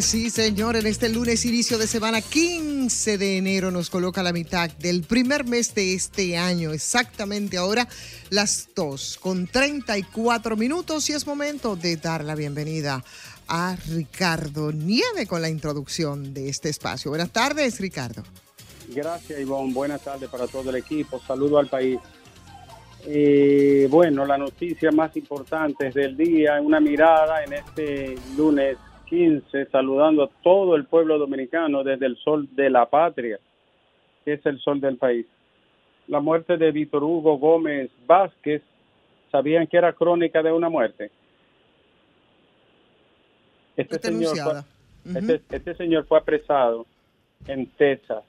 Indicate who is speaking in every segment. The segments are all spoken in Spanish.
Speaker 1: Sí, señor, en este lunes inicio de semana 15 de enero nos coloca la mitad del primer mes de este año, exactamente ahora las 2 con 34 minutos y es momento de dar la bienvenida a Ricardo Nieve con la introducción de este espacio. Buenas tardes, Ricardo.
Speaker 2: Gracias, Ivonne. Buenas tardes para todo el equipo. Saludo al país. Eh, bueno, la noticia más importante del día, una mirada en este lunes 15, saludando a todo el pueblo dominicano desde el sol de la patria, que es el sol del país. La muerte de Víctor Hugo Gómez Vázquez, ¿sabían que era crónica de una muerte? Este, señor fue, este, este señor fue apresado en Texas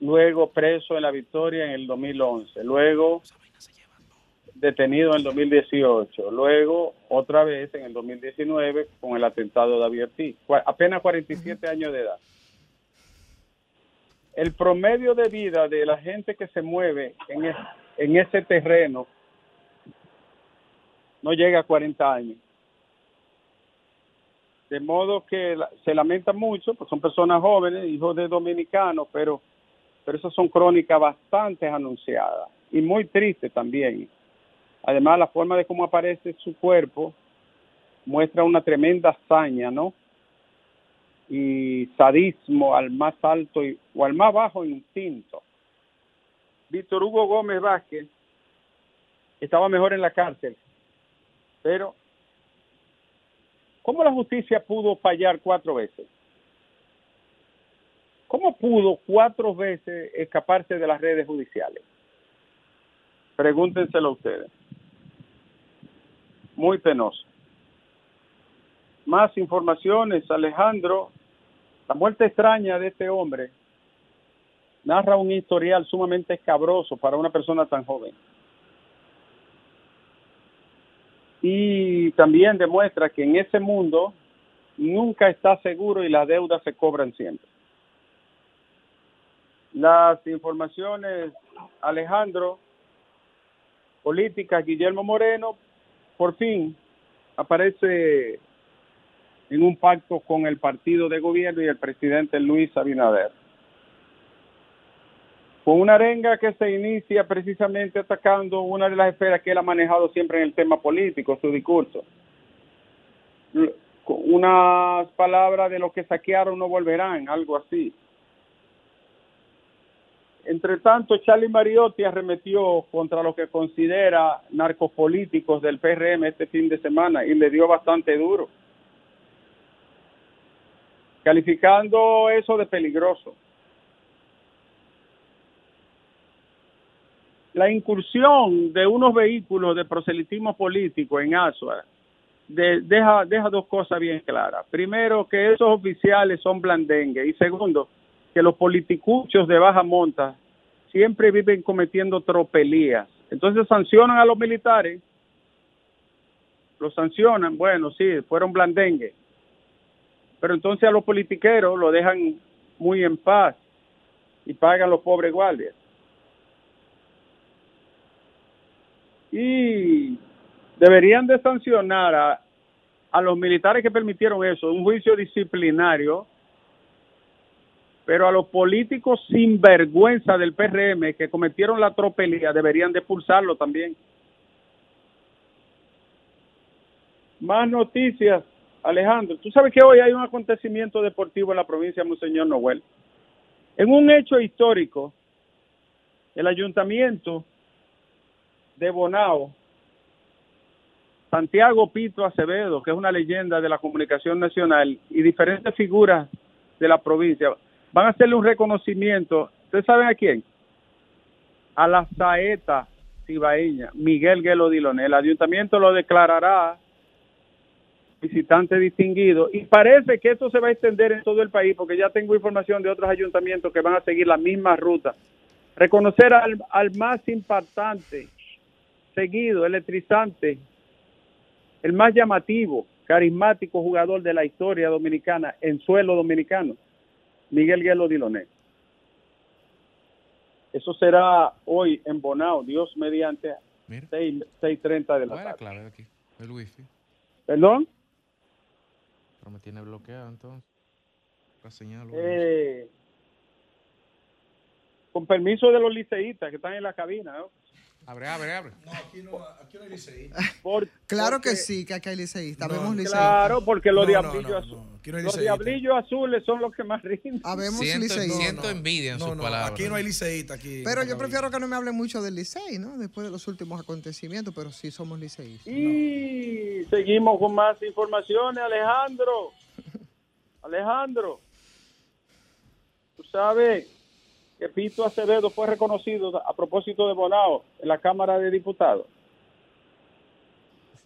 Speaker 2: luego preso en la Victoria en el 2011, luego detenido en el 2018, luego otra vez en el 2019 con el atentado de Aviertí, apenas 47 años de edad. El promedio de vida de la gente que se mueve en, en ese terreno no llega a 40 años. De modo que se lamenta mucho, pues son personas jóvenes, hijos de dominicanos, pero pero esas son crónicas bastante anunciadas y muy tristes también. Además, la forma de cómo aparece su cuerpo muestra una tremenda hazaña, ¿no? Y sadismo al más alto y, o al más bajo instinto. Víctor Hugo Gómez Vázquez estaba mejor en la cárcel, pero ¿cómo la justicia pudo fallar cuatro veces? ¿Cómo pudo cuatro veces escaparse de las redes judiciales? Pregúntenselo ustedes. Muy penoso. Más informaciones, Alejandro. La muerte extraña de este hombre narra un historial sumamente escabroso para una persona tan joven. Y también demuestra que en ese mundo nunca está seguro y las deudas se cobran siempre. Las informaciones, Alejandro, política, Guillermo Moreno, por fin aparece en un pacto con el partido de gobierno y el presidente Luis Abinader. Con una arenga que se inicia precisamente atacando una de las esferas que él ha manejado siempre en el tema político, su discurso. Unas palabras de lo que saquearon no volverán, algo así. Entre tanto, Charlie Mariotti arremetió contra lo que considera narcopolíticos del PRM este fin de semana y le dio bastante duro, calificando eso de peligroso. La incursión de unos vehículos de proselitismo político en Asua deja, deja dos cosas bien claras. Primero, que esos oficiales son blandengues y segundo, que los politicuchos de baja monta siempre viven cometiendo tropelías. Entonces sancionan a los militares, los sancionan, bueno, sí, fueron blandengues, pero entonces a los politiqueros lo dejan muy en paz y pagan los pobres guardias. Y deberían de sancionar a, a los militares que permitieron eso, un juicio disciplinario pero a los políticos sin vergüenza del PRM que cometieron la tropelía deberían de pulsarlo también. Más noticias, Alejandro. Tú sabes que hoy hay un acontecimiento deportivo en la provincia de Monseñor Noel. En un hecho histórico, el ayuntamiento de Bonao, Santiago Pito Acevedo, que es una leyenda de la comunicación nacional, y diferentes figuras de la provincia, van a hacerle un reconocimiento. ¿Ustedes saben a quién? A la saeta cibaeña, Miguel Guelo Diloné. El ayuntamiento lo declarará visitante distinguido y parece que esto se va a extender en todo el país porque ya tengo información de otros ayuntamientos que van a seguir la misma ruta. Reconocer al, al más impactante, seguido, electrizante, el más llamativo, carismático jugador de la historia dominicana en suelo dominicano Miguel Guelo Diloné. Eso será hoy en Bonao, Dios mediante 6.30 de la tarde.
Speaker 3: la clave aquí? El wifi.
Speaker 2: ¿Perdón?
Speaker 3: Pero me tiene bloqueado entonces. La señal.
Speaker 2: Eh, con permiso de los liceístas que están en la cabina, ¿no?
Speaker 3: Abre, abre, abre.
Speaker 4: No, aquí no, aquí no hay liceístas.
Speaker 1: claro que sí, que aquí hay liceístas. Vemos liceístas.
Speaker 2: Claro, porque los diablillos azules. los diablillos azules son los que más rinden.
Speaker 1: Habemos
Speaker 3: siento. Siento envidia en sus palabras.
Speaker 4: Aquí no hay liceístas. Aquí
Speaker 1: pero yo prefiero que no me hablen mucho del licey, ¿no? Después de los últimos acontecimientos, pero sí somos liceístas.
Speaker 2: Y seguimos con más informaciones, Alejandro. Alejandro. Tú sabes que Pito Acevedo fue reconocido a propósito de Bonao en la Cámara de Diputados.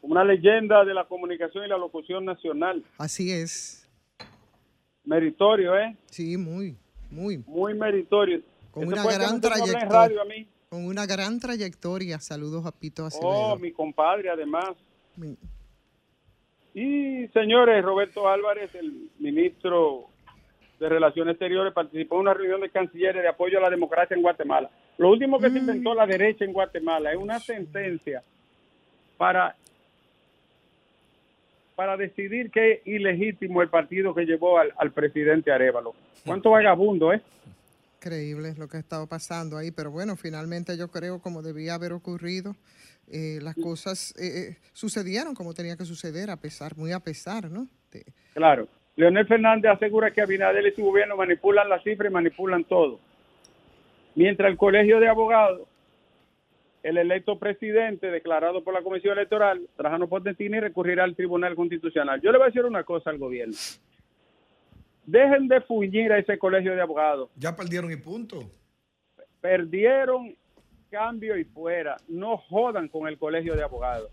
Speaker 2: Una leyenda de la comunicación y la locución nacional.
Speaker 1: Así es.
Speaker 2: Meritorio, ¿eh?
Speaker 1: Sí, muy, muy.
Speaker 2: Muy meritorio.
Speaker 1: Con una gran trayectoria. Con una gran trayectoria. Saludos a Pito Acevedo.
Speaker 2: Oh, mi compadre, además. Y señores, Roberto Álvarez, el ministro de Relaciones Exteriores participó en una reunión de cancilleres de apoyo a la democracia en Guatemala. Lo último que se inventó la derecha en Guatemala es una sentencia para para decidir que es ilegítimo el partido que llevó al, presidente Arevalo. ¿Cuánto vagabundo, eh?
Speaker 1: Increíble lo que ha estado pasando ahí, pero bueno, finalmente yo creo como debía haber ocurrido, eh, las cosas eh, eh, sucedieron como tenía que suceder, a pesar, muy a pesar, ¿no?
Speaker 2: Claro. Leonel Fernández asegura que Abinader y su gobierno manipulan las cifras y manipulan todo. Mientras el Colegio de Abogados, el electo presidente declarado por la Comisión Electoral, Trajano Potentini, recurrirá al Tribunal Constitucional. Yo le voy a decir una cosa al gobierno. Dejen de fuñir a ese Colegio de Abogados.
Speaker 4: Ya perdieron y punto.
Speaker 2: Perdieron cambio y fuera. No jodan con el Colegio de Abogados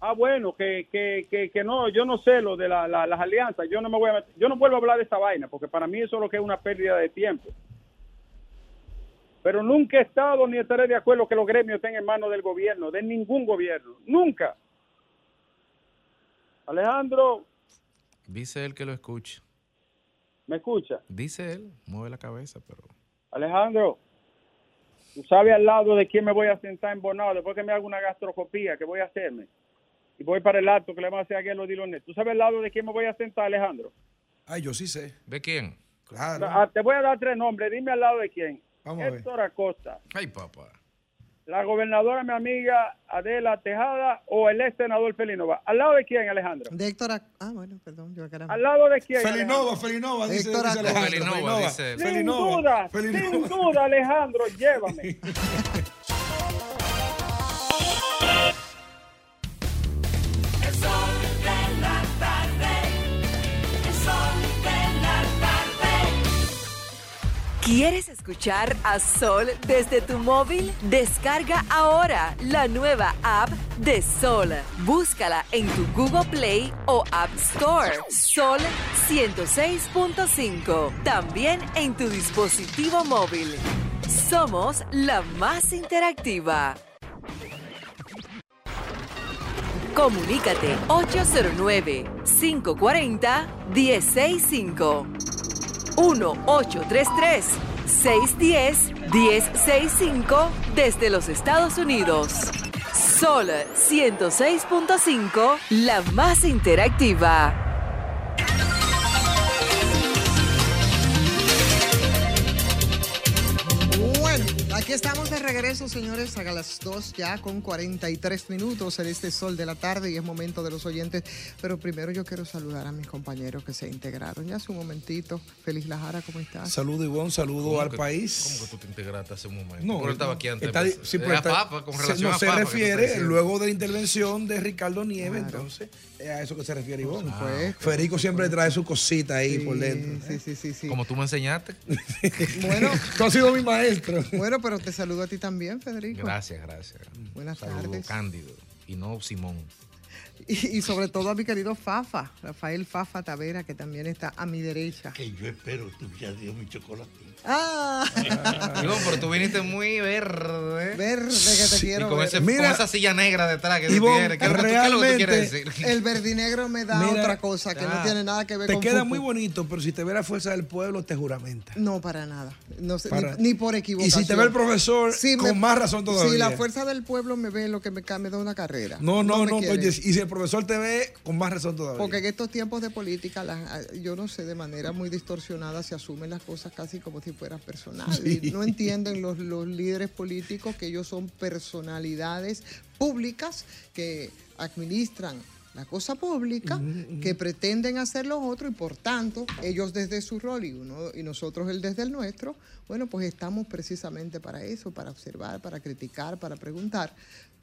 Speaker 2: ah, bueno, que, que, que, no, yo no sé lo de las alianzas, yo no me voy a yo no vuelvo a hablar de esta vaina, porque para mí eso es lo que es una pérdida de tiempo. Pero nunca he estado ni estaré de acuerdo que los gremios estén en manos del gobierno, de ningún gobierno, nunca. Alejandro.
Speaker 3: Dice él que lo escucha.
Speaker 2: ¿Me escucha?
Speaker 3: Dice él, mueve la cabeza, pero...
Speaker 2: Alejandro, ¿tú sabes al lado de quién me voy a sentar en Bonao después que me haga una gastroscopía? ¿Qué voy a hacerme? Y voy para el acto que le vamos a hacer a los Dilones. ¿Tú sabes el lado de quién me voy a sentar, Alejandro?
Speaker 4: Ay, yo sí sé.
Speaker 3: ¿De quién?
Speaker 4: Claro.
Speaker 2: Ah, te voy a dar tres nombres. Dime al lado de quién.
Speaker 4: Vamos
Speaker 2: Héctor Acosta.
Speaker 3: Ay, papá.
Speaker 2: La gobernadora, mi amiga Adela Tejada o el ex senador Felinova. ¿Al lado de quién, Alejandro?
Speaker 1: De Héctor Ah, bueno, perdón. Yo
Speaker 2: ¿Al lado de quién?
Speaker 4: Felinova, Felinova, dice,
Speaker 3: Héctor dice Alejandro. Felinova, dice
Speaker 2: Sin duda, sin duda, Alejandro, llévame.
Speaker 5: ¿Quieres escuchar a Sol desde tu móvil? Descarga ahora la nueva app de Sol. Búscala en tu Google Play o App Store. Sol 106.5. También en tu dispositivo móvil. Somos la más interactiva. Comunícate 809 540 165 1-833-610-1065 desde los Estados Unidos. Sol 106.5, la más interactiva.
Speaker 1: Aquí estamos de regreso, señores, a las 2 ya con 43 minutos en este sol de la tarde y es momento de los oyentes. Pero primero yo quiero saludar a mis compañeros que se integraron. Ya hace un momentito. Feliz Lajara, ¿cómo estás?
Speaker 4: Saludo, Ivonne, saludo al país.
Speaker 3: ¿Cómo que tú te integraste hace un momento?
Speaker 4: No,
Speaker 3: Porque estaba aquí antes.
Speaker 4: Está, sí, papa, con relación no, se refiere luego de la intervención de Ricardo Nieves, entonces, es a eso que se refiere Ivonne. pues, Federico siempre trae su cosita ahí por dentro.
Speaker 1: Sí, sí, sí, sí.
Speaker 3: Como tú me enseñaste.
Speaker 1: bueno.
Speaker 4: tú has sido mi maestro.
Speaker 1: Bueno, pero te saludo a ti también, Federico.
Speaker 3: Gracias, gracias.
Speaker 1: Buenas
Speaker 3: Saludo
Speaker 1: tardes.
Speaker 3: Cándido y no Simón.
Speaker 1: Y, sobre todo a mi querido Fafa, Rafael Fafa Tavera, que también está a mi derecha.
Speaker 6: Que yo espero, tú ya dio mi chocolate.
Speaker 3: Ah. Digo, pero tú viniste muy verde.
Speaker 1: Verde que te quiero.
Speaker 3: con, ese, Mira, con, esa silla negra detrás que tú tienes. ¿Qué, es lo que tú quieres decir?
Speaker 1: El verdinegro me da otra cosa que no tiene nada que ver
Speaker 4: te
Speaker 1: con.
Speaker 4: Te queda muy bonito, pero si te ve la fuerza del pueblo, te juramenta.
Speaker 1: No, para nada. No sé, ni, por equivocación.
Speaker 4: Y si te ve el profesor, con más razón todavía.
Speaker 1: Si la fuerza del pueblo me ve lo que me, me da una carrera.
Speaker 4: No, no, no. oye, y si el profesor te ve, con más razón todavía.
Speaker 1: Porque en estos tiempos de política, yo no sé, de manera muy distorsionada se asumen las cosas casi como si fueran personales no entienden los, los líderes políticos que ellos son personalidades públicas que administran la cosa pública, que pretenden hacer lo otro y por tanto ellos desde su rol y, uno, y nosotros el desde el nuestro, bueno, pues estamos precisamente para eso, para observar, para criticar, para preguntar.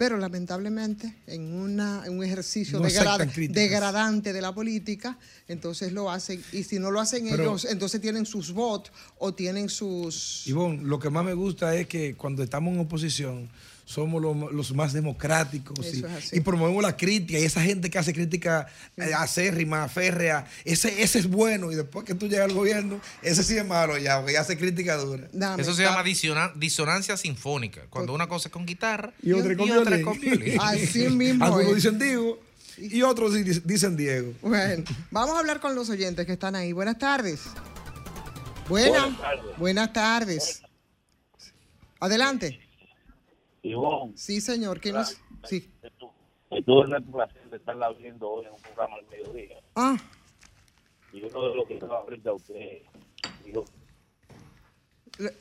Speaker 1: Pero lamentablemente en, una, un ejercicio degradante de la política, entonces lo hacen, y si no lo hacen ellos, entonces tienen sus votos o tienen sus...
Speaker 4: Ivonne, lo que más me gusta es que cuando estamos en oposición, somos los, más democráticos y, promovemos la crítica y esa gente que hace crítica eh, acérrima, férrea, ese, ese es bueno y después que tú llegas al gobierno, ese sí es malo ya, porque hace crítica dura.
Speaker 3: Eso se llama disonancia sinfónica, cuando una cosa es con guitarra
Speaker 4: y, otra, es con violín.
Speaker 1: Así mismo.
Speaker 4: Algunos dicen Diego y otros dicen Diego.
Speaker 1: Bueno, vamos a hablar con los oyentes que están ahí. Buenas tardes. Buenas, buenas tardes. Buenas tardes. Adelante.
Speaker 7: Ivonne.
Speaker 1: Sí, señor. ¿Qué nos...? Sí.
Speaker 7: Tuve el placer de estarla viendo hoy en un programa al mediodía.
Speaker 1: Ah.
Speaker 7: Y uno de los que estaba frente a usted dijo...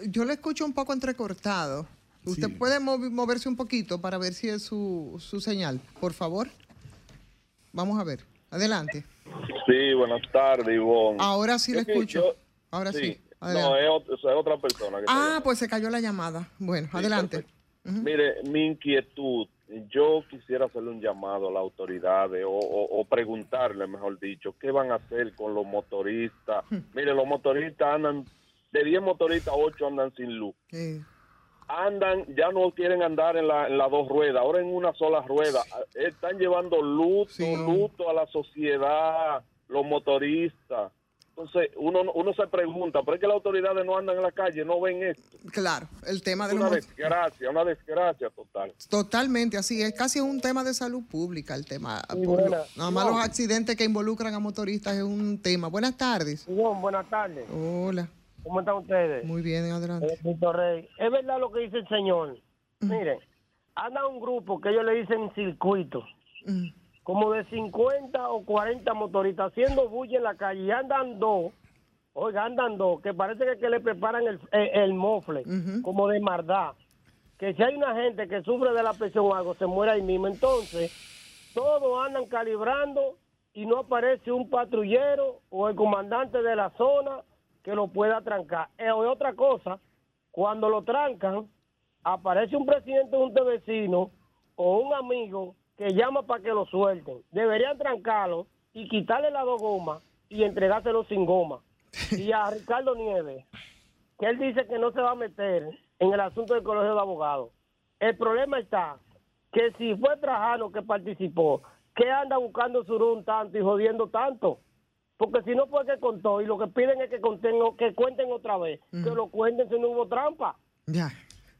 Speaker 1: Yo le escucho un poco entrecortado. ¿Usted puede moverse un poquito para ver si es su, su señal, por favor? Vamos a ver. Adelante.
Speaker 7: Sí, buenas tardes, Ivonne.
Speaker 1: Ahora sí le escucho. Ahora sí.
Speaker 7: No, es, es, otra persona.
Speaker 1: ah, pues se cayó la llamada. Bueno, adelante.
Speaker 7: Mire, mi inquietud, yo quisiera hacerle un llamado a las autoridades o, preguntarle, mejor dicho, ¿qué van a hacer con los motoristas? Mire, los motoristas andan, de 10 motoristas, 8 andan sin luz. Andan, ya no quieren andar en las la dos ruedas, ahora en una sola rueda. Están llevando luto, luto a la sociedad, los motoristas. Entonces, uno, uno se pregunta, ¿por qué las autoridades no andan en la calle, no ven esto?
Speaker 1: Claro, el tema de
Speaker 7: una desgracia, una desgracia total.
Speaker 1: Totalmente, así es, casi un tema de salud pública el tema. nada más los accidentes que involucran a motoristas es un tema. Buenas tardes.
Speaker 8: buenas tardes.
Speaker 1: Hola.
Speaker 8: ¿Cómo están ustedes?
Speaker 1: Muy bien, adelante.
Speaker 8: Eh, es verdad lo que dice el señor. Miren, anda un grupo que ellos le dicen circuito como de 50 o 40 motoristas haciendo bulla en la calle y andan dos, oiga, andan dos, que parece que, le preparan el, el, mofle, como de maldad. Que si hay una gente que sufre de la presión o algo, se muere ahí mismo. Entonces, todos andan calibrando y no aparece un patrullero o el comandante de la zona que lo pueda trancar. Eh, o otra cosa, cuando lo trancan, aparece un presidente de un vecino o un amigo que llama para que lo suelten. Deberían trancarlo y quitarle las dos gomas y entregárselo sin goma. Y a Ricardo Nieves, que él dice que no se va a meter en el asunto del colegio de abogados. El problema está que si fue Trajano que participó, que anda buscando surún tanto y jodiendo tanto? Porque si no fue que contó y lo que piden es que, que cuenten otra vez, que lo cuenten si no hubo trampa.
Speaker 1: Ya.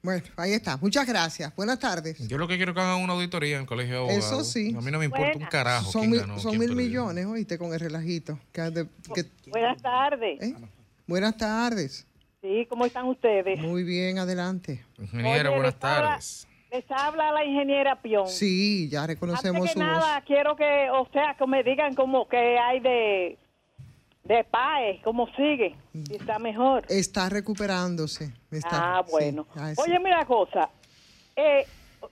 Speaker 1: Bueno, ahí está. Muchas gracias. Buenas tardes.
Speaker 3: Yo lo que quiero es que hagan una auditoría en el colegio de abogados.
Speaker 1: Eso sí.
Speaker 3: A mí no me importa un carajo.
Speaker 1: Son, mil, son mil millones, oíste, con el relajito.
Speaker 9: Buenas tardes.
Speaker 1: ¿Eh? Buenas tardes.
Speaker 9: Sí, ¿cómo están ustedes?
Speaker 1: Muy bien, adelante.
Speaker 3: Ingeniera, buenas tardes.
Speaker 9: les habla la ingeniera Pion.
Speaker 1: Sí, ya reconocemos
Speaker 9: Antes que nada, quiero que, o sea, que me digan cómo que hay de de PAE, ¿cómo sigue? ¿Está mejor?
Speaker 1: Está recuperándose.
Speaker 9: ah, bueno. Oye, mira cosa. Eh,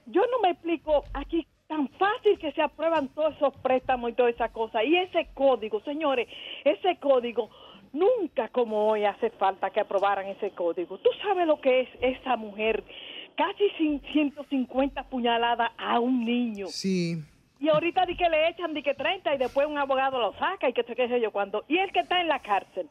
Speaker 9: yo no me explico aquí tan fácil que se aprueban todos esos préstamos y todas esas cosas. Y ese código, señores, ese código, nunca como hoy hace falta que aprobaran ese código. ¿Tú sabes lo que es esa mujer? Casi 150 puñaladas a un niño.
Speaker 1: Sí.
Speaker 9: Y ahorita di que le echan di que 30 y después un abogado lo saca y que sé yo cuando. Y el que está en la cárcel.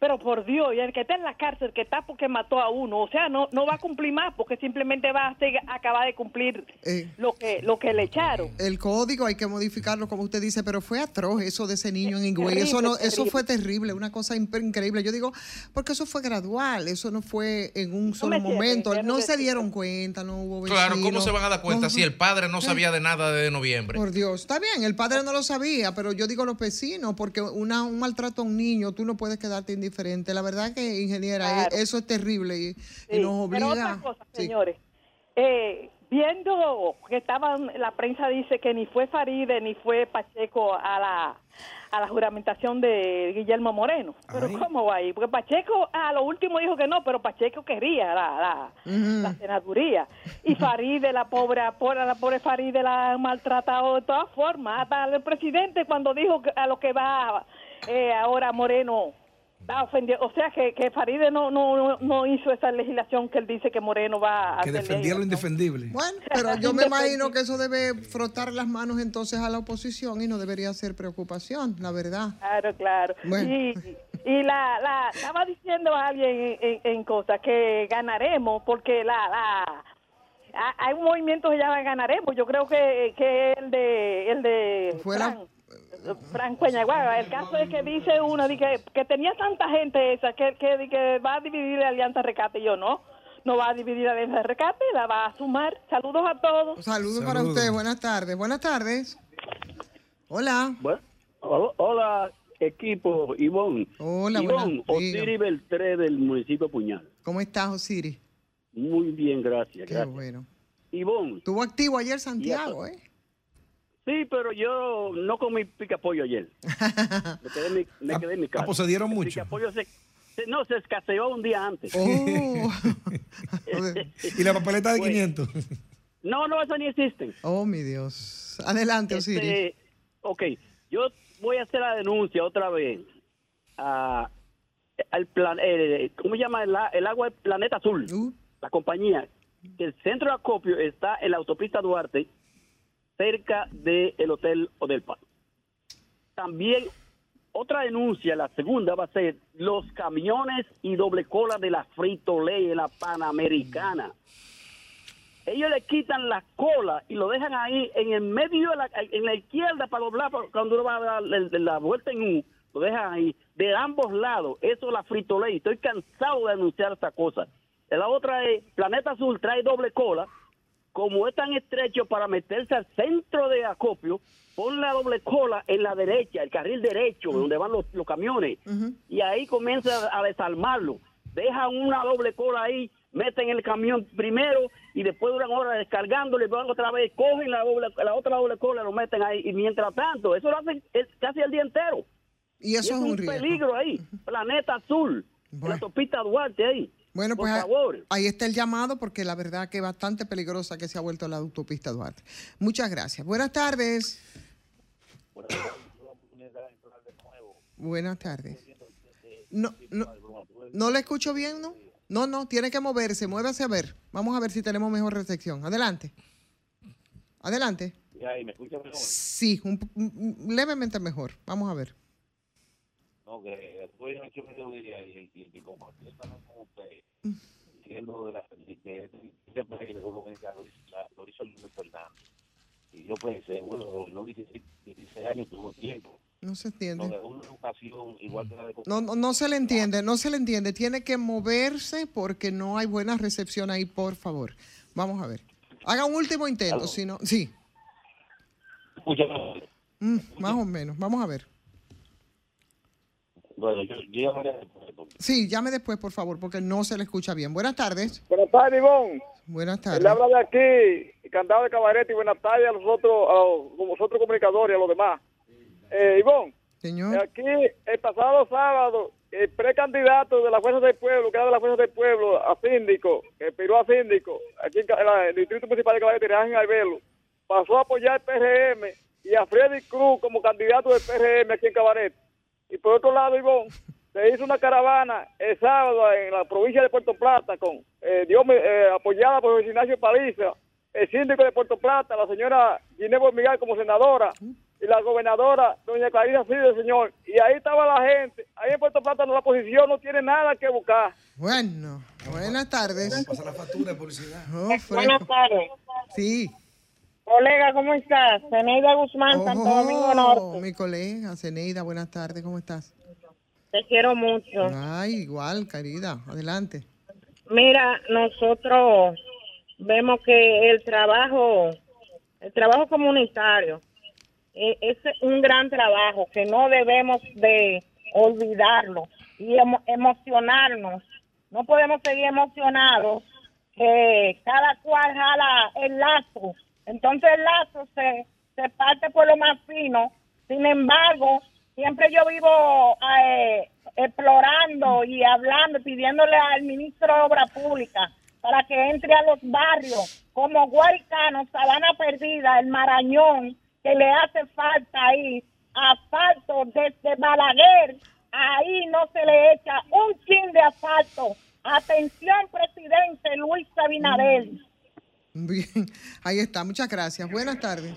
Speaker 9: Pero por Dios, y el que está en la cárcel, que está porque mató a uno, o sea, no no va a cumplir más porque simplemente va a acabar de cumplir eh, lo que lo que le echaron.
Speaker 1: El código hay que modificarlo como usted dice, pero fue atroz eso de ese niño en Higüey, eso no eso fue terrible, una cosa increíble. Yo digo, porque eso fue gradual, eso no fue en un solo momento, no se dieron cuenta, no hubo vecinos,
Speaker 3: Claro, ¿cómo se van a dar cuenta si el padre no sabía de nada de noviembre?
Speaker 1: Por Dios, está bien, el padre no lo sabía, pero yo digo los vecinos, porque una, un maltrato a un niño, tú no puedes quedarte indiferente diferente. La verdad que, ingeniera, e, eso es terrible y, nos obliga.
Speaker 9: Pero otra cosa, señores, eh, viendo que estaban, la prensa dice que ni fue Faride ni fue Pacheco a la a la juramentación de Guillermo Moreno. Pero ¿cómo va ahí? Porque Pacheco a lo último dijo que no, pero Pacheco quería la, la, senaduría. Y Faride, la pobre, la pobre Faride la han maltratado de todas formas. Hasta el presidente cuando dijo a lo que va eh, ahora Moreno o sea que, que Faride no, no, no hizo esa legislación que él dice que Moreno va
Speaker 4: a Que defendía lo indefendible.
Speaker 1: Bueno, pero yo me imagino que eso debe frotar las manos entonces a la oposición y no debería ser preocupación, la verdad.
Speaker 9: Claro, claro. Y, y la, la, estaba diciendo alguien en, en, cosas que ganaremos porque la, la hay un movimiento que llama ganaremos. Yo creo que, que el de el de Franco el caso es que dice uno que, que tenía tanta gente esa que, que, va a dividir la Alianza Recate y yo no no va a dividir la Alianza Recate, la va a sumar. Saludos a todos.
Speaker 1: Saludos, para usted, buenas tardes. Buenas tardes. Hola.
Speaker 10: hola, equipo Ivonne.
Speaker 1: Hola,
Speaker 10: Ivonne, Osiris Beltré del municipio Puñal.
Speaker 1: ¿Cómo estás, Osiris?
Speaker 10: Muy bien, gracias.
Speaker 1: Qué bueno.
Speaker 10: Ivonne.
Speaker 1: Estuvo activo ayer Santiago, ¿eh?
Speaker 10: Sí, pero yo no comí pica pollo ayer. me quedé en mi, me quedé en mi casa.
Speaker 4: Ah, pues se dieron mucho.
Speaker 10: pollo se, no, se escaseó un día antes.
Speaker 1: Oh.
Speaker 4: ¿Y la papeleta de 500? Pues,
Speaker 10: no, no, eso ni existen.
Speaker 1: Oh, mi Dios. Adelante, Osiris. Este,
Speaker 10: ok, yo voy a hacer la denuncia otra vez a, al plan, eh, ¿cómo se llama? El, agua del planeta azul. Uh. La compañía. El centro de acopio está en la autopista Duarte cerca del Hotel Odelpa. También otra denuncia, la segunda va a ser los camiones y doble cola de la Frito Ley, la Panamericana. Ellos le quitan la cola y lo dejan ahí en el medio, de la, en la izquierda para doblar, cuando uno va a dar la, vuelta en U, lo dejan ahí, de ambos lados. Eso es la Frito Ley. Estoy cansado de anunciar esta cosa. La otra es, Planeta Azul trae doble cola como es tan estrecho para meterse al centro de acopio, pon la doble cola en la derecha, el carril derecho, donde van los, camiones, y ahí comienza a desarmarlo. Dejan una doble cola ahí, meten el camión primero y después duran horas descargándole, van otra vez, cogen la, doble, la otra doble cola, lo meten ahí, y mientras tanto, eso lo hacen casi el día entero.
Speaker 1: Y eso es,
Speaker 10: un, peligro ahí, planeta azul, la autopista Duarte ahí.
Speaker 1: Bueno, pues ahí está el llamado porque la verdad que es bastante peligrosa que se ha vuelto la autopista Duarte. Muchas gracias. Buenas tardes. Buenas tardes. No, no, no le escucho bien, ¿no? No, no, tiene que moverse, muévase a ver. Vamos a ver si tenemos mejor recepción. Adelante. Adelante.
Speaker 10: ¿Me escucha mejor?
Speaker 1: Sí, levemente mejor. Vamos a ver.
Speaker 10: No, que después de ocho mediodía y, y, y compartir también con usted, diciendo de la que ese país de lo hizo Luis Fernández. Y yo pensé, bueno, no 16, 16 años tuvo tiempo.
Speaker 1: No se entiende.
Speaker 10: De
Speaker 1: no, no, no se le entiende, no se le entiende. Tiene que moverse porque no hay buena recepción ahí, por favor. Vamos a ver. Haga un último intento, si no. Sí. Mm, más o menos. Vamos a ver.
Speaker 10: Bueno, yo, llamaré después.
Speaker 1: Sí, llame después, por favor, porque no se le escucha bien. Buenas tardes.
Speaker 11: Buenas tardes, Ivonne.
Speaker 1: Buenas tardes.
Speaker 11: Le habla de aquí, cantado de cabaret, y buenas tardes a nosotros, a los, vosotros comunicadores, a los demás. Eh, Ivonne.
Speaker 1: Señor.
Speaker 11: Aquí, el pasado sábado, el precandidato de la Fuerza del Pueblo, que era de la Fuerza del Pueblo, a síndico, que piró a síndico, aquí en, el Distrito Municipal de Cabaret, Ángel Albelo, pasó a apoyar el PRM y a Freddy Cruz como candidato del PRM aquí en Cabaret. Y por otro lado, Ivonne, se hizo una caravana el sábado en la provincia de Puerto Plata, con eh, Dios, eh, apoyada por Ignacio Paliza, el síndico de Puerto Plata, la señora Ginebra Miguel como senadora, y la gobernadora, doña Clarisa Silva, señor. Y ahí estaba la gente. Ahí en Puerto Plata la oposición no tiene nada que buscar.
Speaker 1: Bueno, buenas tardes.
Speaker 4: Pasa la factura de publicidad.
Speaker 1: Oh,
Speaker 12: Buenas tardes.
Speaker 1: Sí.
Speaker 12: Colega, ¿cómo estás? Zeneida Guzmán, Santo Domingo
Speaker 1: Oh,
Speaker 12: Norte.
Speaker 1: mi colega, Zeneida, buenas tardes, ¿cómo estás?
Speaker 12: Te quiero mucho.
Speaker 1: Ay, igual, querida, adelante.
Speaker 12: Mira, nosotros vemos que el trabajo, el trabajo comunitario, eh, es un gran trabajo que no debemos de olvidarlo y emo- emocionarnos. No podemos seguir emocionados que cada cual jala el lazo. Entonces el lazo se, se parte por lo más fino. Sin embargo, siempre yo vivo eh, explorando y hablando, pidiéndole al ministro de Obra Pública para que entre a los barrios como Guaricano, Sabana Perdida, El Marañón, que le hace falta ahí asfalto desde Balaguer, ahí no se le echa un chin de asfalto. Atención, presidente Luis Abinader.
Speaker 1: Bien, ahí está, muchas gracias. Buenas tardes.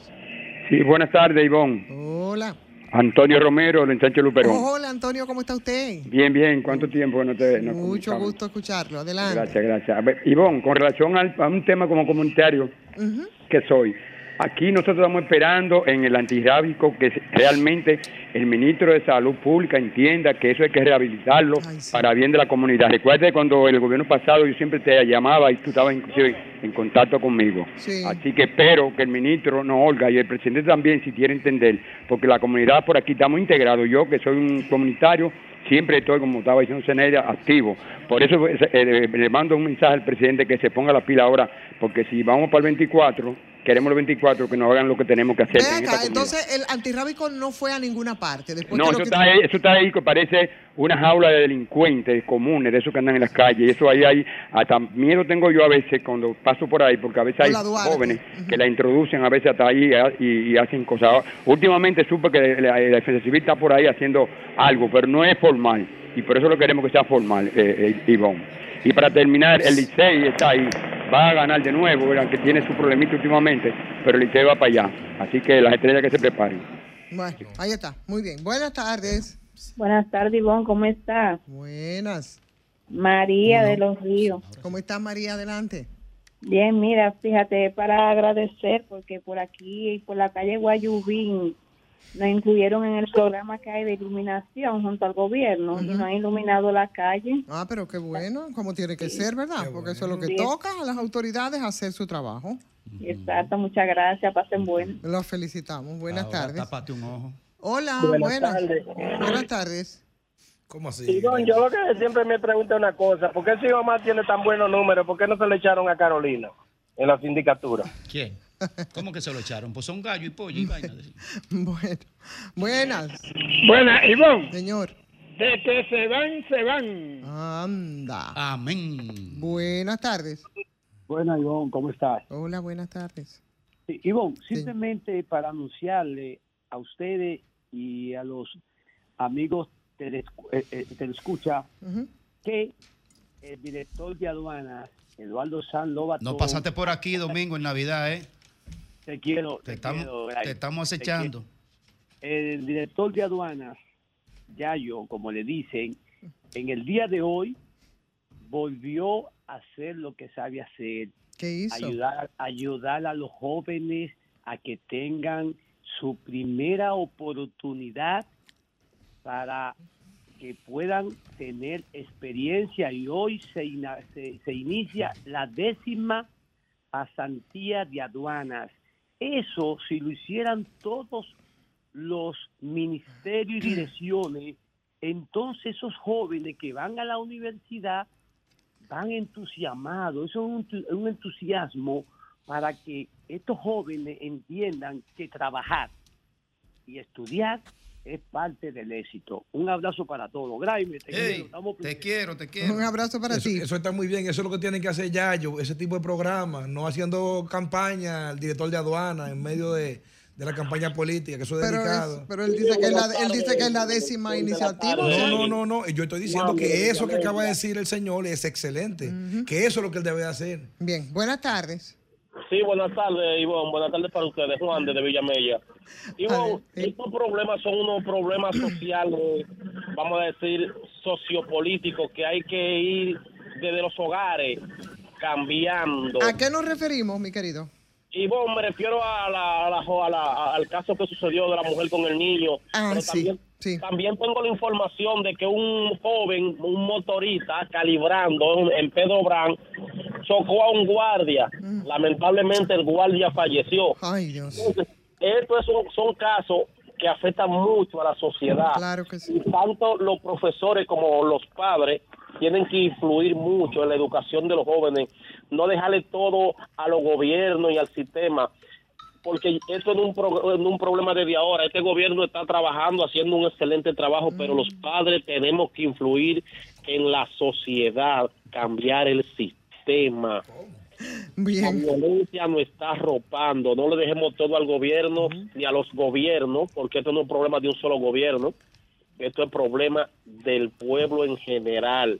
Speaker 13: Sí, buenas tardes, Ivonne.
Speaker 1: Hola.
Speaker 13: Antonio Romero, de Ensanche Luperón.
Speaker 1: Hola, Antonio, ¿cómo está usted?
Speaker 13: Bien, bien. ¿Cuánto tiempo no te nos
Speaker 1: Mucho
Speaker 13: comunicamos?
Speaker 1: gusto escucharlo. Adelante.
Speaker 13: Gracias, gracias. A ver, Ivonne, con relación al- a un tema como comunitario
Speaker 1: Ujú.
Speaker 13: que soy, aquí nosotros estamos esperando en el antirrábico que realmente el ministro de Salud Pública entienda que eso hay que rehabilitarlo para bien de la comunidad. Recuerde cuando el gobierno pasado yo siempre te llamaba y tú estabas inclusive en contacto conmigo.
Speaker 1: Sí.
Speaker 13: Así que espero que el ministro no olga y el presidente también si quiere entender, porque la comunidad por aquí estamos integrados. Yo que soy un comunitario, siempre estoy, como estaba diciendo Zeneida, activo. Por eso eh, le mando un mensaje al presidente que se ponga la pila ahora, porque si vamos para el 24, queremos los 24 que nos hagan lo que tenemos que hacer. En esta
Speaker 1: entonces el antirrábico no fue a ninguna parte. Después
Speaker 13: No, eso está, ahí, eso está ahí que parece una jaula de delincuentes comunes, de esos que andan en las calles. Y eso ahí hay, hasta miedo tengo yo a veces cuando paso por ahí, porque a veces hay jóvenes que la introducen a veces hasta ahí y, y hacen cosas. Últimamente supe que la, la defensa civil está por ahí haciendo algo, pero no es formal. Y por eso lo queremos que sea formal, eh, eh, Ivonne. Y para terminar, el Licey está ahí, va a ganar de nuevo, ¿verdad? que tiene su problemita últimamente, pero el Licey va para allá. Así que las estrellas que se preparen.
Speaker 1: Bueno, ahí está. Muy bien. Buenas tardes.
Speaker 14: Buenas tardes, Ivonne, ¿cómo estás?
Speaker 1: Buenas.
Speaker 14: María de los Ríos.
Speaker 1: ¿Cómo estás, María? Adelante.
Speaker 14: Bien, mira, fíjate, para agradecer porque por aquí, por la calle Guayubín, nos incluyeron en el programa que hay de iluminación junto al gobierno y nos han iluminado la calle.
Speaker 1: Ah, pero qué bueno, como tiene que ser, ¿verdad? Porque eso es lo que
Speaker 14: Sí.
Speaker 1: toca a las autoridades hacer su trabajo.
Speaker 14: Exacto, muchas gracias, pasen buen.
Speaker 1: Los felicitamos. Buenas
Speaker 15: Ahora
Speaker 1: tardes.
Speaker 15: Tápate un ojo.
Speaker 1: Hola,
Speaker 8: Buenas
Speaker 1: buenas.
Speaker 8: tardes.
Speaker 1: Buenas tardes.
Speaker 4: ¿Cómo así?
Speaker 8: Ivonne, yo lo que siempre me pregunto es una cosa, ¿por qué si Omar tiene tan buenos números? ¿Por qué no se le echaron a Carolina en la sindicatura?
Speaker 15: ¿Quién? ¿Cómo que se lo echaron? Pues son gallo y pollo y vaina.
Speaker 1: Bueno, buenas.
Speaker 16: Buenas, Ivonne.
Speaker 1: Señor.
Speaker 16: De que se van, se van.
Speaker 1: Anda.
Speaker 15: Amén.
Speaker 1: Buenas tardes.
Speaker 17: Buenas, Ivonne, ¿cómo estás?
Speaker 1: Hola, buenas tardes.
Speaker 17: Sí, Ivonne, simplemente para anunciarle a ustedes y a los amigos que te escucha
Speaker 1: Ujú.
Speaker 17: que el director de aduanas, Eduardo San Lobato,
Speaker 15: No pasaste por aquí domingo en Navidad, ¿eh?
Speaker 17: Te quiero,
Speaker 15: Te
Speaker 17: te
Speaker 15: estamos,
Speaker 17: quiero,
Speaker 15: te estamos acechando.
Speaker 17: El director de aduanas, Yayo, como le dicen, en el día de hoy volvió a hacer lo que sabe hacer.
Speaker 1: ¿Qué hizo?
Speaker 17: Ayudar, ayudar a los jóvenes a que tengan su primera oportunidad para que puedan tener experiencia y hoy se, ina- se, se inicia la décima pasantía de aduanas. Eso, si lo hicieran todos los ministerios y direcciones, entonces esos jóvenes que van a la universidad van entusiasmados. Eso es un, tu- un entusiasmo para que estos jóvenes entiendan que trabajar y estudiar es parte del éxito. Un abrazo para todos. Graime, te quiero.
Speaker 15: Te quiero, te quiero.
Speaker 1: Un abrazo para
Speaker 4: eso,
Speaker 1: ti.
Speaker 4: Eso está muy bien, eso es lo que tienen que hacer Yayo, ese tipo de programas, no haciendo campaña al director de aduana en medio de, de la campaña política, que eso es
Speaker 1: Pero,
Speaker 4: delicado.
Speaker 1: es- pero él dice que es la, él dice que es la décima iniciativa.
Speaker 4: No, no, no, no. Yo estoy diciendo que eso que acaba de decir el señor es excelente. Que eso es lo que él debe hacer.
Speaker 1: Bien, buenas tardes.
Speaker 18: Sí, buenas tardes, Ivonne. Buenas tardes para ustedes, Juan, desde Villamella. Ivonne, estos problemas son unos problemas sociales, vamos a decir, sociopolíticos, que hay que ir desde los hogares cambiando.
Speaker 1: ¿A qué nos referimos, mi querido?
Speaker 18: Y bueno, me refiero a la, a la- a la- al caso que sucedió de la mujer con el niño.
Speaker 1: Ah,
Speaker 18: Pero
Speaker 1: sí,
Speaker 18: también, también tengo la información de que un joven, un motorista, calibrando en, Pedro Brán, chocó a un guardia. Lamentablemente el guardia falleció.
Speaker 1: Ay, Dios.
Speaker 18: Entonces, estos son, son casos que afectan mucho a la sociedad.
Speaker 1: Claro que sí.
Speaker 18: Y tanto los profesores como los padres tienen que influir mucho en la educación de los jóvenes, no dejarle todo a los gobiernos y al sistema, porque esto no es un, pro- un problema desde ahora. Este gobierno está trabajando, haciendo un excelente trabajo, pero los padres tenemos que influir en la sociedad, cambiar el sistema. La violencia nos está arropando. No le dejemos todo al gobierno ni a los gobiernos, porque esto no es un problema de un solo gobierno. Esto es problema del pueblo en general.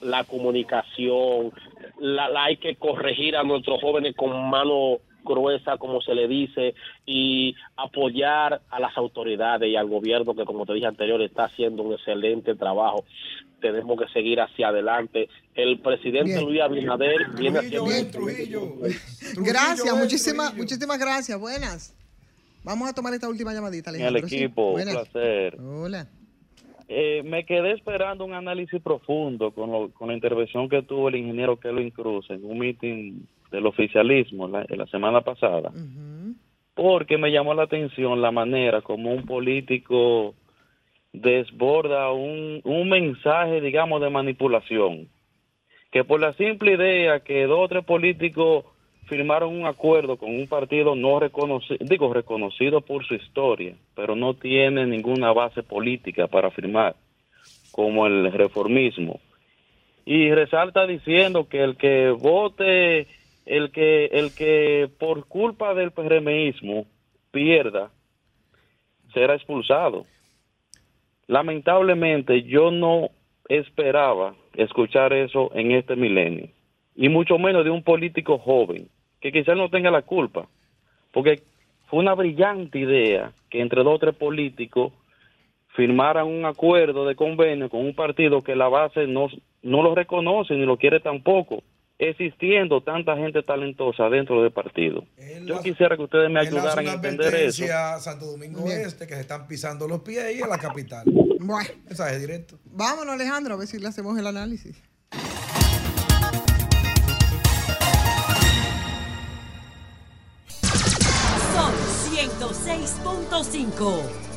Speaker 18: La comunicación, la, la hay que corregir a nuestros jóvenes con mano gruesa, como se le dice, y apoyar a las autoridades y al gobierno que, como te dije anterior, está haciendo un excelente trabajo. Tenemos que seguir hacia adelante. El presidente
Speaker 1: Bien.
Speaker 18: Luis Abinader viene haciendo...
Speaker 1: Gracias, muchísimas, muchísimas gracias. Buenas. Vamos a tomar esta última llamadita,
Speaker 19: el
Speaker 1: Alejandro. Sí,
Speaker 19: equipo, un placer.
Speaker 1: Hola.
Speaker 19: Eh, me quedé esperando un análisis profundo con, lo- con la intervención que tuvo el ingeniero Kelvin Cruz en un meeting del oficialismo la, la semana pasada, porque me llamó la atención la manera como un político desborda un, un mensaje, digamos, de manipulación, que por la simple idea que dos o tres políticos firmaron un acuerdo con un partido no reconocido, digo, reconocido por su historia, pero no tiene ninguna base política para firmar, como el reformismo. Y resalta diciendo que el que vote, el que, el que por culpa del PRMismo pierda, será expulsado. Lamentablemente yo no esperaba escuchar eso en este milenio, y mucho menos de un político joven, que quizás no tenga la culpa, porque fue una brillante idea que entre dos o tres políticos firmaran un acuerdo de convenio con un partido que la base no, no lo reconoce ni lo quiere tampoco, existiendo tanta gente talentosa dentro del partido. Yo quisiera que ustedes me
Speaker 4: Él
Speaker 19: ayudaran a entender eso.
Speaker 4: a Santo Domingo Este que se están pisando los pies y a la capital.
Speaker 1: Bueno.
Speaker 4: Mensaje directo.
Speaker 1: Vámonos, Alejandro, a ver si le hacemos el análisis.
Speaker 20: Son 106.5.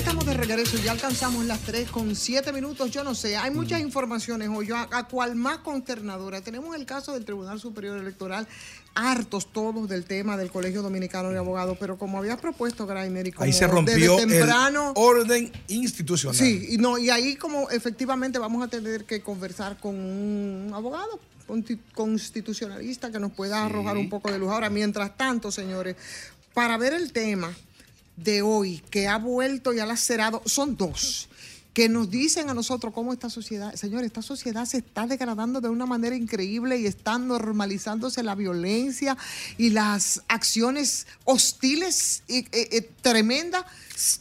Speaker 1: estamos de regreso. Ya alcanzamos las 3 con 7 minutos. Yo no sé, hay muchas informaciones hoy. A, a cual más consternadora. Tenemos el caso del Tribunal Superior Electoral, hartos todos del tema del Colegio Dominicano de Abogados, pero como había propuesto Grainer y como
Speaker 4: Ahí se rompió
Speaker 1: desde temprano,
Speaker 4: el orden institucional.
Speaker 1: Sí, y no, y ahí como efectivamente vamos a tener que conversar con un abogado consti- constitucionalista que nos pueda arrojar un poco de luz. Ahora, mientras tanto, señores, para ver el tema de hoy que ha vuelto y ha lacerado, son dos que nos dicen a nosotros cómo esta sociedad, señores, esta sociedad se está degradando de una manera increíble y está normalizándose la violencia y las acciones hostiles y, eh, eh, tremendas.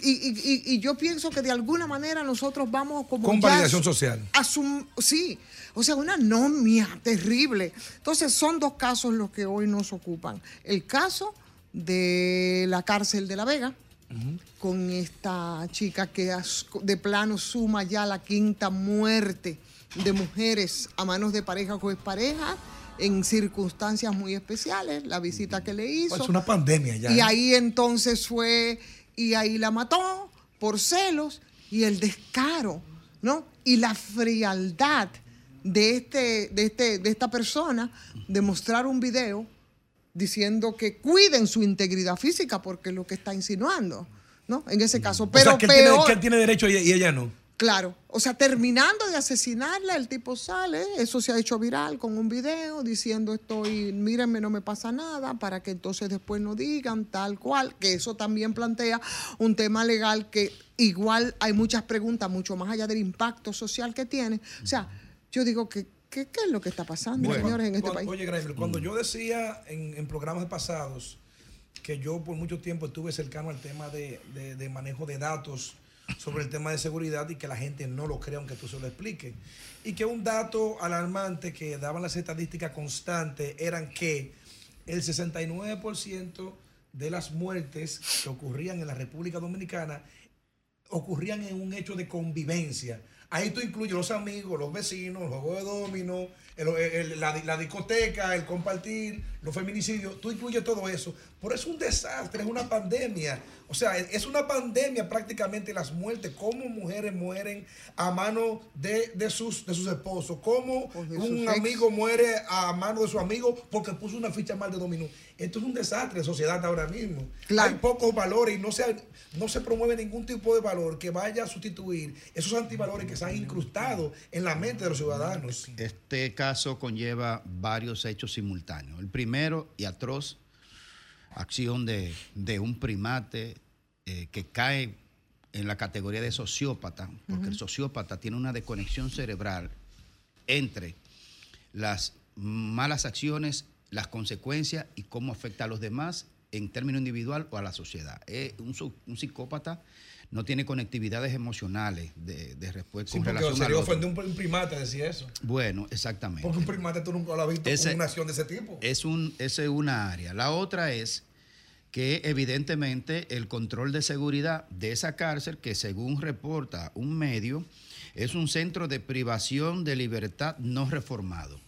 Speaker 1: Y, y- y- y yo pienso que de alguna manera nosotros vamos como
Speaker 4: Con validación social.
Speaker 1: asum- sí, o sea, una anomia terrible. Entonces, son dos casos los que hoy nos ocupan. El caso de la cárcel de La Vega, con esta chica que de plano suma ya la quinta muerte de mujeres a manos de pareja o expareja en circunstancias muy especiales, la visita que le hizo.
Speaker 4: Es una pandemia ya.
Speaker 1: Y
Speaker 4: ¿eh?
Speaker 1: ahí entonces fue, y ahí la mató por celos y el descaro, ¿no? Y la frialdad de, este, de, este, de esta persona de mostrar un video diciendo que cuiden su integridad física porque es lo que está insinuando, ¿no? En ese caso.
Speaker 4: O
Speaker 1: Pero
Speaker 4: sea, que él, tiene, que él tiene derecho y, y ella no.
Speaker 1: Claro, o sea, terminando de asesinarla, el tipo sale, eso se ha hecho viral con un video diciendo estoy, mírenme, no me pasa nada, para que entonces después no digan tal cual, que eso también plantea un tema legal que igual hay muchas preguntas, mucho más allá del impacto social que tiene. O sea, yo digo que, ¿qué es lo que está pasando, señores, en este país?
Speaker 4: Oye, Graeme, cuando yo decía en, en, programas pasados que yo por mucho tiempo estuve cercano al tema de, de, de manejo de datos, sobre el tema de seguridad y que la gente no lo crea aunque tú se lo expliques. Y que un dato alarmante que daban las estadísticas constantes eran que el 69% de las muertes que ocurrían en la República Dominicana ocurrían en un hecho de convivencia. Ahí tú incluyes los amigos, los vecinos, los juegos de domino, la, discoteca, el compartir, los feminicidios, tú incluyes todo eso. Por eso es un desastre, es una pandemia. O sea, es una pandemia prácticamente las muertes, cómo mujeres mueren a mano de, sus, de sus esposos, cómo un amigo muere a mano de su amigo porque puso una ficha mal de dominó. Esto es un desastre de sociedad ahora mismo. Hay pocos valores y no se, no se promueve ningún tipo de valor que vaya a sustituir esos antivalores que se han incrustado en la mente de los ciudadanos.
Speaker 15: Este caso conlleva varios hechos simultáneos. El primero y atroz acción de, un primate eh, que cae en la categoría de sociópata, porque el sociópata tiene una desconexión cerebral entre las malas acciones, las consecuencias y cómo afecta a los demás en términos individual o a la sociedad. un, un psicópata no tiene conectividades emocionales de, de respuesta
Speaker 4: sí, con relación sería ofender un primate decir eso.
Speaker 15: Bueno, exactamente.
Speaker 4: Porque un primate tú nunca lo has visto en una acción de ese tipo.
Speaker 15: Es un, esa es una área. La otra es que evidentemente el control de seguridad de esa cárcel, que según reporta un medio, es un centro de privación de libertad no reformado.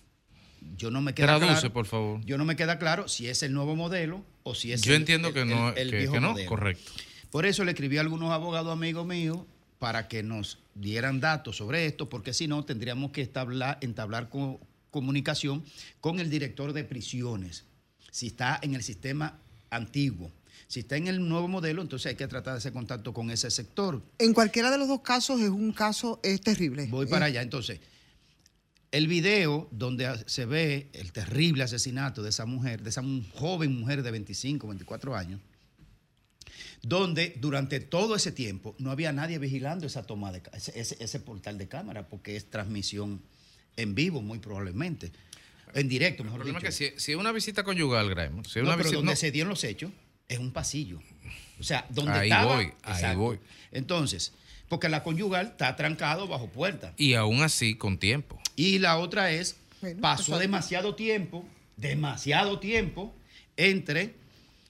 Speaker 15: Yo no me queda
Speaker 3: Traduce, por favor.
Speaker 15: Yo no me queda claro si es el nuevo modelo o si es
Speaker 3: Yo entiendo que no, que, no, correcto.
Speaker 15: Por eso le escribí a algunos abogados amigos míos para que nos dieran datos sobre esto, porque si no tendríamos que entablar, entablar comunicación con el director de prisiones, si está en el sistema antiguo. Si está en el nuevo modelo, entonces hay que tratar de hacer contacto con ese sector.
Speaker 1: En cualquiera de los dos casos es un caso es terrible.
Speaker 15: Voy para allá. Entonces, el video donde se ve el terrible asesinato de esa mujer, de esa joven mujer de 25, 24 años, donde durante todo ese tiempo no había nadie vigilando esa toma de ese, ese, portal de cámara, porque es transmisión en vivo, muy probablemente. En directo, mejor
Speaker 3: El
Speaker 15: problema
Speaker 3: es que si, es una visita conyugal, Graham, si
Speaker 15: una
Speaker 3: visita,
Speaker 15: donde se dieron los hechos es un pasillo. O sea, donde
Speaker 3: ahí voy, ahí voy.
Speaker 15: Entonces, porque la conyugal está trancado bajo puerta.
Speaker 3: Y aún así con tiempo.
Speaker 15: Y la otra es, pasó demasiado tiempo, demasiado tiempo entre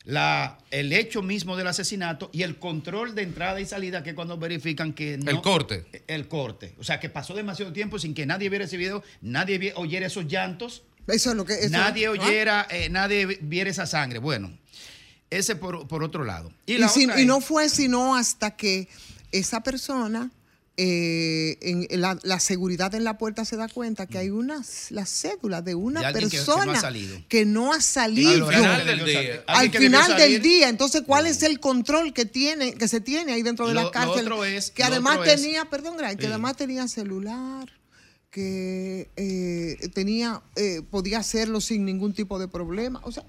Speaker 15: la, el hecho mismo del asesinato y el control de entrada y salida, que cuando verifican que no,
Speaker 3: El corte.
Speaker 15: El corte. O sea, que pasó demasiado tiempo sin que nadie viera ese video, nadie oyera esos llantos.
Speaker 1: Eso es lo que.
Speaker 15: nadie oyera, eh, nadie viera esa sangre. Bueno, ese por, otro lado.
Speaker 1: Y, y no fue sino hasta que esa persona eh, en la, seguridad en la puerta se da cuenta que hay una la cédula de una persona que, no ha salido
Speaker 3: al final del día.
Speaker 1: Al final del día. Entonces, ¿cuál es el control que tiene que se tiene ahí dentro de la cárcel? que además tenía, perdón, que además tenía celular que eh, tenía eh, podía hacerlo sin ningún tipo de problema. O sea,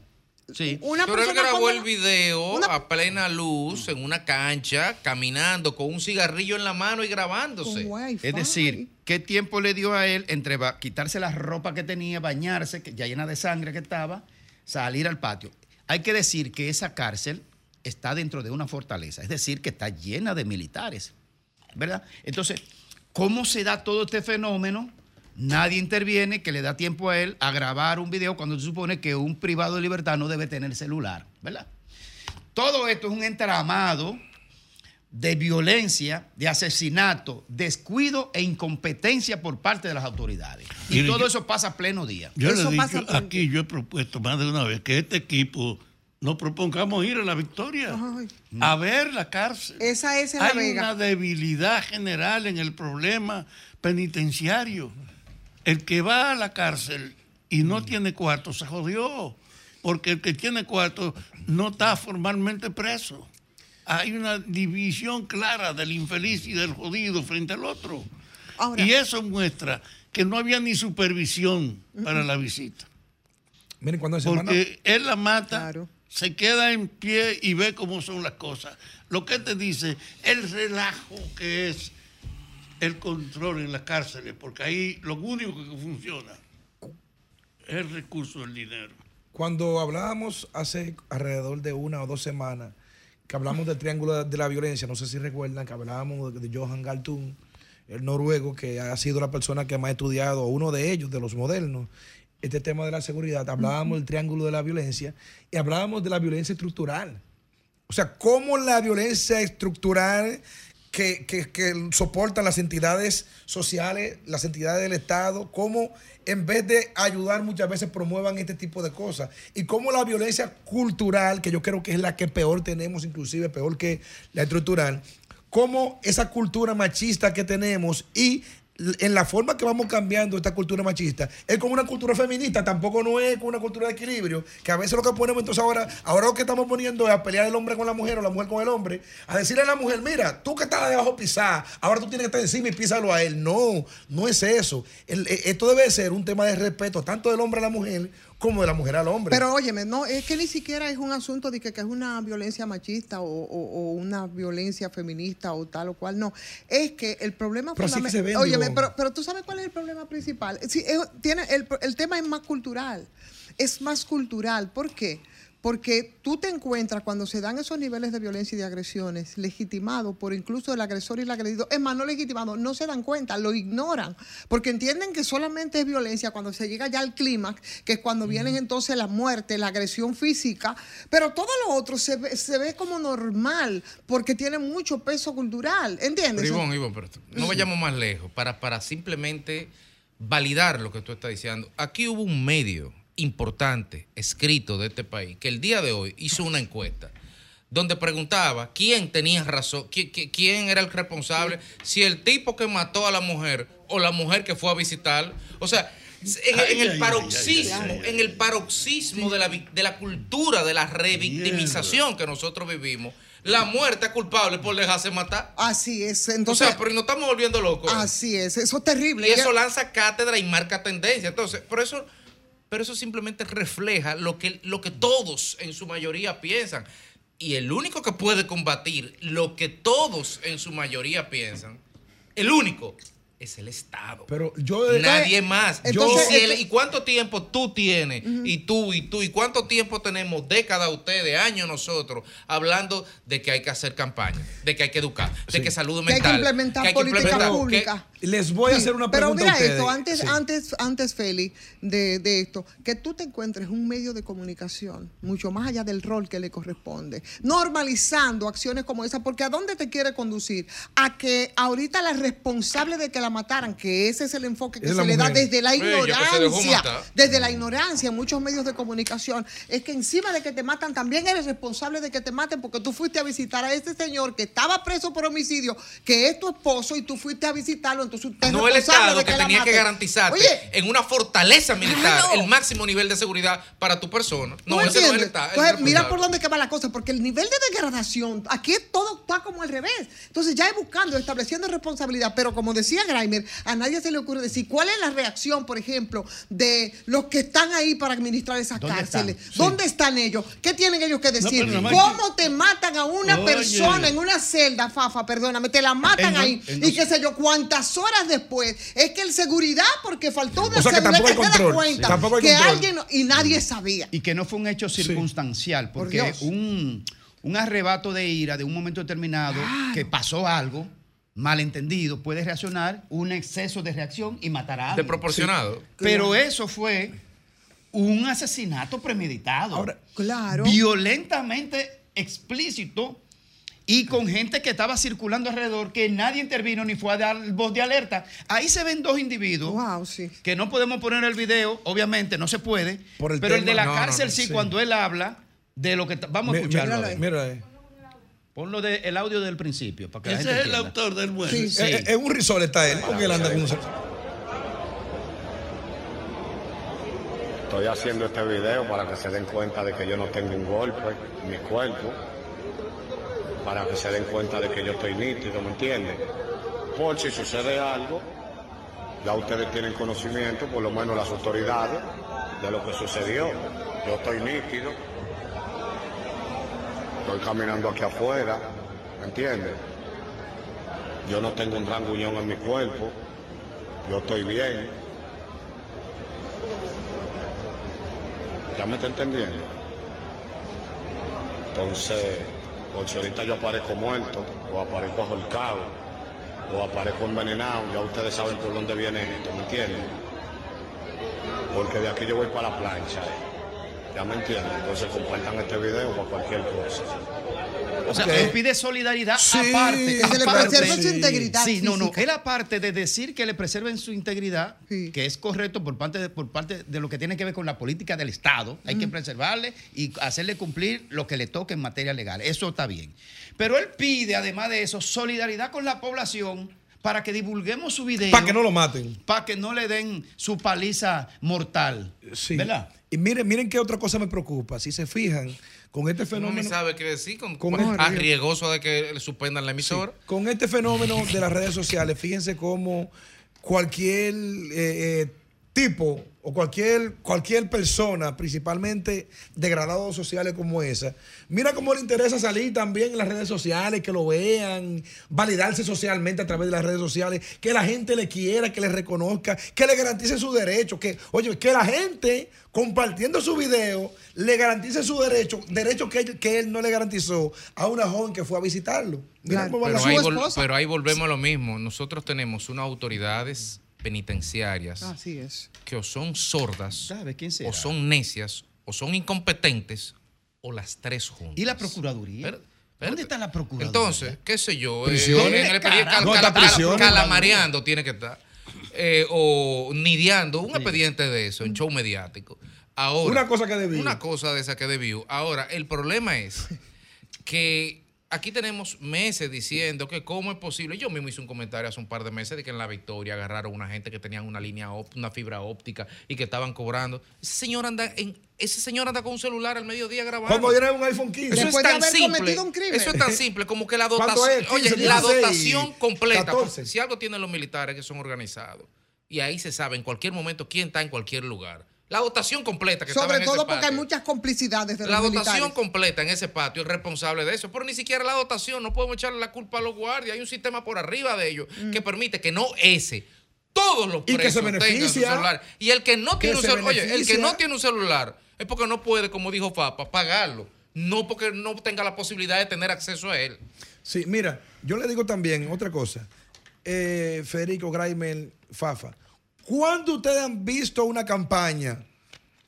Speaker 3: Sí. Pero él grabó el video a plena luz en una cancha, caminando con un cigarrillo en la mano y grabándose.
Speaker 15: Es decir, ¿qué tiempo le dio a él entre quitarse la ropa que tenía, bañarse, que ya llena de sangre que estaba, salir al patio? Hay que decir que esa cárcel está dentro de una fortaleza, es decir, que está llena de militares, ¿verdad? Entonces, ¿cómo se da todo este fenómeno? Nadie interviene que le da tiempo a él a grabar un video cuando se supone que un privado de libertad no debe tener celular, ¿verdad? Todo esto es un entramado de violencia, de asesinato, descuido e incompetencia por parte de las autoridades. Y todo eso pasa a pleno día.
Speaker 6: Yo
Speaker 15: eso
Speaker 6: le he dicho, aquí yo he propuesto más de una vez que este equipo nos propongamos ir a la victoria, a ver la cárcel.
Speaker 1: Esa es la
Speaker 6: Hay una debilidad general en el problema penitenciario. El que va a la cárcel y no mm. tiene cuarto se jodió, porque el que tiene cuarto no está formalmente preso. hay una división clara del infeliz y del jodido frente al otro. y eso muestra que no había ni supervisión para la visita.
Speaker 4: Miren, cuando
Speaker 6: Porque él la mata, se queda en pie y ve cómo son las cosas. Lo que te dice, el relajo que es el control en las cárceles, porque ahí lo único que funciona es el recurso del dinero.
Speaker 4: Cuando hablábamos hace alrededor de una o dos semanas, que hablamos del triángulo de la violencia, no sé si recuerdan que hablábamos de Johan Galtung, el noruego, que ha sido la persona que más ha estudiado, uno de ellos, de los modernos, este tema de la seguridad. Hablábamos del triángulo de la violencia y hablábamos de la violencia estructural. O sea, cómo la violencia estructural que, que, soportan las entidades sociales, las entidades del Estado, cómo en vez de ayudar muchas veces promuevan este tipo de cosas. Y cómo la violencia cultural, que yo creo que es la que peor tenemos, inclusive peor que la estructural, cómo esa cultura machista que tenemos y en la forma que vamos cambiando esta cultura machista, es como una cultura feminista, tampoco no es como una cultura de equilibrio, que a veces lo que ponemos entonces ahora, ahora lo que estamos poniendo es a pelear el hombre con la mujer o la mujer con el hombre, a decirle a la mujer, mira, tú que estás debajo pisar, ahora tú tienes que estar encima y písalo a él. No, no es eso. E, esto debe ser un tema de respeto tanto del hombre a la mujer como de la mujer al hombre.
Speaker 1: Pero óyeme, no, es que ni siquiera es un asunto de que, es una violencia machista o, una violencia feminista o tal o cual, no. Es que el problema
Speaker 4: pero sí que se vende,
Speaker 1: Óyeme, pero, pero, tú sabes cuál es el problema principal. Sí, tiene, el, el tema es más cultural. Es más cultural. ¿Por qué? Porque tú te encuentras cuando se dan esos niveles de violencia y de agresiones legitimados por incluso el agresor y el agredido, es más, no legitimado, no se dan cuenta, lo ignoran, porque entienden que solamente es violencia cuando se llega ya al clímax, que es cuando vienen entonces la muerte, la agresión física, pero todo lo otro se ve, se ve como normal, porque tiene mucho peso cultural, ¿entiendes?
Speaker 3: Pero pero no vayamos más lejos, para, para simplemente validar lo que tú estás diciendo. Aquí hubo un medio importante escrito de este país que el día de hoy hizo una encuesta donde preguntaba quién tenía razón, quién, era el responsable, si el tipo que mató a la mujer o la mujer que fue a visitar. O sea, en, el paroxismo, en el paroxismo de la, de la cultura de la revictimización que nosotros vivimos, la muerte es culpable por dejarse matar.
Speaker 1: Así es. Entonces,
Speaker 3: o sea, pero no estamos volviendo locos.
Speaker 1: Así es, eso es terrible.
Speaker 3: Y eso lanza cátedra y marca tendencia. Entonces, por eso pero eso simplemente refleja lo que, lo que todos en su mayoría piensan. Y el único que puede combatir lo que todos en su mayoría piensan, el único, es el Estado.
Speaker 4: Pero yo
Speaker 3: nadie más. ¿Y cuánto tiempo tú tienes? Y tú, y tú, y cuánto tiempo tenemos, décadas ustedes, años nosotros, hablando de que hay que hacer campaña, de que hay que educar, de que salud mental.
Speaker 1: Que hay que implementar política pública.
Speaker 4: Les voy a hacer una pregunta.
Speaker 1: Pero mira esto, antes, antes, antes, Feli, de, de, esto, que tú te encuentres un medio de comunicación, mucho más allá del rol que le corresponde, normalizando acciones como esa, porque ¿a dónde te quiere conducir? A que ahorita la responsable de que la mataran, que ese es el enfoque que se le da desde la ignorancia, desde la ignorancia en muchos medios de comunicación, es que encima de que te matan, también eres responsable de que te maten porque tú fuiste a visitar a este señor que estaba preso por homicidio, que es tu esposo y tú fuiste a visitarlo
Speaker 3: no el Estado que, tenía que garantizarte en una fortaleza militar el máximo nivel de seguridad para tu persona. No, ese no es el Estado.
Speaker 1: Entonces, mira por dónde va la cosa, porque el nivel de degradación, aquí todo está como al revés. Entonces ya es buscando, estableciendo responsabilidad, pero como decía A nadie se le ocurre decir cuál es la reacción, por ejemplo, de los que están ahí para administrar esas cárceles. ¿Dónde están ellos? ¿Qué tienen ellos que decir? ¿Cómo te matan a una persona en una celda, Fafa? Perdóname, te la matan ahí. y qué sé yo, cuántas horas después es que el seguridad, porque faltó una
Speaker 4: o sea, que, tampoco hay control,
Speaker 1: cuenta que alguien y nadie sabía.
Speaker 15: Y que no fue un hecho circunstancial, porque un, un, arrebato de ira de un momento determinado que pasó algo malentendido puede reaccionar un exceso de reacción y matar a alguien.
Speaker 3: Desproporcionado.
Speaker 15: Pero eso fue un asesinato premeditado.
Speaker 1: Ahora, claro.
Speaker 15: Violentamente explícito y con gente que estaba circulando alrededor que nadie intervino ni fue a dar voz de alerta. Ahí se ven dos individuos que no podemos poner el video, obviamente no se puede, pero el de la cárcel sí, cuando él habla de lo que vamos a escucharlo.
Speaker 4: Mira,
Speaker 15: Ponlo de, el audio del principio. Para que
Speaker 6: Ese es el autor del muerto.
Speaker 4: Sí, sí. Es, un risol está él, porque él anda con un...
Speaker 21: Estoy haciendo este video para que se den cuenta de que yo no tengo un golpe en mi cuerpo para que se den cuenta de que yo estoy nítido, ¿me entienden? Por si sucede algo, ya ustedes tienen conocimiento, por lo menos las autoridades, de lo que sucedió. Yo estoy nítido, estoy caminando aquí afuera, ¿me entiendes? Yo no tengo un ranguñón en mi cuerpo, yo estoy bien. ¿Ya me está entendiendo? Entonces, por si ahorita yo aparezco muerto, o aparezco ahorcado, o aparezco envenenado, ya ustedes saben por dónde viene esto, ¿me entienden? Porque de aquí yo voy para la plancha, ¿ya me entienden? Entonces compartan este video para cualquier cosa.
Speaker 15: O sea, él pide solidaridad
Speaker 21: Sí,
Speaker 15: aparte.
Speaker 21: que se le
Speaker 15: aparte.
Speaker 21: preserve su integridad
Speaker 15: Sí, no, no. Él aparte de decir que le preserven su integridad, que es correcto por parte, de, por parte de lo que tiene que ver con la política del Estado, hay que preservarle y hacerle cumplir lo que le toque en materia legal. Eso está bien. Pero él pide, además de eso, solidaridad con la población para que divulguemos su video.
Speaker 4: Para que no lo maten.
Speaker 15: Para que no le den su paliza mortal.
Speaker 4: Sí.
Speaker 15: ¿Verdad?
Speaker 4: Y miren, miren qué otra cosa me preocupa. Si se fijan, con este
Speaker 3: No
Speaker 4: fenómeno.
Speaker 3: me sabe qué decir, con,
Speaker 4: Con-
Speaker 3: arriesgoso de que le suspendan la emisora.
Speaker 4: Con este fenómeno de las redes sociales, fíjense cómo cualquier eh, eh, tipo o cualquier, cualquier persona, principalmente de grados sociales como esa, mira cómo le interesa salir también en las redes sociales, que lo vean, validarse socialmente a través de las redes sociales, que la gente le quiera, que le reconozca, que le garantice su derecho, que, oye, que la gente compartiendo su video le garantice su derecho, derecho que él, que él no le garantizó a una joven que fue a visitarlo. Mira cómo
Speaker 3: Pero ahí, vol-
Speaker 4: esposa.
Speaker 3: pero ahí volvemos a lo mismo. Nosotros tenemos unas autoridades penitenciarias
Speaker 1: Así es.
Speaker 3: que o son sordas, o son necias, o son incompetentes, o las tres juntas.
Speaker 15: ¿Y la Procuraduría? ¿Dónde está la Procuraduría?
Speaker 3: Entonces, qué sé yo, eh, en el cal-
Speaker 15: No,
Speaker 3: calamareando tiene que estar. eh, o nidiando, un expediente de eso, en show mediático. Ahora,
Speaker 4: Una cosa que debió.
Speaker 3: Una cosa de esa que debió. Ahora, el problema es que aquí tenemos meses diciendo que cómo es posible. Yo mismo hice un comentario hace un par de meses de que en la Victoria agarraron una gente que tenían una línea óptica, una fibra óptica y que estaban cobrando. Ese señor anda en ese señor anda con un celular al mediodía grabando.
Speaker 4: Cuando viene un iPhone 15.
Speaker 3: Eso
Speaker 4: Después
Speaker 3: es
Speaker 4: de
Speaker 3: tan
Speaker 4: haber
Speaker 3: simple.
Speaker 4: cometido un crimen.
Speaker 3: Eso es tan simple como que la
Speaker 4: ¿Cuánto
Speaker 3: dotación,
Speaker 4: es?
Speaker 3: oye,
Speaker 4: 15,
Speaker 3: la
Speaker 4: 16,
Speaker 3: dotación completa.
Speaker 4: 14.
Speaker 3: Si algo tienen los militares que son organizados y ahí se sabe en cualquier momento quién está en cualquier lugar. La dotación completa que estaba
Speaker 1: Sobre
Speaker 3: en
Speaker 1: todo
Speaker 3: ese
Speaker 1: porque hay muchas complicidades de
Speaker 3: La
Speaker 1: los
Speaker 3: dotación
Speaker 1: militares.
Speaker 3: completa en ese patio es responsable de eso, pero ni siquiera la dotación, no podemos echarle la culpa a los guardias, hay un sistema por arriba de ellos que permite que no ese, todos los
Speaker 4: Mm. Y que
Speaker 3: presos
Speaker 4: se
Speaker 3: tengan su celular. Y el que no
Speaker 4: Que
Speaker 3: tiene un celular, oye, el que no tiene un celular es porque no puede, como dijo Fapa, pagarlo, no porque no tenga la posibilidad de tener acceso a él.
Speaker 4: Sí, mira, yo le digo también otra cosa. Eh, Federico Graimer Fafa, ¿cuándo ustedes han visto una campaña?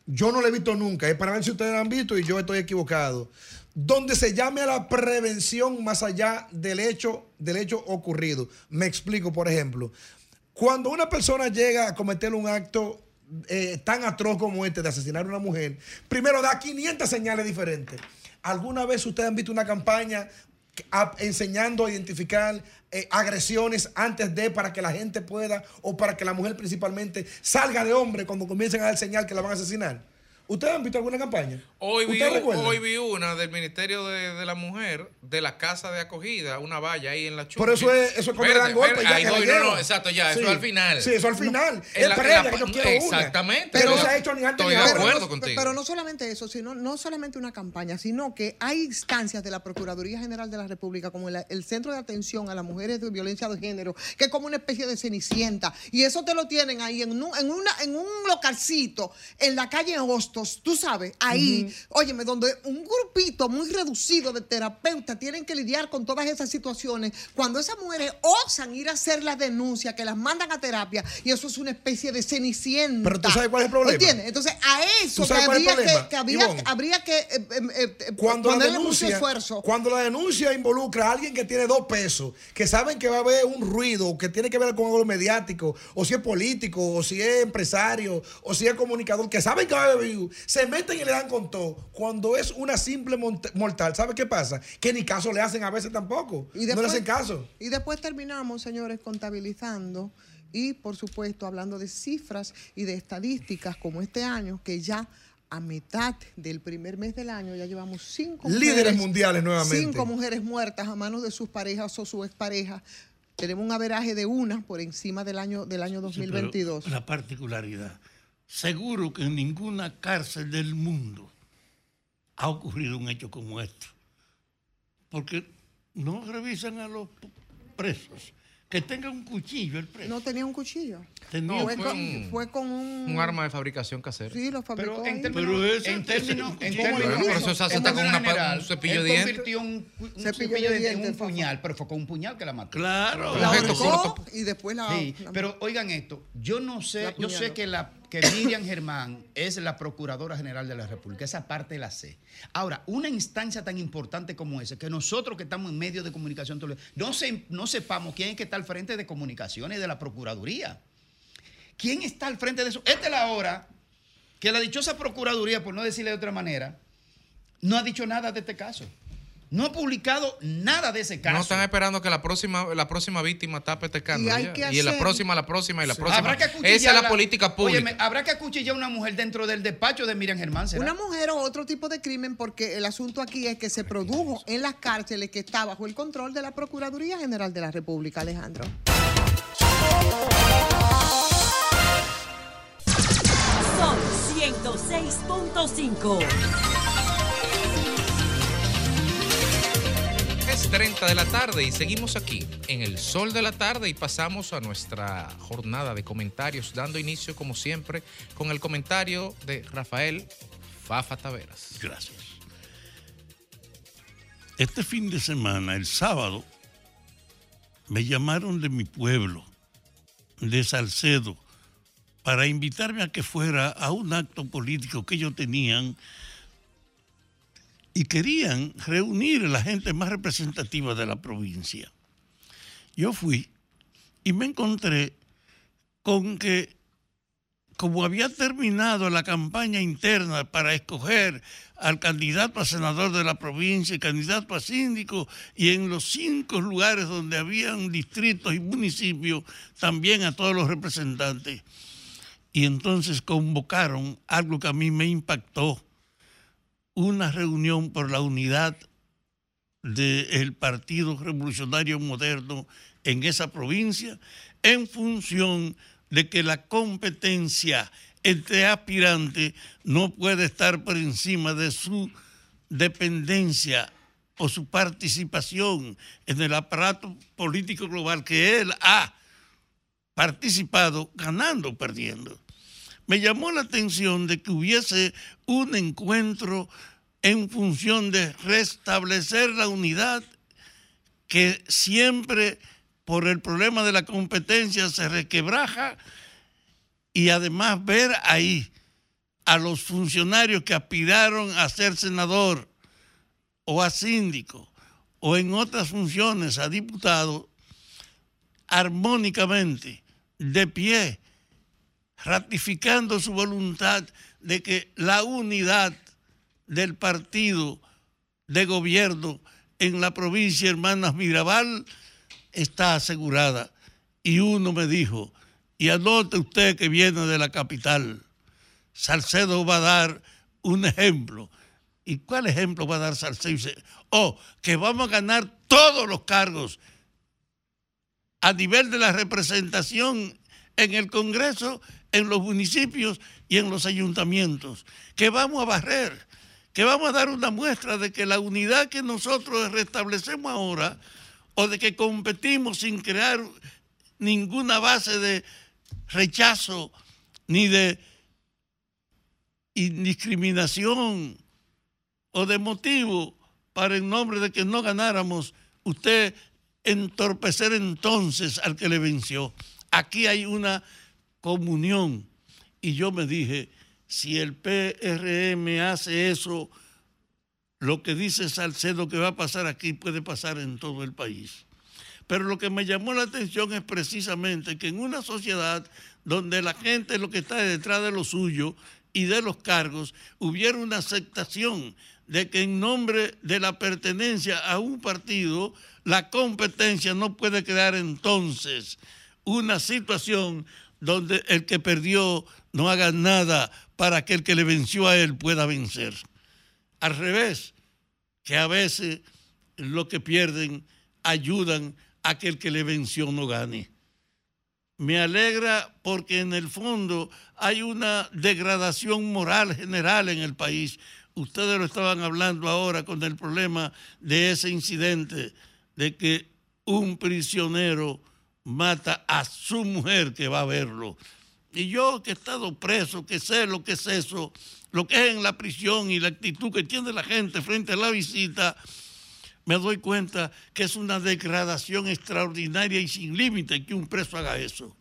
Speaker 4: Yo no la he visto nunca, es para ver si ustedes la han visto y yo estoy equivocado. Donde se llame a la prevención más allá del hecho, del hecho ocurrido. Me explico, por ejemplo. Cuando una persona llega a cometer un acto eh, tan atroz como este de asesinar a una mujer, primero da 500 señales diferentes. ¿Alguna vez ustedes han visto una campaña enseñando a identificar eh, agresiones antes de para que la gente pueda o para que la mujer principalmente salga de hombre cuando comiencen a dar señal que la van a asesinar? ¿Ustedes han visto alguna campaña?
Speaker 3: Hoy vi, hoy vi una del Ministerio de, de la Mujer, de la casa de acogida, una valla ahí en la chula.
Speaker 4: Pero eso es- eso es le dan golpe, ya llevan.
Speaker 3: no, exacto, ya,
Speaker 4: Sí.
Speaker 3: eso al final.
Speaker 4: Sí, eso al final.
Speaker 3: En
Speaker 4: Es
Speaker 3: la- la-
Speaker 4: que yo quiero una.
Speaker 3: Exactamente.
Speaker 4: Pero no se ha hecho ni antes
Speaker 3: Estoy
Speaker 4: ni
Speaker 3: de acuerdo
Speaker 1: no,
Speaker 3: contigo.
Speaker 1: Pero no solamente eso, sino no solamente una campaña, sino que hay instancias de la Procuraduría General de la República, como el, el Centro de Atención a las Mujeres de Violencia de Género, que es como una especie de cenicienta. Y eso te lo tienen ahí en un, en una, en un localcito, en la calle Tú sabes, ahí, óyeme, donde un grupito muy reducido de terapeutas tienen que lidiar con todas esas situaciones. Cuando esas mujeres osan ir a hacer la denuncia, que las mandan a terapia, y eso es una especie de cenicienta.
Speaker 4: Pero tú sabes cuál es el problema.
Speaker 1: ¿Entiendes? Entonces, a eso
Speaker 4: ¿Tú
Speaker 1: que habría, que, que habría,
Speaker 4: Ivonne?
Speaker 1: habría que eh, eh, eh,
Speaker 4: cuando la
Speaker 1: ponerle mucho
Speaker 4: denuncia,
Speaker 1: esfuerzo.
Speaker 4: cuando la denuncia involucra a alguien que tiene dos pesos, que saben que va a haber un ruido, que tiene que ver con algo mediático, o si es político, o si es empresario, o si es comunicador, que saben que va a haber se meten y le dan con todo. Cuando es una simple mortal, ¿sabe qué pasa? Que ni caso le hacen a veces tampoco.
Speaker 1: Y
Speaker 4: no le hacen caso.
Speaker 1: Y después terminamos, señores, contabilizando y, por supuesto, hablando de cifras y de estadísticas como este año, que ya a mitad del primer mes del año ya llevamos cinco
Speaker 4: Líderes mundiales nuevamente.
Speaker 1: Cinco mujeres muertas a manos de sus parejas o su exparejas. Tenemos un averaje de una por encima del año, del año 2022.
Speaker 6: Sí, la particularidad. Seguro que en ninguna cárcel del mundo ha ocurrido un hecho como este. Porque no revisan a los presos que tenga un cuchillo el preso.
Speaker 1: No tenía un cuchillo.
Speaker 3: No,
Speaker 1: fue, con,
Speaker 3: un-
Speaker 1: fue con un...
Speaker 3: Un arma de fabricación casera.
Speaker 1: Sí, lo fabricó
Speaker 15: Pero en términos,
Speaker 6: Pero ese-
Speaker 15: en términos, en
Speaker 6: ese-
Speaker 15: términos-
Speaker 3: Bueno, pero eso se hace con una
Speaker 15: general,
Speaker 3: un cepillo de dientes.
Speaker 15: convirtió un, un
Speaker 1: Cepillo
Speaker 15: cepillo,
Speaker 1: de
Speaker 15: de dientes en un puñal, pero fue con un puñal que la mató.
Speaker 6: Claro.
Speaker 1: La ahorcó y después la...
Speaker 15: Sí,
Speaker 1: la-
Speaker 15: pero oigan esto, yo no sé, yo sé que la que Miriam Germán es la procuradora general de la República, esa parte la sé. Ahora, una instancia tan importante como esa, que nosotros que estamos en medios de comunicación, no, se, no sepamos quién es que está al frente de comunicaciones de la Procuraduría. ¿Quién está al frente de eso? Esta es la hora que la dichosa Procuraduría, por no decirle de otra manera, no ha dicho nada de este caso. No ha publicado nada de ese caso.
Speaker 3: No están esperando que la próxima, la próxima víctima tape este escándalo.
Speaker 1: Y hay
Speaker 3: ya.
Speaker 1: que
Speaker 3: Y la próxima, la próxima y la próxima.
Speaker 15: Habrá que
Speaker 3: Esa es la política pública.
Speaker 15: Óyeme, habrá que acuchillar a una mujer dentro del despacho de Miriam Germán. ¿será?
Speaker 1: Una mujer o otro tipo de crimen, porque el asunto aquí es que se produjo en las cárceles que está bajo el control de la Procuraduría General de la República, Alejandro.
Speaker 22: Son 106.5.
Speaker 3: Es 30 de la tarde y seguimos aquí en el sol de la tarde y pasamos a nuestra jornada de comentarios, dando inicio como siempre con el comentario de Rafael Fafa Taveras.
Speaker 6: Gracias. Este fin de semana, el sábado, me llamaron de mi pueblo, de Salcedo, para invitarme a que fuera a un acto político que ellos tenían y querían reunir a la gente más representativa de la provincia. Yo fui y me encontré con que como había terminado la campaña interna para escoger al candidato a senador de la provincia y candidato a síndico, y en los cinco lugares donde habían distritos y municipios, también a todos los representantes. Y entonces convocaron algo que a mí me impactó, una reunión por la unidad del Partido Revolucionario Moderno en esa provincia en función de que la competencia entre aspirantes no puede estar por encima de su dependencia o su participación en el aparato político global que él ha participado ganando o perdiendo. Me llamó la atención de que hubiese un encuentro en función de restablecer la unidad que siempre por el problema de la competencia se requebraja y además ver ahí a los funcionarios que aspiraron a ser senador o a síndico o en otras funciones a diputado armónicamente, de pie, ratificando su voluntad de que la unidad del partido de gobierno en la provincia Hermanas Mirabal está asegurada. Y uno me dijo, y anote usted que viene de la capital, Salcedo va a dar un ejemplo. ¿Y cuál ejemplo va a dar Salcedo? Oh, que vamos a ganar todos los cargos a nivel de la representación en el Congreso, en los municipios y en los ayuntamientos, que vamos a barrer, que vamos a dar una muestra de que la unidad que nosotros restablecemos ahora, o de que competimos sin crear ninguna base de rechazo ni de indiscriminación o de motivo para en nombre de que no ganáramos, usted entorpecer entonces al que le venció. Aquí hay una comunión. Y yo me dije, si el PRM hace eso, lo que dice Salcedo que va a pasar aquí puede pasar en todo el país. Pero lo que me llamó la atención es precisamente que en una sociedad donde la gente lo que está detrás de lo suyo y de los cargos, hubiera una aceptación de que en nombre de la pertenencia a un partido, la competencia no puede crear entonces una situación donde el que perdió no haga nada para que el que le venció a él pueda vencer. Al revés, que a veces lo que pierden ayudan a que el que le venció no gane. Me alegra porque en el fondo hay una degradación moral general en el país. Ustedes lo estaban hablando ahora con el problema de ese incidente, de que un prisionero mata a su mujer que va a verlo. Y yo que he estado preso, que sé lo que es eso, lo que es en la prisión y la actitud que tiene la gente frente a la visita, me doy cuenta que es una degradación extraordinaria y sin límite que un preso haga eso.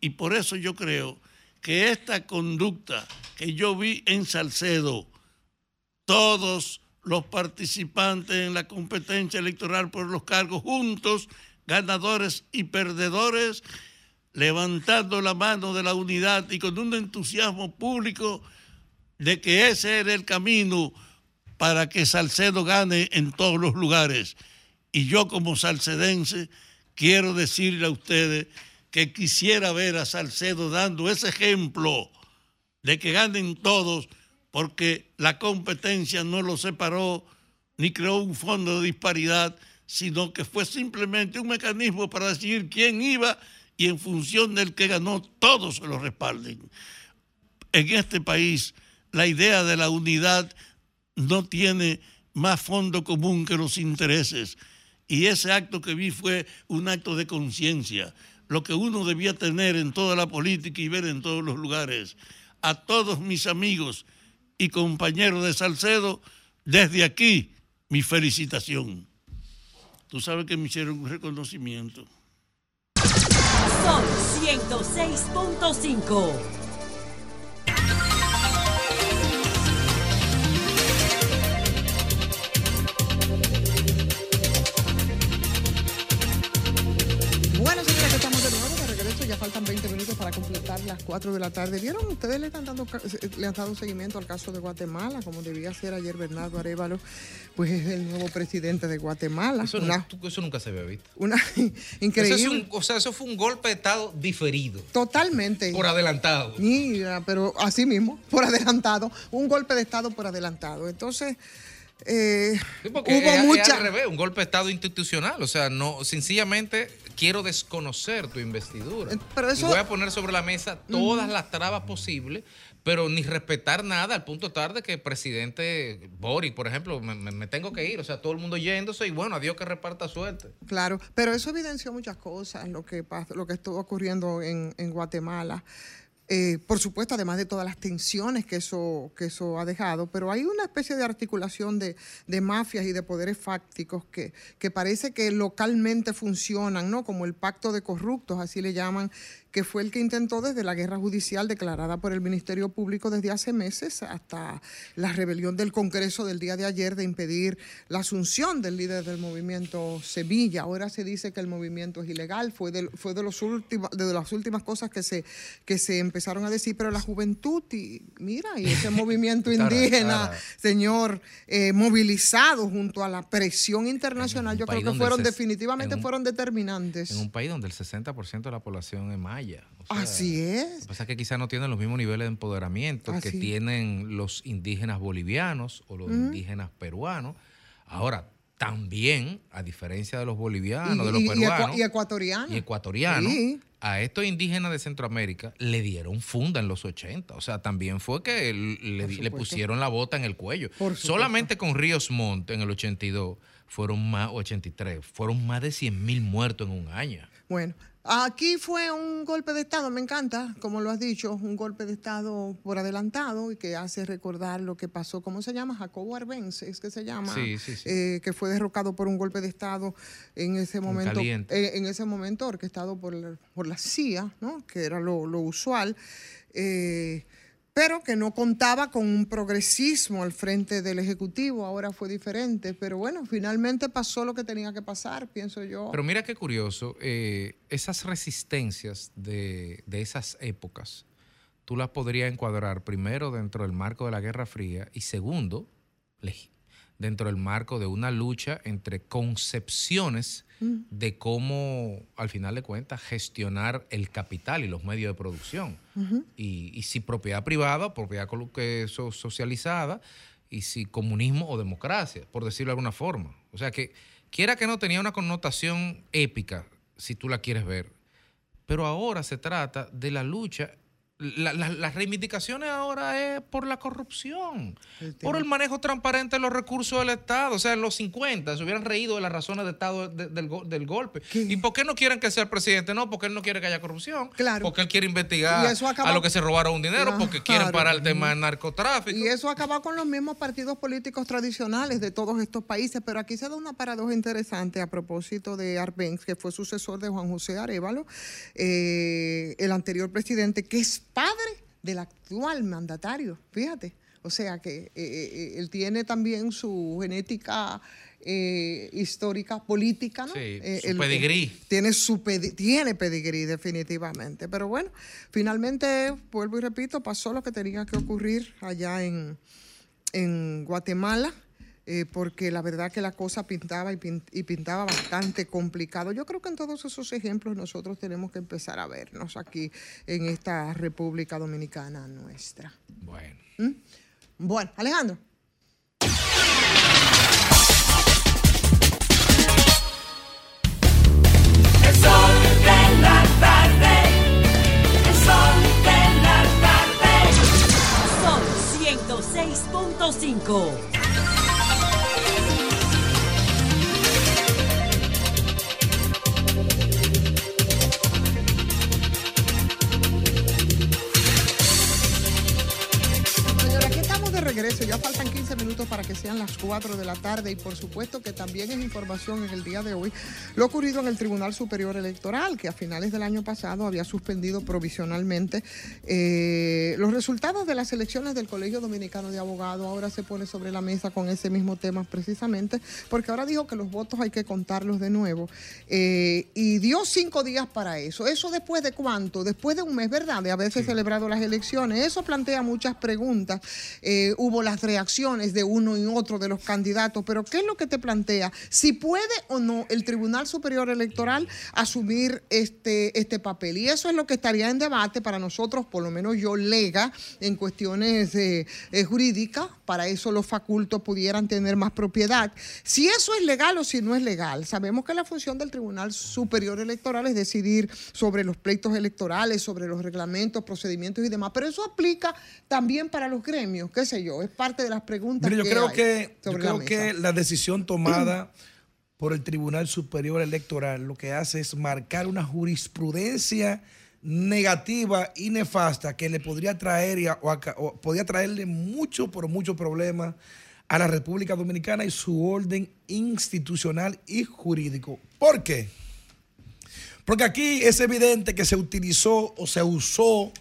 Speaker 6: Y por eso yo creo que esta conducta que yo vi en Salcedo, todos los participantes en la competencia electoral por los cargos juntos, ganadores y perdedores, levantando la mano de la unidad y con un entusiasmo público de que ese era el camino para que Salcedo gane en todos los lugares. Y yo como salcedense quiero decirle a ustedes que quisiera ver a Salcedo dando ese ejemplo de que ganen todos porque la competencia no lo separó ni creó un fondo de disparidad, sino que fue simplemente un mecanismo para decidir quién iba y en función del que ganó todos se lo respalden. En este país la idea de la unidad no tiene más fondo común que los intereses. Y ese acto que vi fue un acto de conciencia, lo que uno debía tener en toda la política y ver en todos los lugares. A todos mis amigos y compañeros de Salcedo, desde aquí, mi felicitación. Tú sabes que me hicieron un reconocimiento.
Speaker 5: Son 106.5.
Speaker 1: ya faltan 20 minutos para completar las 4 de la tarde. ¿Vieron? Ustedes le están dando le han dado seguimiento al caso de Guatemala, como debía ser ayer Bernardo Arevalo, pues es el nuevo presidente de Guatemala.
Speaker 3: Eso, nunca se había visto.
Speaker 1: Una increíble.
Speaker 3: o sea, eso fue un golpe de Estado diferido.
Speaker 1: Totalmente.
Speaker 3: Por adelantado.
Speaker 1: Mira, pero así mismo, por adelantado. Un golpe de Estado por adelantado. Entonces. Eh, hubo mucha...
Speaker 3: al revés, un golpe de Estado institucional. O sea, no, sencillamente quiero desconocer tu investidura. Eh, pero eso... Y voy a poner sobre la mesa todas las trabas posibles, pero ni respetar nada al punto tarde que el presidente Boris, por ejemplo, me, tengo que ir. O sea, todo el mundo yéndose y bueno, adiós que reparta suerte.
Speaker 1: Claro, pero eso evidenció muchas cosas, lo que, lo que estuvo ocurriendo en, en Guatemala. Eh, por supuesto, además de todas las tensiones que eso, que eso ha dejado, pero hay una especie de articulación de, de mafias y de poderes fácticos que, que, parece que localmente funcionan, ¿no? Como el pacto de corruptos, así le llaman, que fue el que intentó desde la guerra judicial declarada por el Ministerio Público desde hace meses hasta la rebelión del Congreso del día de ayer de impedir la asunción del líder del movimiento Sevilla. Ahora se dice que el movimiento es ilegal, fue de, fue de, los últimos, de las últimas cosas que se, que se empezaron a decir, pero la juventud, y mira, y ese movimiento indígena, señor, eh, movilizado junto a la presión internacional, yo creo que fueron definitivamente fueron determinantes.
Speaker 3: En un país donde el 60% de la población es más
Speaker 1: Así es.
Speaker 3: Lo que pasa es que quizás no tienen los mismos niveles de empoderamiento que tienen los indígenas bolivianos o los indígenas peruanos. Ahora, también, a diferencia de los bolivianos, de los peruanos
Speaker 1: y, ecuatorianos,
Speaker 3: y ecuatorianos a estos indígenas de Centroamérica le dieron funda en los 80. O sea, también fue que le, pusieron la bota en el cuello. Solamente con Ríos Montt en el 82 fueron más, 83, fueron más de 100 mil muertos en un año.
Speaker 1: Bueno, Aquí fue un golpe de Estado, me encanta, como lo has dicho, un golpe de Estado por adelantado y que hace recordar lo que pasó, ¿cómo se llama? Jacobo Arbenz, es que se llama,
Speaker 3: sí, sí, sí.
Speaker 1: Eh, que fue derrocado por un golpe de Estado en ese momento, eh, en ese momento orquestado por, por la CIA, ¿no? que era lo, lo usual. Eh, pero que no contaba con un progresismo al frente del Ejecutivo, ahora fue diferente, pero bueno, finalmente pasó lo que tenía que pasar, pienso yo.
Speaker 3: Pero mira qué curioso, eh, esas resistencias de, esas épocas, tú las podrías encuadrar primero dentro del marco de la Guerra Fría y segundo, dentro del marco de una lucha entre concepciones
Speaker 1: Mm.
Speaker 3: de cómo, al final de cuentas, gestionar el capital y los medios de producción. Y, y si propiedad privada, propiedad socializada, y si comunismo o democracia, por decirlo de alguna forma. O sea que, quiera que no, tenía una connotación épica, si tú la quieres ver. Pero ahora se trata de la lucha. La- la- las reivindicaciones ahora es por la corrupción, por el manejo transparente de los recursos del Estado. O sea, en los 50 se hubieran reído de las razones de Estado de- del, go- del golpe. ¿Y por qué no quieren que sea el presidente? No, porque él no quiere que haya corrupción. Porque él quiere investigar a los que se robaron un dinero, porque quieren
Speaker 1: Claro.
Speaker 3: parar el tema del narcotráfico.
Speaker 1: Y eso acaba con los mismos partidos políticos tradicionales de todos estos países. Pero aquí se da una paradoja interesante a propósito de Arbenz, que fue sucesor de Juan José Arevalo, eh, el anterior presidente, que es padre del actual mandatario. Fíjate. O sea que eh, eh, él tiene también su genética eh, histórica, política, ¿no?
Speaker 3: Sí,
Speaker 1: Eh,
Speaker 3: su pedigrí.
Speaker 1: tiene su pedi- tiene pedigrí definitivamente. Pero bueno, finalmente, vuelvo y repito, pasó lo que tenía que ocurrir allá en, en Guatemala. Eh, porque la verdad que la cosa pintaba y, pin- y pintaba bastante complicado. Yo creo que en todos esos ejemplos nosotros tenemos que empezar a vernos aquí en esta República Dominicana nuestra.
Speaker 3: Bueno.
Speaker 1: ¿Mm? Bueno, Alejandro.
Speaker 22: El sol de la tarde. El sol de la tarde. Sol 106.5.
Speaker 1: regreso. Ya faltan 15 minutos para que sean las 4 de la tarde y por supuesto que también es información en el día de hoy lo ocurrido en el Tribunal Superior Electoral, que a finales del año pasado había suspendido provisionalmente eh, los resultados de las elecciones del Colegio Dominicano de Abogados. Ahora se pone sobre la mesa con ese mismo tema precisamente, porque ahora dijo que los votos hay que contarlos de nuevo eh, y dio cinco días para eso. ¿Eso después de cuánto? Después de un mes, ¿verdad? De haberse celebrado las elecciones. Eso plantea muchas preguntas. Eh, hubo las reacciones de uno y otro de los candidatos, pero ¿qué es lo que te plantea? Si puede o no el Tribunal Superior Electoral asumir este, este papel. Y eso es lo que estaría en debate para nosotros, por lo menos yo lega, en cuestiones eh, eh, jurídicas, para eso los facultos pudieran tener más propiedad. Si eso es legal o si no es legal, sabemos que la función del Tribunal Superior Electoral es decidir sobre los pleitos electorales, sobre los reglamentos, procedimientos y demás, pero eso aplica también para los gremios, qué sé yo, es parte de las preguntas
Speaker 4: yo
Speaker 1: que
Speaker 4: creo
Speaker 1: hay
Speaker 4: que, yo
Speaker 1: sobre
Speaker 4: creo que la decisión tomada por el Tribunal Superior Electoral lo que hace es marcar una jurisprudencia negativa y nefasta que le podría traer y a- o, aca- o podría traerle mucho, por mucho problemas a la República Dominicana y su orden institucional y jurídico. ¿Por qué? Porque aquí es evidente que se utilizó o se usó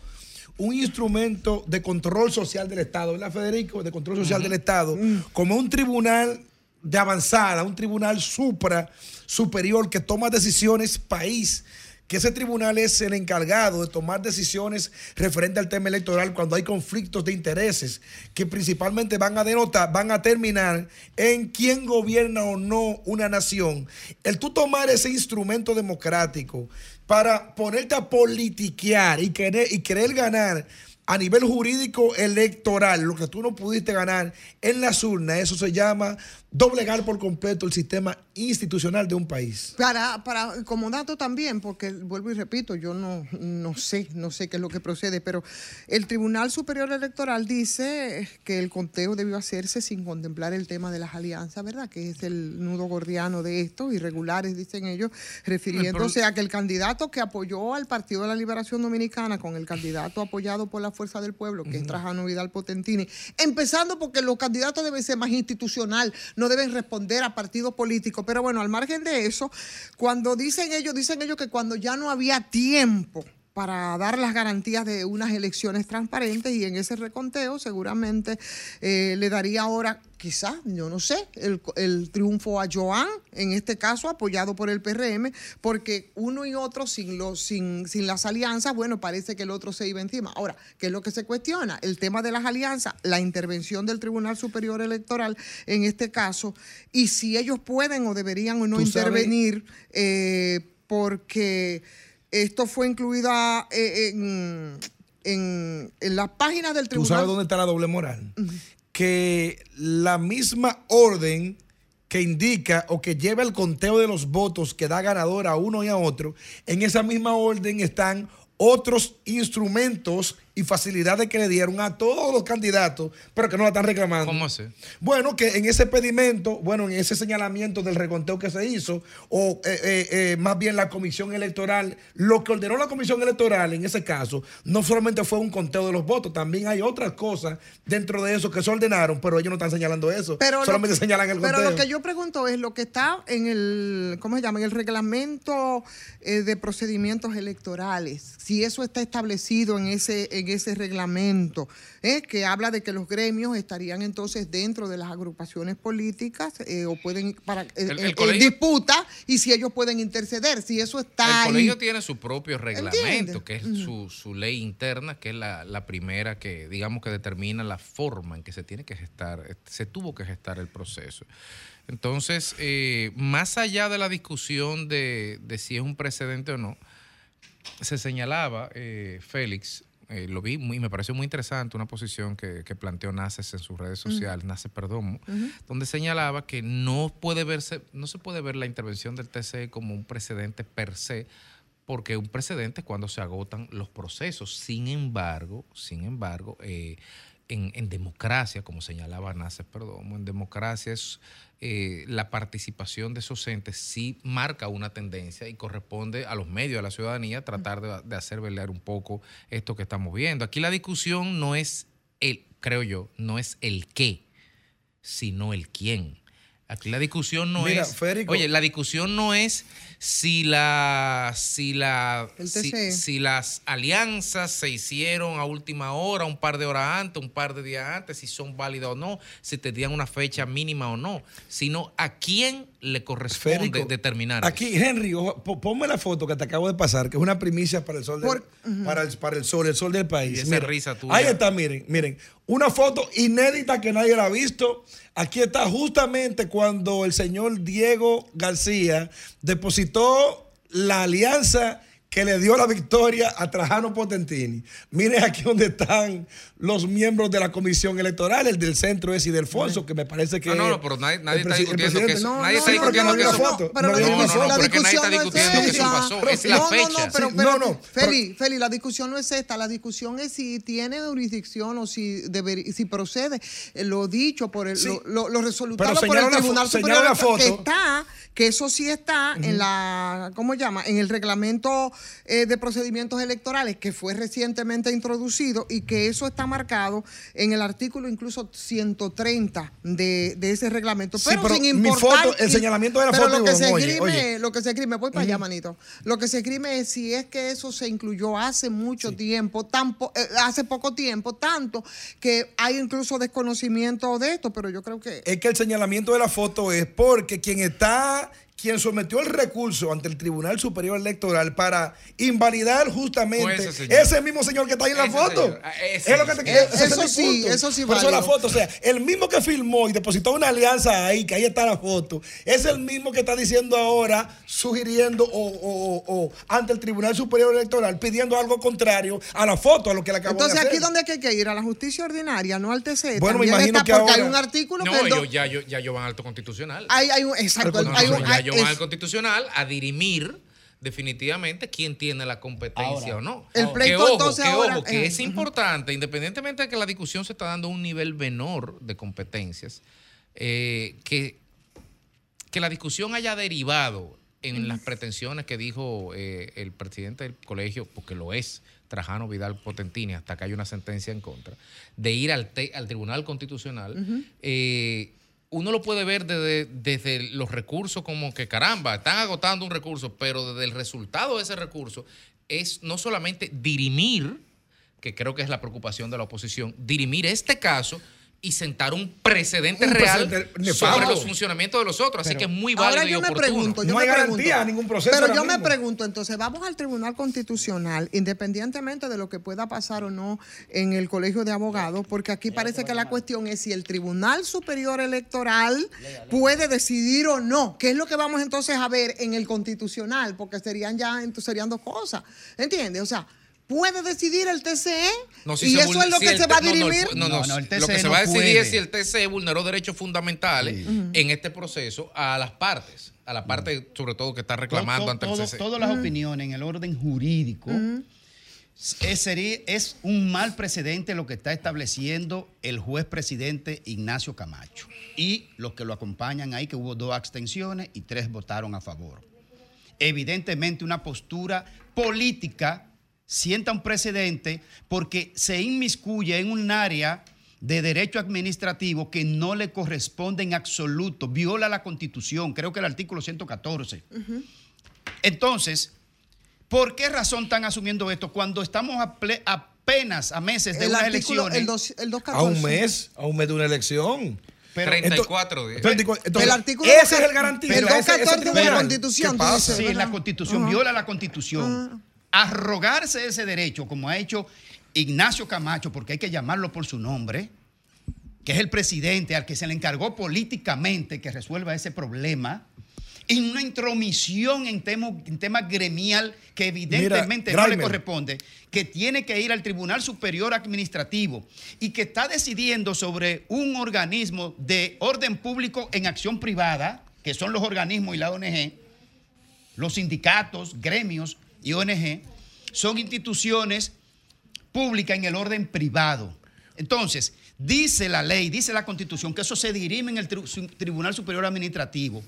Speaker 4: un instrumento de control social del Estado, ¿verdad, Federico? De control social del Estado, como un tribunal de avanzada, un tribunal supra, superior, que toma decisiones país, que ese tribunal es el encargado de tomar decisiones referente al tema electoral cuando hay conflictos de intereses, que principalmente van a denotar, van a terminar en quién gobierna o no una nación. El tú tomar ese instrumento democrático para ponerte a politiquear y querer, y querer ganar a nivel jurídico electoral, lo que tú no pudiste ganar en las urnas, eso se llama doblegar por completo el sistema institucional de un país.
Speaker 1: Para, para, como dato también, porque vuelvo y repito, yo no, no sé, no sé qué es lo que procede, pero el Tribunal Superior Electoral dice que el conteo debió hacerse sin contemplar el tema de las alianzas, ¿verdad? Que es el nudo gordiano de estos, irregulares, dicen ellos, refiriéndose a que el candidato que apoyó al Partido de la Liberación Dominicana con el candidato apoyado por la Fuerza del Pueblo, que es Trajano Vidal Potentini, empezando porque los candidatos deben ser más institucional, no deben responder a partidos políticos. Pero bueno, al margen de eso, cuando dicen ellos, dicen ellos que cuando ya no había tiempo para dar las garantías de unas elecciones transparentes y en ese reconteo seguramente eh, le daría ahora quizás, yo no sé, el, el, triunfo a Joan, en este caso apoyado por el PRM, porque uno y otro sin, los, sin, sin las alianzas, bueno, parece que el otro se iba encima. Ahora, ¿qué es lo que se cuestiona? El tema de las alianzas, la intervención del Tribunal Superior Electoral en este caso, y si ellos pueden o deberían o no intervenir, eh, porque esto fue incluido eh, en, en, en, las páginas del tribunal.
Speaker 4: ¿Tú sabes dónde está la doble moral? Que la misma orden que indica o que lleva el conteo de los votos que da ganador a uno y a otro, en esa misma orden están otros instrumentos y facilidades que le dieron a todos los candidatos, pero que no la están reclamando.
Speaker 3: ¿Cómo así?
Speaker 4: Bueno, que en ese pedimento, bueno, en ese señalamiento del reconteo que se hizo, o eh, eh, eh, más bien la comisión electoral, lo que ordenó la comisión electoral en ese caso, no solamente fue un conteo de los votos, también hay otras cosas dentro de eso que se ordenaron, pero ellos no están señalando eso,
Speaker 1: pero
Speaker 4: solamente señalan el conteo.
Speaker 1: Pero lo que yo pregunto es lo que está en el, ¿cómo se llama? En el reglamento de procedimientos electorales, si eso está establecido en ese, en ese reglamento, ¿eh? que habla de que los gremios estarían entonces dentro de las agrupaciones políticas eh, o pueden para eh,
Speaker 3: El- el colegio-
Speaker 1: disputa y si ellos pueden interceder, si eso está
Speaker 3: El colegio
Speaker 1: ahí.
Speaker 3: tiene su propio reglamento,
Speaker 1: ¿Entiendes?
Speaker 3: que es su, su ley interna, que es la, la primera que, digamos, que determina la forma en que se tiene que gestar, se tuvo que gestar el proceso. Entonces, eh, más allá de la discusión de, de si es un precedente o no, se señalaba, eh, Félix, eh, lo vi muy, me pareció muy interesante una posición que, que planteó Naces en sus redes sociales, Naces Perdomo, donde señalaba que no puede verse, no se puede ver la intervención del TCE como un precedente per se, porque un precedente es cuando se agotan los procesos. Sin embargo, sin embargo, eh, en, democracia, como señalaba Naces Perdomo, en democracia es eh, la participación de esos entes sí marca una tendencia y corresponde a los medios, a la ciudadanía, tratar de, de hacer velar un poco esto que estamos viendo. Aquí la discusión no es el, creo yo, no es el qué, sino el quién. Aquí la discusión no
Speaker 4: Mira,
Speaker 3: es.
Speaker 4: Federico.
Speaker 3: Oye, la discusión no es si la si la si las alianzas se hicieron a última hora, un par de horas antes, un par de días antes, si son válidas o no, si tenían una fecha mínima o no, sino a quién le corresponde determinar.
Speaker 4: Aquí, Henry, ojo, po- ponme la foto que te acabo de pasar, que es una primicia para el sol del, para el, para el sol, el sol del país.
Speaker 3: Y esa
Speaker 4: Miren,
Speaker 3: risa tuya.
Speaker 4: Ahí está, miren, miren. Una foto inédita que nadie la ha visto. Aquí está justamente cuando el señor Diego García depositó la alianza que le dio la victoria a Trajano Potentini. Miren aquí donde están los miembros de la comisión electoral, el del centro es Idelfonso, que me parece que
Speaker 3: No, no, no, pero nadie, nadie está discutiendo que eso.
Speaker 4: No,
Speaker 3: nadie está discutiendo que eso.
Speaker 1: Pero
Speaker 4: No,
Speaker 1: la
Speaker 4: no, no,
Speaker 1: discusión,
Speaker 4: no,
Speaker 1: la
Speaker 3: nadie está discutiendo que eso pasó, es la
Speaker 1: no,
Speaker 3: fecha.
Speaker 1: No, no, Feli, Feli, la discusión no es esta. La discusión es si tiene jurisdicción o si si procede eh, lo dicho por el, lo, lo- resolutado
Speaker 4: Pero
Speaker 1: por el Tribunal Superior que está, que eso sí está en la, ¿cómo se llama? En el reglamento eh, de procedimientos electorales que fue recientemente introducido y que eso está marcado en el artículo incluso 130 de, de ese reglamento.
Speaker 4: Sí,
Speaker 1: Pero, sin
Speaker 4: mi
Speaker 1: importar.
Speaker 4: foto, el señalamiento de la
Speaker 1: pero
Speaker 4: foto,
Speaker 1: Lo que, se
Speaker 4: oye,
Speaker 1: escribe,
Speaker 4: oye.
Speaker 1: lo que se escribe, voy para allá, manito. Lo que se escribe es si es que eso se incluyó hace mucho tiempo, tan po- eh, hace poco tiempo, tanto que hay incluso desconocimiento de esto, pero yo creo que
Speaker 4: es que el señalamiento de la foto es porque quien está, quien sometió el recurso ante el Tribunal Superior Electoral para invalidar justamente
Speaker 3: ese
Speaker 4: mismo señor que está ahí en la
Speaker 3: Ese
Speaker 4: foto.
Speaker 3: Ah, ese
Speaker 4: es lo que te
Speaker 3: señor.
Speaker 4: ese es
Speaker 1: Eso sí, eso sí
Speaker 4: Por eso la foto, o sea, el mismo que filmó y depositó una alianza ahí, que ahí está la foto, es el mismo que está diciendo ahora, sugiriendo o, o- o- o ante el Tribunal Superior Electoral, pidiendo algo contrario a la foto, a lo que le acabó
Speaker 1: entonces
Speaker 4: de hacer.
Speaker 1: aquí donde hay que ir a la justicia ordinaria, no al TC.
Speaker 4: Bueno, me imagino
Speaker 1: está
Speaker 4: que
Speaker 1: porque
Speaker 4: ahora-
Speaker 1: hay un artículo
Speaker 3: No,
Speaker 1: que
Speaker 3: ya, yo- ya yo van al alto constitucional.
Speaker 1: hay, hay un exacto,
Speaker 3: No, no,
Speaker 1: hay
Speaker 3: van
Speaker 1: es-
Speaker 3: al constitucional a dirimir definitivamente quién tiene la competencia
Speaker 1: Ahora,
Speaker 3: o no.
Speaker 1: El
Speaker 3: que
Speaker 1: pleito,
Speaker 3: ojo,
Speaker 1: entonces,
Speaker 3: que,
Speaker 1: ahora,
Speaker 3: ojo, que
Speaker 1: eh,
Speaker 3: es importante, independientemente de que la discusión se está dando a un nivel menor de competencias, eh, que, que la discusión haya derivado en las pretensiones que dijo eh, el presidente del colegio, porque lo es, Trajano Vidal Potentini, hasta que hay una sentencia en contra, de ir al, Tribunal Constitucional, eh, uno lo puede ver desde, desde los recursos como que caramba, están agotando un recurso, pero desde el resultado de ese recurso es no solamente dirimir, que creo que es la preocupación de la oposición, dirimir este caso y sentar un precedente
Speaker 4: Un
Speaker 3: real
Speaker 4: precedente
Speaker 3: sobre los funcionamientos de los otros. Así que es muy válido
Speaker 1: Ahora
Speaker 3: y
Speaker 1: yo me
Speaker 3: oportuno.
Speaker 1: pregunto, yo
Speaker 4: No
Speaker 1: me
Speaker 4: hay
Speaker 1: pregunto,
Speaker 4: garantía a ningún proceso
Speaker 1: Pero yo me pregunto, entonces, vamos al Tribunal Constitucional, independientemente de lo que pueda pasar o no en el Colegio de Abogados, porque aquí parece que la cuestión es si el Tribunal Superior Electoral puede decidir o no. ¿Qué es lo que vamos entonces a ver en el Constitucional? Porque serían ya entonces serían dos cosas. ¿Entiendes? O sea, puede decidir el TCE
Speaker 3: No, si
Speaker 1: y
Speaker 3: se
Speaker 1: eso es lo
Speaker 3: si
Speaker 1: que se va a dirimir.
Speaker 3: No, no,
Speaker 15: No, no, el
Speaker 3: lo
Speaker 15: TCE
Speaker 3: que se
Speaker 15: no
Speaker 3: va a decidir
Speaker 15: puede.
Speaker 3: es si el TCE vulneró derechos fundamentales en este proceso a las partes, a la parte sobre todo que está reclamando
Speaker 15: Todo-
Speaker 3: ante el TCE.
Speaker 15: Todas las opiniones en el orden jurídico es, sería- es un mal precedente lo que está estableciendo el juez presidente Ignacio Camacho y los que lo acompañan ahí, que hubo dos abstenciones y tres votaron a favor. Evidentemente una postura política sienta un precedente porque se inmiscuye en un área de derecho administrativo que no le corresponde en absoluto, viola la constitución, creo que el artículo 114. Entonces, ¿por qué razón están asumiendo esto cuando estamos a apenas a meses de
Speaker 1: El
Speaker 15: unas
Speaker 1: artículo,
Speaker 15: elecciones?
Speaker 1: el, dos- el
Speaker 4: A
Speaker 1: 214.
Speaker 4: un mes, a un mes de una elección.
Speaker 15: Pero-
Speaker 3: 34 días.
Speaker 4: 34, entonces,
Speaker 1: el artículo
Speaker 4: ese es el garantista.
Speaker 1: el
Speaker 4: ese- ese
Speaker 1: 214 de la. Constitución,
Speaker 15: Sí, la constitución viola la constitución. Arrogarse ese derecho, como ha hecho Ignacio Camacho, porque hay que llamarlo por su nombre, que es el presidente al que se le encargó políticamente que resuelva ese problema, en una intromisión en, temo- en temas gremial que evidentemente no le corresponde, que tiene que ir al Tribunal Superior Administrativo y que está decidiendo sobre un organismo de orden público en acción privada, que son los organismos y la ONG, los sindicatos, gremios y ONG, son instituciones públicas en el orden privado. Entonces, dice la ley, dice la constitución, que eso se dirime en el Tribunal Superior Administrativo.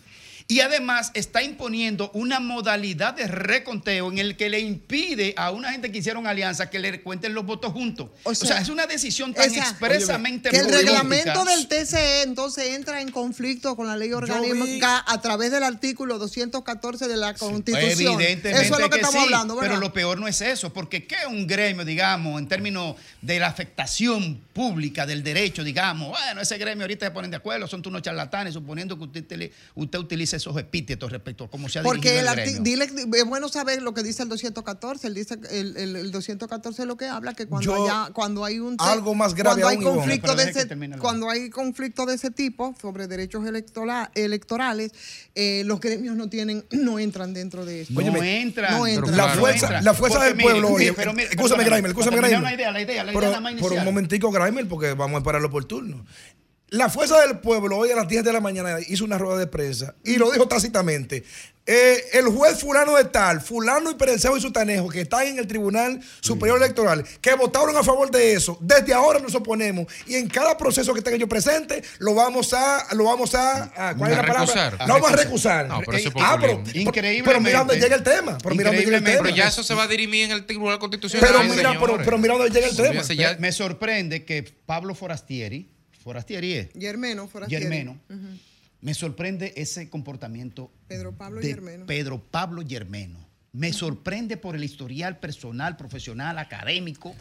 Speaker 15: Y además está imponiendo una modalidad de reconteo en el que le impide a una gente que hicieron alianza que le cuenten los votos juntos. O sea, es una decisión tan
Speaker 1: esa-
Speaker 15: expresamente
Speaker 1: que el reglamento del TCE entonces entra en conflicto con la ley orgánica a través del artículo 214 de la Constitución.
Speaker 15: Evidentemente
Speaker 1: Eso es lo que, estamos
Speaker 15: sí,
Speaker 1: hablando, ¿verdad?
Speaker 15: Pero lo peor no es eso, porque ¿qué un gremio, digamos, en términos de la afectación pública del derecho, digamos? Bueno, ese gremio ahorita se ponen de acuerdo, son unos charlatanes, suponiendo que usted, usted utilice esos epítetos respecto a cómo se ha
Speaker 1: Porque
Speaker 15: dirigido
Speaker 1: el dile, es bueno saber lo que dice el 214. Él dice, el, el- el 214 es lo que habla que cuando,
Speaker 4: Yo-
Speaker 1: haya- cuando hay un
Speaker 4: algo más grave
Speaker 1: cuando hay
Speaker 4: aún,
Speaker 1: conflicto de ese cuando hay conflicto de ese tipo sobre derechos electoral- electorales, eh, los gremios no tienen no entran dentro de esto.
Speaker 15: No
Speaker 4: Óyeme,
Speaker 15: entran.
Speaker 1: no entran.
Speaker 4: La
Speaker 15: No
Speaker 4: fuerza, la fuerza
Speaker 15: Porque
Speaker 4: del
Speaker 15: mire,
Speaker 4: pueblo,
Speaker 15: mire, pero mire,
Speaker 4: escúchame, Graimer, escúchame,
Speaker 15: para terminar
Speaker 4: Graimer.
Speaker 15: una idea, la idea, la idea
Speaker 4: Pero-
Speaker 15: nada más
Speaker 4: Por un momentico, Graimer, porque vamos a esperarlo por turno. La fuerza del pueblo hoy a las 10 de la mañana hizo una rueda de prensa y lo dijo tácitamente. Eh, el juez fulano de tal, fulano y Perencejo y Sutanejo, que están en el Tribunal Superior Electoral, que votaron a favor de eso, desde ahora nos oponemos y en cada proceso que tenga yo presente, lo vamos a, lo vamos a, a- ¿cuál es
Speaker 3: A
Speaker 4: la palabra?
Speaker 3: recusar.
Speaker 4: Lo vamos a recusar.
Speaker 3: No, pero eso es
Speaker 4: ah, pero.
Speaker 15: Increíblemente.
Speaker 4: pero mira dónde llega el tema. Pero mira dónde llega el tema.
Speaker 3: Pero ya eso se va a dirimir en el Tribunal Constitucional.
Speaker 4: Pero mira, pero, pero mira dónde llega el tema.
Speaker 15: Me sorprende que Pablo Forastieri, Forastieri es,
Speaker 1: Yermeno, Forastieri.
Speaker 15: Yermeno, me sorprende ese comportamiento
Speaker 1: Pedro Pablo
Speaker 15: de
Speaker 1: Yermeno.
Speaker 15: Pedro Pablo Yermeno. Me sorprende por el historial personal, profesional, académico.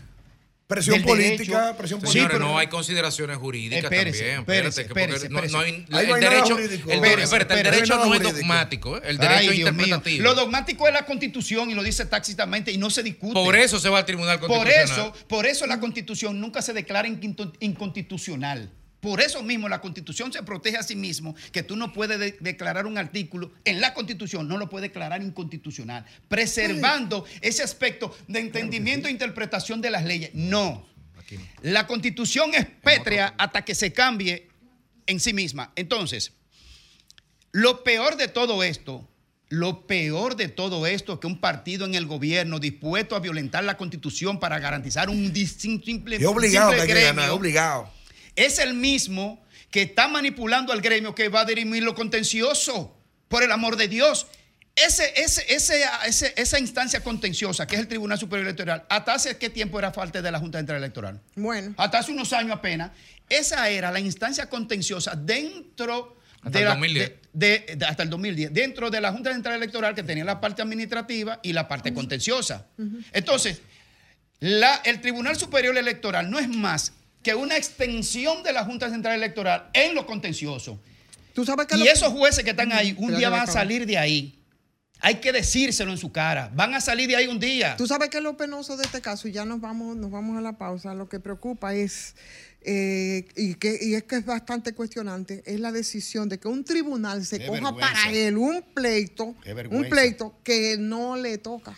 Speaker 4: Presión política,
Speaker 15: derecho.
Speaker 4: presión
Speaker 15: Sí,
Speaker 3: Señores,
Speaker 15: pero-
Speaker 3: no hay consideraciones jurídicas
Speaker 15: Espérese,
Speaker 3: también.
Speaker 15: espérese,
Speaker 3: Espérate, que porque
Speaker 15: espérese,
Speaker 3: no- no hay-
Speaker 15: espérese.
Speaker 4: No
Speaker 3: el
Speaker 4: hay
Speaker 3: derecho,
Speaker 4: jurídico.
Speaker 3: el,
Speaker 15: Espérese,
Speaker 3: espérate, el
Speaker 15: espérese.
Speaker 3: derecho
Speaker 4: No
Speaker 3: es dogmático, ¿eh? el
Speaker 15: Ay,
Speaker 3: derecho es interpretativo.
Speaker 15: Lo dogmático es la constitución y lo dice tácitamente y no se discute.
Speaker 3: Por eso se va al Tribunal
Speaker 15: Por
Speaker 3: Constitucional.
Speaker 15: eso, por eso la constitución nunca se declara inconstitucional. Por eso mismo la constitución se protege a sí mismo, que tú no puedes de- declarar un artículo en la constitución, no lo puedes declarar inconstitucional, preservando ese aspecto de entendimiento e interpretación de las leyes. No. La constitución es pétrea hasta que se cambie en sí misma. Entonces, lo peor de todo esto, lo peor de todo esto es que un partido en el gobierno dispuesto a violentar la constitución para garantizar un simple,
Speaker 4: Es obligado
Speaker 15: simple
Speaker 4: hay que ganar,
Speaker 15: gremio,
Speaker 4: obligado.
Speaker 15: Es el mismo que está manipulando al gremio que va a dirimir lo contencioso. Por el amor de Dios. Ese, ese, ese- ese- esa instancia contenciosa, que es el Tribunal Superior Electoral, ¿hasta hace qué tiempo era falta de la Junta Central Electoral?
Speaker 1: Bueno.
Speaker 15: Hasta hace unos años apenas. Esa era la instancia contenciosa dentro
Speaker 3: Hasta
Speaker 15: de
Speaker 3: el
Speaker 15: la-
Speaker 3: 2010.
Speaker 15: de- de- de- hasta el 2010, dentro de la Junta Central Electoral que tenía la parte administrativa y la parte contenciosa. Entonces, la- el Tribunal Superior Electoral no es más que una extensión de la Junta Central Electoral en lo contencioso.
Speaker 1: ¿Tú sabes que
Speaker 15: y
Speaker 1: lo-
Speaker 15: esos jueces que están ahí, un día van a salir de ahí. Hay que decírselo en su cara. Van a salir de ahí un día.
Speaker 1: Tú sabes que lo penoso de este caso, y ya nos vamos, nos vamos a la pausa, lo que preocupa es, eh, y, que, y es que es bastante cuestionante, es la decisión de que un tribunal se
Speaker 15: Qué
Speaker 1: coja
Speaker 15: vergüenza.
Speaker 1: para él un pleito, un pleito que no le toca,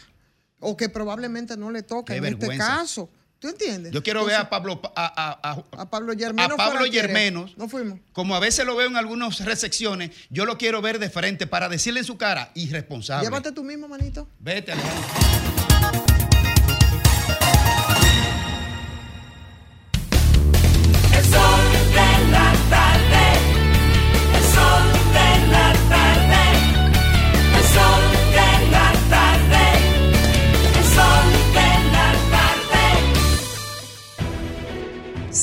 Speaker 1: o que probablemente no le toca
Speaker 15: Qué
Speaker 1: en este caso. ¿Tú entiendes?
Speaker 15: Yo quiero ver a Pablo, a, a- a-
Speaker 1: a Pablo Yermenos.
Speaker 15: a Pablo. Yermenos.
Speaker 1: No fuimos.
Speaker 15: como a veces lo veo en algunas recepciones, yo lo quiero ver de frente para decirle en su cara, irresponsable.
Speaker 1: Llévate tú mismo, manito.
Speaker 15: Vete, Alejandro.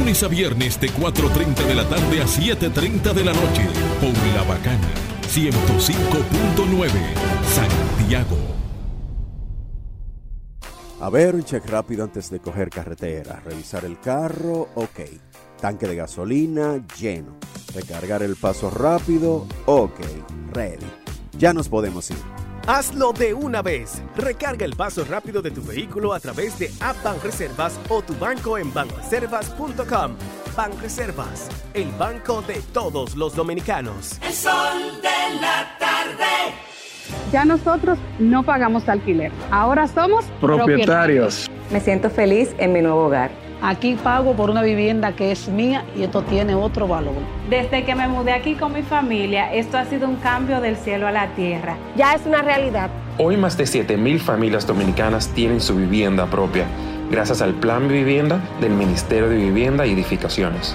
Speaker 23: Lunes a viernes de 4.30 de la tarde a 7.30 de la noche. Por La Bacana. 105.9. Santiago.
Speaker 24: A ver, un check rápido antes de coger carretera. Revisar el carro, ok. Tanque de gasolina, lleno. Recargar el paso rápido, ok. Ready. Ya nos podemos ir.
Speaker 25: Hazlo de una vez. Recarga el paso rápido de tu vehículo a través de App Reservas o tu banco en banreservas.com. Reservas, el banco de todos los dominicanos.
Speaker 22: El sol de la tarde.
Speaker 26: Ya nosotros no pagamos alquiler. Ahora somos
Speaker 16: Propietarios.
Speaker 27: Me siento feliz en mi nuevo hogar.
Speaker 28: Aquí pago por una vivienda que es mía y esto tiene otro valor.
Speaker 29: Desde que me mudé aquí con mi familia, esto ha sido un cambio del cielo a la tierra.
Speaker 30: Ya es una realidad.
Speaker 31: Hoy más de 7.000 familias dominicanas tienen su vivienda propia, gracias al Plan Vivienda del Ministerio de Vivienda y Edificaciones.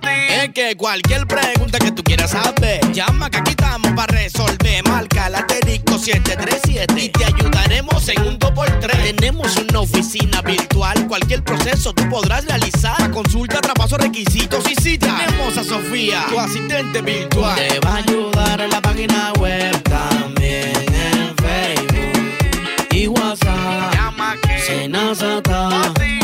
Speaker 32: Es que cualquier pregunta que tú quieras saber, llama que aquí estamos para resolver. Marca la asterisco 737 y te ayudaremos en un 2x3. Tenemos una oficina virtual, cualquier proceso tú podrás realizar. La consulta, traspaso, requisitos y si tenemos a Sofía, tu asistente virtual. Te va a ayudar en la página web también en Facebook y WhatsApp. Llama que.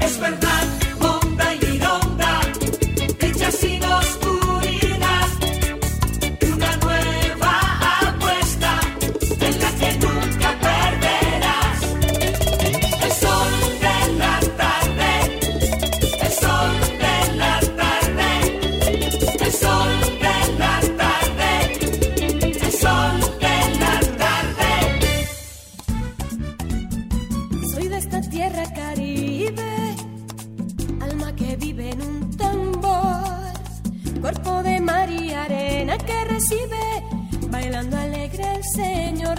Speaker 22: Es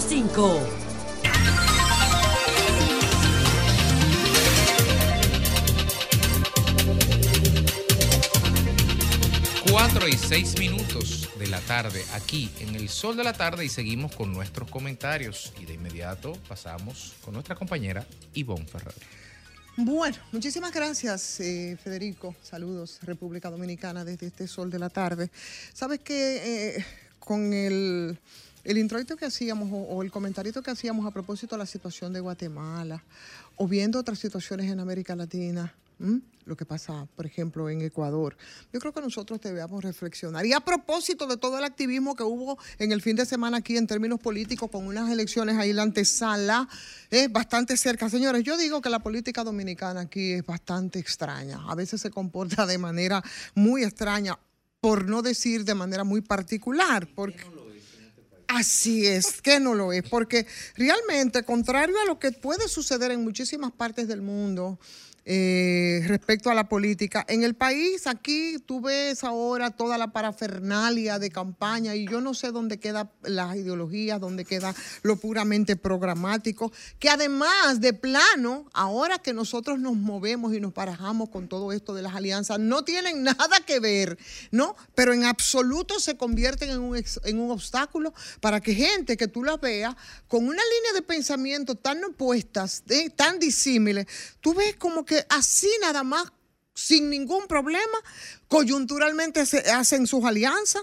Speaker 20: 105.
Speaker 3: Cuatro y seis minutos de la tarde aquí en el sol de la tarde y seguimos con nuestros comentarios y de inmediato pasamos con nuestra compañera Ivonne Ferrer.
Speaker 1: Bueno, muchísimas gracias, eh, Federico. Saludos, República Dominicana, desde este sol de la tarde. Sabes que eh, con el el introito que hacíamos o, o el comentarito que hacíamos a propósito de la situación de Guatemala o viendo otras situaciones en América Latina, lo que pasa, por ejemplo, en Ecuador, yo creo que nosotros debemos reflexionar. Y a propósito de todo el activismo que hubo en el fin de semana aquí en términos políticos, con unas elecciones ahí, la antesala es bastante cerca. Señores, yo digo que la política dominicana aquí es bastante extraña. A veces se comporta de manera muy extraña, por no decir de manera muy particular. Porque, Así es, que no lo es, porque realmente, contrario a lo que puede suceder en muchísimas partes del mundo, eh, respecto a la política. En el país, aquí tú ves ahora toda la parafernalia de campaña y yo no sé dónde queda las ideologías, dónde queda lo puramente programático, que además de plano, ahora que nosotros nos movemos y nos parajamos con todo esto de las alianzas, no tienen nada que ver, ¿no? Pero en absoluto se convierten en un, en un obstáculo para que gente que tú las veas con una línea de pensamiento tan opuestas, eh, tan disímiles, tú ves como que así nada más, sin ningún problema, coyunturalmente se hacen sus alianzas.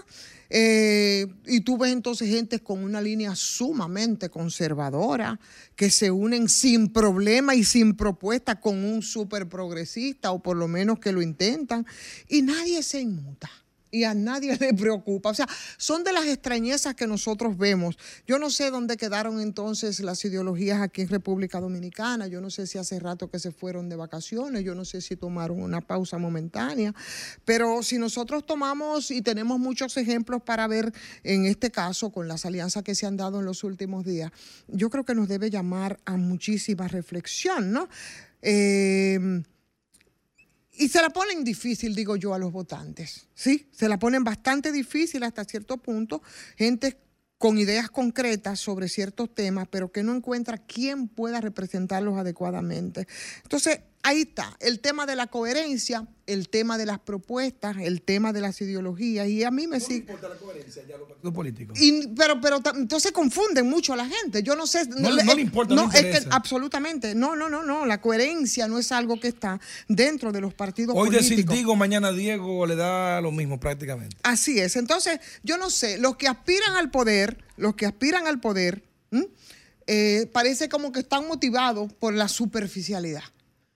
Speaker 1: eh, y tú ves entonces gente con una línea sumamente conservadora que se unen sin problema y sin propuesta con un súper progresista o por lo menos que lo intentan y nadie se inmuta y a nadie le preocupa. O sea, son de las extrañezas que nosotros vemos. Yo no sé dónde quedaron entonces las ideologías aquí en República Dominicana. Yo no sé si hace rato que se fueron de vacaciones. Yo no sé si tomaron una pausa momentánea. Pero si nosotros tomamos y tenemos muchos ejemplos para ver en este caso con las alianzas que se han dado en los últimos días, yo creo que nos debe llamar a muchísima reflexión, ¿no? Eh, y se la ponen difícil, digo yo, a los votantes. Sí, se la ponen bastante difícil hasta cierto punto. Gente con ideas concretas sobre ciertos temas, pero que no encuentra quién pueda representarlos adecuadamente. Entonces, ahí está, el tema de la coherencia, el tema de las propuestas, el tema de las ideologías, y a mí me sigue...
Speaker 33: importa la coherencia ya los partidos políticos.
Speaker 1: Y, pero, entonces confunden mucho a la gente. Yo no sé.
Speaker 33: No le- no le importa, no
Speaker 1: No, es que absolutamente. No, no, no, no. La coherencia no es algo que está dentro de los partidos
Speaker 33: Hoy decir
Speaker 1: políticos.
Speaker 33: digo, mañana Diego le da lo mismo prácticamente.
Speaker 1: Así es. Entonces, yo no sé, los que aspiran al poder, los que aspiran al poder. Eh, parece como que están motivados por la superficialidad.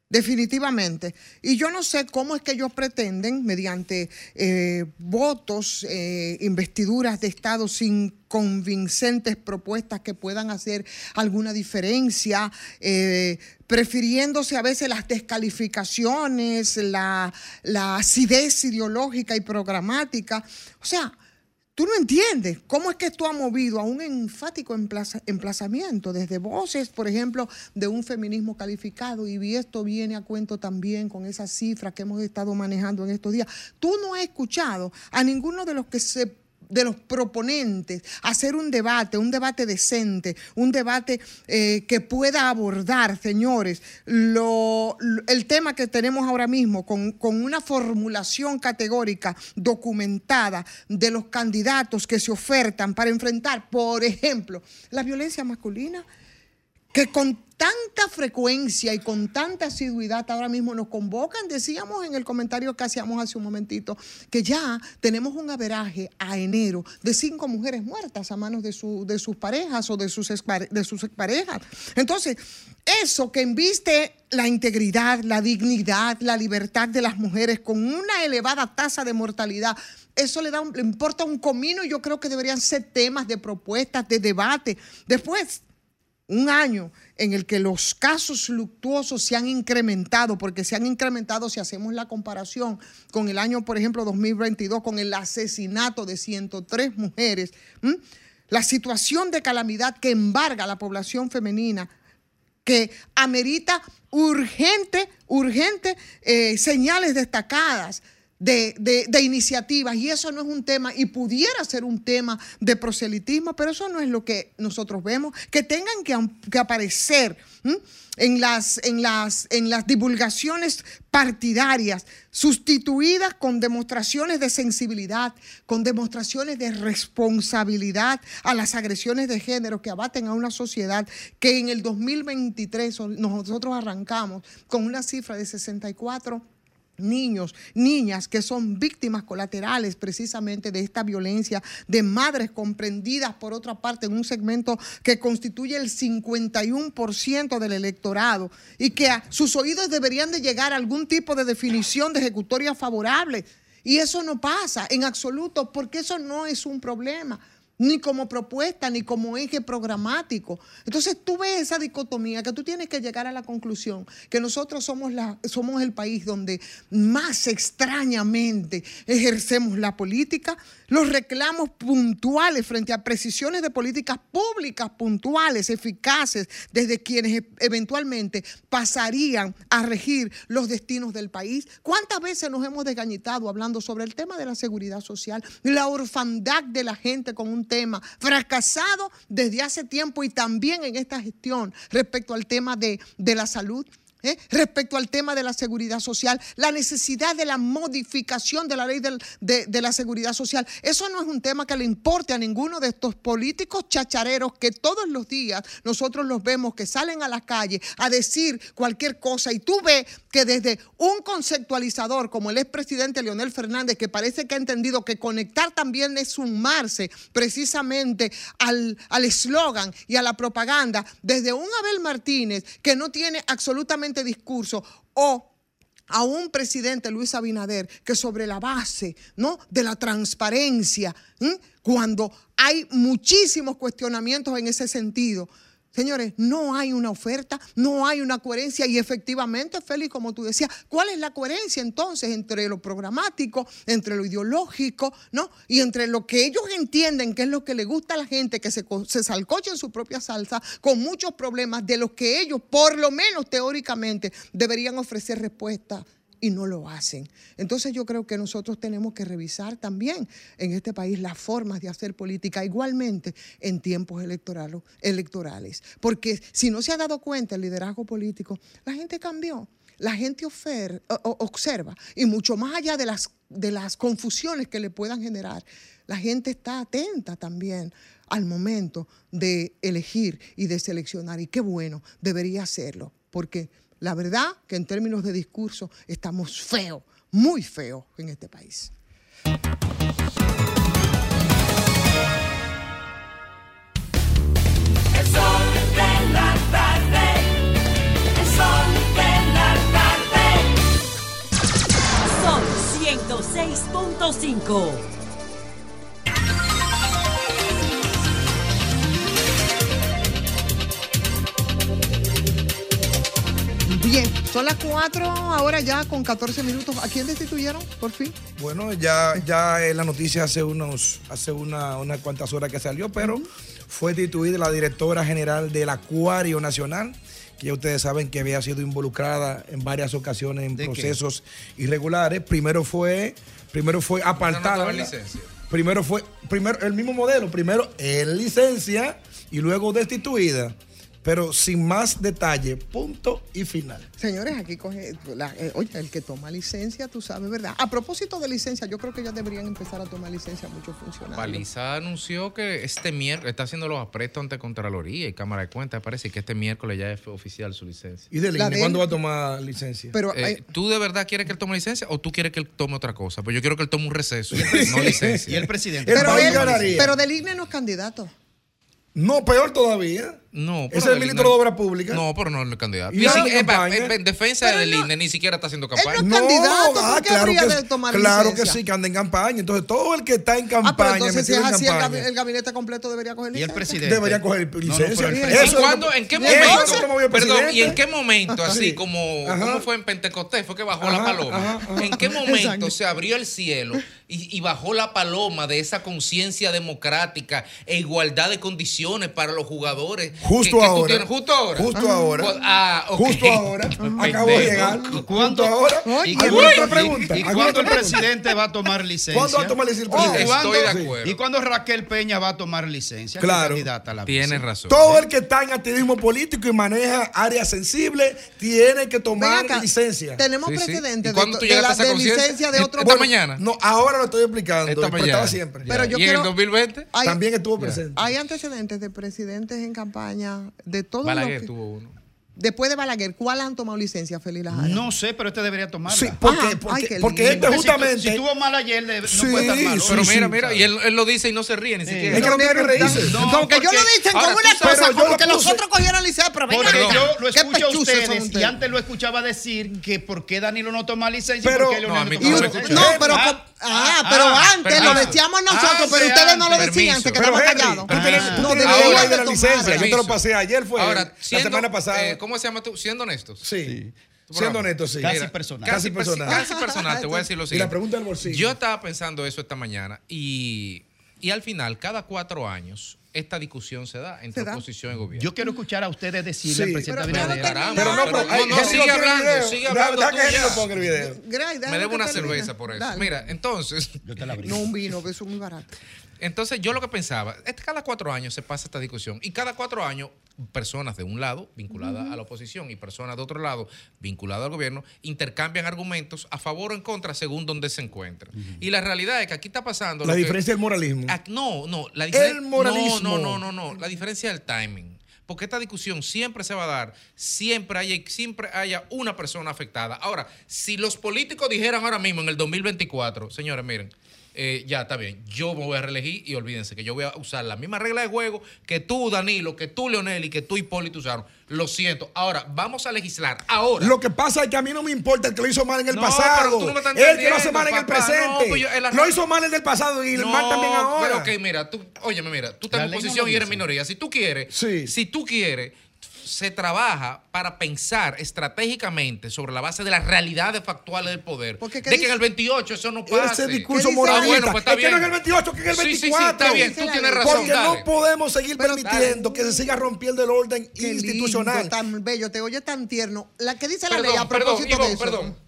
Speaker 1: Definitivamente. Y yo no sé cómo es que ellos pretenden, mediante eh, votos, eh, investiduras de Estado sin convincentes propuestas que puedan hacer alguna diferencia, eh, prefiriéndose a veces las descalificaciones, la, la acidez ideológica y programática. O sea, Tú no entiendes cómo es que esto ha movido a un enfático emplaza- emplazamiento, desde voces, por ejemplo, de un feminismo calificado, y esto viene a cuento también con esas cifras que hemos estado manejando en estos días. Tú no has escuchado a ninguno de los que se de los proponentes hacer un debate, un debate decente, un debate eh, que pueda abordar, señores, lo- el tema que tenemos ahora mismo con, con una formulación categórica documentada de los candidatos que se ofertan para enfrentar, por ejemplo, la violencia masculina, que con tanta frecuencia y con tanta asiduidad ahora mismo nos convocan. Decíamos en el comentario que hacíamos hace un momentito que ya tenemos un averaje a enero de cinco mujeres muertas a manos de, su- de sus parejas o de sus, de sus exparejas. Entonces, eso que embiste la integridad, la dignidad, la libertad de las mujeres con una elevada tasa de mortalidad, eso le, da un- le importa un comino y yo creo que deberían ser temas de propuestas, de debate. Después, un año en el que los casos luctuosos se han incrementado, porque se han incrementado si hacemos la comparación con el año, por ejemplo, 2022, con el asesinato de 103 mujeres, la situación de calamidad que embarga a la población femenina, que amerita urgente, urgente eh, señales destacadas de, de- iniciativas. Y eso no es un tema, y pudiera ser un tema de proselitismo, pero eso no es lo que nosotros vemos. Que tengan que, que aparecer en las, en, las, en las divulgaciones partidarias, sustituidas con demostraciones de sensibilidad, con demostraciones de responsabilidad a las agresiones de género que abaten a una sociedad que en el 2023 nosotros arrancamos con una cifra de 64 niños, niñas que son víctimas colaterales precisamente de esta violencia, de madres comprendidas por otra parte en un segmento que constituye el 51% del electorado y que a sus oídos deberían de llegar a algún tipo de definición de ejecutoria favorable. Y eso no pasa en absoluto porque eso no es un problema ni como propuesta, ni como eje programático. Entonces tú ves esa dicotomía que tú tienes que llegar a la conclusión que nosotros somos, la, somos el país donde más extrañamente ejercemos la política, los reclamos puntuales frente a precisiones de políticas públicas puntuales, eficaces, desde quienes e- eventualmente pasarían a regir los destinos del país. ¿Cuántas veces nos hemos desgañitado hablando sobre el tema de la seguridad social, la orfandad de la gente con un tema fracasado desde hace tiempo y también en esta gestión respecto al tema de, de la salud? ¿Eh? respecto al tema de la seguridad social, la necesidad de la modificación de la ley de, la seguridad social. Eso no es un tema que le importe a ninguno de estos políticos chachareros que todos los días nosotros los vemos que salen a la calle a decir cualquier cosa y tú ves que desde un conceptualizador como el expresidente Leonel Fernández, que parece que ha entendido que conectar también es sumarse precisamente al eslogan y a la propaganda, desde un Abel Martínez que no tiene absolutamente discurso o a un presidente Luis Abinader que sobre la base ¿no? de la transparencia, cuando hay muchísimos cuestionamientos en ese sentido. Señores, no hay una oferta, no hay una coherencia y efectivamente, Félix, como tú decías, ¿cuál es la coherencia entonces entre lo programático, entre lo ideológico, ¿no? Y entre lo que ellos entienden que es lo que le gusta a la gente, que se, co- se salcoche en su propia salsa, con muchos problemas de los que ellos, por lo menos teóricamente, deberían ofrecer respuesta y no lo hacen. Entonces yo creo que nosotros tenemos que revisar también en este país las formas de hacer política, igualmente en tiempos electorales. Porque si no se ha dado cuenta el liderazgo político, la gente cambió. la gente ofer- observa y mucho más allá de las, de las confusiones que le puedan generar, la gente está atenta también al momento de elegir y de seleccionar. Y qué bueno, debería hacerlo, porque la verdad que en términos de discurso estamos feos, muy feos en este país.
Speaker 34: El sol de la tarde. El sol de la tarde.
Speaker 20: Sol 106.5.
Speaker 1: Bien, son las 4, ahora ya con 14 minutos. ¿A quién destituyeron, por fin?
Speaker 4: Bueno, ya, ya la noticia hace unos, hace una, unas cuantas horas que salió, pero fue destituida la directora general del Acuario Nacional, que ya ustedes saben que había sido involucrada en varias ocasiones en procesos irregulares. Primero fue, primero fue apartada. Primero fue, primero el mismo modelo, primero en licencia y luego destituida. Pero sin más detalle, punto y final.
Speaker 1: Señores, aquí coge, la- eh, oye, el que toma licencia, tú sabes, ¿verdad? A propósito de licencia, yo creo que ya deberían empezar a tomar licencia muchos funcionarios.
Speaker 3: Paliza anunció que este miércoles está haciendo los aprestos ante Contraloría y Cámara de Cuentas. Parece que este miércoles ya es oficial su licencia.
Speaker 4: ¿Y de
Speaker 1: La de
Speaker 4: cuándo
Speaker 1: él-
Speaker 4: va a tomar licencia?
Speaker 1: Pero
Speaker 3: Eh,
Speaker 1: hay-
Speaker 3: ¿Tú de verdad quieres que él tome licencia o tú quieres que él tome otra cosa? Pues yo quiero que él tome un receso, no licencia.
Speaker 15: Y el presidente.
Speaker 1: Pero, él- pero del INE no es candidato.
Speaker 4: No, peor todavía.
Speaker 3: No,
Speaker 4: Es
Speaker 3: pero
Speaker 4: el ministro de Obras Públicas.
Speaker 3: No, pero no es el candidato.
Speaker 4: ¿Y
Speaker 3: es- en, en defensa del INE ni siquiera está haciendo campaña.
Speaker 1: no es candidato, ¿por qué habría
Speaker 4: que,
Speaker 1: de
Speaker 4: sí.
Speaker 1: tomar
Speaker 4: claro
Speaker 1: licencia?
Speaker 4: que sí, que anda en campaña. Entonces, todo el que está en
Speaker 1: Ah, pero
Speaker 4: campaña,
Speaker 1: entonces si
Speaker 4: metido
Speaker 1: es
Speaker 4: en
Speaker 1: así, el,
Speaker 4: campaña,
Speaker 1: gabi- el gabinete completo debería coger
Speaker 15: Y el
Speaker 1: licencia.
Speaker 15: presidente.
Speaker 4: debería coger
Speaker 15: no,
Speaker 4: licencia.
Speaker 15: el
Speaker 4: Eso
Speaker 3: ¿Y
Speaker 4: es lo
Speaker 3: cuándo,
Speaker 4: que-
Speaker 3: en qué
Speaker 1: ¿Y
Speaker 3: momento? Perdón, ¿y
Speaker 4: presidente?
Speaker 3: en qué momento, así
Speaker 4: Sí.
Speaker 3: como,
Speaker 4: Ajá.
Speaker 3: ¿cómo fue en Pentecostés? Fue que bajó la
Speaker 4: Ajá,
Speaker 3: paloma.
Speaker 4: ajá, ajá.
Speaker 3: ¿En qué momento
Speaker 1: Exacto.
Speaker 3: se abrió el cielo y, y bajó la paloma de esa conciencia democrática e igualdad de condiciones para los jugadores?
Speaker 4: Justo
Speaker 3: que- que tú
Speaker 4: ahora.
Speaker 3: tienes? Justo ahora.
Speaker 4: Justo ahora.
Speaker 3: Pues, ah, ok.
Speaker 4: Justo ahora. Acabo de llegar.
Speaker 15: ¿Cuándo?
Speaker 4: Justo ahora.
Speaker 15: ¿Y,
Speaker 4: ¿Alguna
Speaker 15: y-
Speaker 4: otra pregunta?
Speaker 15: y
Speaker 4: ¿Alguna
Speaker 15: cuándo el presidente va a tomar licencia?
Speaker 4: ¿Cuándo va a tomar licencia el
Speaker 15: ¿Y
Speaker 4: presidente?
Speaker 15: cuándo-
Speaker 3: Estoy de acuerdo.
Speaker 15: ¿Y cuándo Raquel Peña va a tomar licencia?
Speaker 4: Claro.
Speaker 3: Tienes razón.
Speaker 4: Todo el que está en activismo político y maneja áreas sensibles tiene que tomar
Speaker 1: acá,
Speaker 4: licencia.
Speaker 1: Tenemos
Speaker 3: Sí, sí.
Speaker 1: precedentes
Speaker 3: ¿Y cuándo
Speaker 1: de,
Speaker 3: tú
Speaker 1: de la de licencia de otro
Speaker 3: esta mañana.
Speaker 4: No, ahora lo estoy explicando.
Speaker 3: Esta
Speaker 4: pero
Speaker 3: mañana.
Speaker 4: estaba siempre.
Speaker 1: Pero yo
Speaker 3: ¿Y en
Speaker 1: quiero-
Speaker 3: el 2020?
Speaker 1: Hay-
Speaker 4: También estuvo presente.
Speaker 1: Hay antecedentes de presidentes en campaña de todos los
Speaker 3: Balaguer
Speaker 1: que-
Speaker 3: tuvo uno.
Speaker 1: Después de Balaguer, ¿cuál han tomado licencia, Feliz Lajara?
Speaker 15: No sé, pero este debería tomarla.
Speaker 4: Sí, porque,
Speaker 1: Ajá.
Speaker 4: porque,
Speaker 1: Ay, qué
Speaker 4: porque
Speaker 1: lindo.
Speaker 4: este
Speaker 15: Porque si-
Speaker 4: justamente.
Speaker 15: Si, tuvo mal ayer, de- no
Speaker 4: Sí,
Speaker 15: puede estar mal.
Speaker 4: sí,
Speaker 3: Pero
Speaker 4: sí,
Speaker 3: mira, mira, y él, él lo dice y no se ríe ni siquiera.
Speaker 4: Es que no tiene que reírse.
Speaker 15: No,
Speaker 1: Como que yo
Speaker 15: porque-
Speaker 1: lo dicen como una cosa, como
Speaker 4: lo
Speaker 1: que los otros cogieron licencia, pero venga
Speaker 15: Porque yo lo
Speaker 1: ¿Qué
Speaker 15: escucho a ustedes y antes lo escuchaba decir que por qué Danilo no toma licencia
Speaker 4: Pero-
Speaker 15: y por qué Leonel
Speaker 3: No, a
Speaker 15: no,
Speaker 3: mí
Speaker 15: toma
Speaker 3: no me
Speaker 15: licencia.
Speaker 3: escucha.
Speaker 1: No, pero,
Speaker 15: Ah,
Speaker 1: com- ah, pero
Speaker 15: ah,
Speaker 1: antes lo decíamos nosotros, pero ustedes no lo decían, se quedaban callados.
Speaker 4: tú
Speaker 3: Ah.
Speaker 1: No,
Speaker 4: la de la licencia. Yo te lo pasé ayer, fue
Speaker 3: Ahora,
Speaker 4: la
Speaker 3: siendo,
Speaker 4: semana pasada.
Speaker 3: eh, ¿cómo se llama tú? Siendo honestos.
Speaker 4: sí. Siendo
Speaker 3: programa.
Speaker 4: honesto, sí.
Speaker 15: Casi personal.
Speaker 3: Casi,
Speaker 4: Casi
Speaker 3: personal. Casi personal, te voy a decir lo
Speaker 4: Y la
Speaker 3: siguiente.
Speaker 4: pregunta del bolsillo.
Speaker 3: Yo estaba pensando eso esta mañana y, y al final, cada cuatro años, esta discusión se da entre
Speaker 1: Se da.
Speaker 3: oposición y gobierno.
Speaker 15: Yo quiero escuchar a ustedes decirle
Speaker 4: Sí.
Speaker 15: al presidente
Speaker 1: Pero- pero
Speaker 15: Abinader.
Speaker 3: Caramba,
Speaker 4: Pero no,
Speaker 3: pero,
Speaker 4: pero,
Speaker 3: no, no, sigue
Speaker 4: no quiere
Speaker 3: hablando,
Speaker 4: video.
Speaker 3: sigue
Speaker 4: Da-
Speaker 3: hablando
Speaker 4: da
Speaker 3: tú
Speaker 4: que no ponga el video.
Speaker 1: Gray,
Speaker 3: Me debo una cerveza por eso.
Speaker 1: Dale.
Speaker 3: Mira, entonces,
Speaker 15: Yo te la brindo.
Speaker 1: No un vino, que eso es muy barato.
Speaker 3: Entonces yo lo que pensaba, es que cada cuatro años se pasa esta discusión y cada cuatro años personas de un lado vinculadas a la oposición y personas de otro lado vinculadas al gobierno intercambian argumentos a favor o en contra según donde se encuentren. Y la realidad es que aquí está pasando...
Speaker 4: La
Speaker 3: que-
Speaker 4: diferencia del moralismo.
Speaker 3: Ah, No, no, la diferencia.
Speaker 4: El moralismo.
Speaker 3: No, no, no, no, no. La diferencia del timing. Porque esta discusión siempre se va a dar, siempre haya, siempre haya una persona afectada. Ahora, si los políticos dijeran ahora mismo en el 2024, señores, miren, eh, ya está bien, yo me voy a reelegir y olvídense que yo voy a usar la misma regla de juego que tú, Danilo, que tú, Leonel y que tú, Hipólito, usaron. Lo siento. Ahora, vamos a legislar. Ahora.
Speaker 4: Lo que pasa es que a mí no me importa el que lo hizo mal en el
Speaker 3: No,
Speaker 4: pasado.
Speaker 3: pero tú no me estás
Speaker 4: el que lo hace mal en el
Speaker 3: papá. No,
Speaker 4: presente.
Speaker 3: pues yo- el
Speaker 4: lo hizo mal el del pasado y el
Speaker 3: No,
Speaker 4: mal también ahora.
Speaker 3: Pero ok, mira, tú, óyeme, mira, tú estás
Speaker 15: La
Speaker 3: en
Speaker 15: no lo
Speaker 3: y eres minoría. Si tú quieres,
Speaker 4: Sí.
Speaker 3: si tú quieres, se trabaja para pensar estratégicamente sobre la base de las realidades factuales del poder.
Speaker 1: Porque, ¿qué
Speaker 3: de que
Speaker 1: dice?
Speaker 3: en el 28 eso no pase.
Speaker 4: Ese discurso
Speaker 1: ¿Qué dice
Speaker 4: moralista.
Speaker 3: bueno, pues está
Speaker 4: es que no
Speaker 3: bien.
Speaker 4: es el 28, que es el
Speaker 3: Sí, sí,
Speaker 4: 24.
Speaker 3: sí, está bien, tú tienes razón.
Speaker 4: Porque
Speaker 3: dale.
Speaker 4: no podemos seguir
Speaker 1: Pero-
Speaker 4: permitiendo que se siga rompiendo el orden
Speaker 1: Qué
Speaker 4: institucional.
Speaker 1: lindo, tan bello, te oye tan tierno. La que dice la
Speaker 3: Perdón,
Speaker 1: ley a
Speaker 3: perdón,
Speaker 1: propósito
Speaker 3: Ivonne,
Speaker 1: de eso.
Speaker 3: perdón.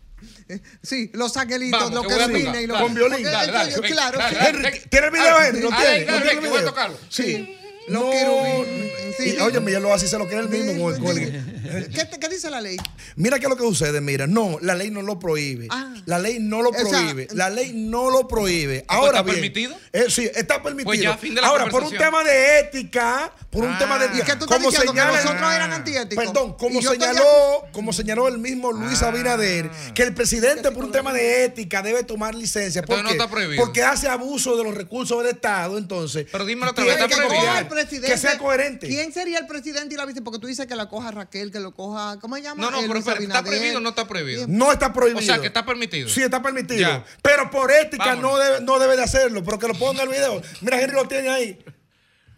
Speaker 1: Sí, los angelitos,
Speaker 3: Vamos,
Speaker 1: los
Speaker 3: que tocar.
Speaker 1: y los.
Speaker 3: Dale.
Speaker 4: Con violín.
Speaker 3: Dale, dale,
Speaker 1: claro,
Speaker 3: dale,
Speaker 1: sí.
Speaker 3: dale.
Speaker 4: ¿tiene el video, Henry? ¿Lo tiene?
Speaker 3: ven,
Speaker 4: ¿No
Speaker 3: ven,
Speaker 4: tiene el
Speaker 3: que voy a
Speaker 4: video?
Speaker 3: tocarlo.
Speaker 4: Sí.
Speaker 1: Los
Speaker 4: no,
Speaker 1: querubines. Sí,
Speaker 4: y, óyeme, ya lo y se lo cree el mismo. con el- el-
Speaker 1: ¿Qué, te- qué dice la ley?
Speaker 4: Mira qué es lo que sucede, mira, no, la ley no lo prohíbe.
Speaker 1: Ah.
Speaker 4: La ley no lo
Speaker 1: O sea,
Speaker 4: prohíbe. la ley no lo prohíbe.
Speaker 3: Ah,
Speaker 4: Ahora
Speaker 3: ¿está
Speaker 4: bien,
Speaker 3: permitido?
Speaker 4: eh, sí, está permitido.
Speaker 3: Pues ya, fin de la
Speaker 4: Ahora, por un tema de ética, por un
Speaker 3: Ah.
Speaker 4: tema de
Speaker 1: ¿Y qué tú estás
Speaker 4: como
Speaker 1: diciendo? Que nosotros eran antiéticos.
Speaker 4: Perdón, como señaló, como señaló el mismo Luis
Speaker 3: Ah.
Speaker 4: Abinader, que el presidente por un tema de ética debe tomar licencia. ¿Por
Speaker 3: Entonces no
Speaker 4: qué?
Speaker 3: está prohibido.
Speaker 4: Porque hace abuso de los recursos del Estado, entonces.
Speaker 3: Pero dímelo otra vez, ¿está prohibido?
Speaker 1: Presidente.
Speaker 4: Que sea coherente.
Speaker 1: ¿Quién sería el presidente y la vice? Porque tú dices que la coja Raquel, que lo coja. ¿Cómo se llama?
Speaker 3: No, no, pero espera, ¿está prohibido o no está prohibido?
Speaker 4: No está prohibido.
Speaker 3: O sea, que está permitido.
Speaker 4: Sí, está permitido.
Speaker 3: Ya.
Speaker 4: Pero por ética
Speaker 3: Vámonos.
Speaker 4: no debe, no debe de hacerlo, pero que lo ponga el video. Mira, Henry lo tiene ahí.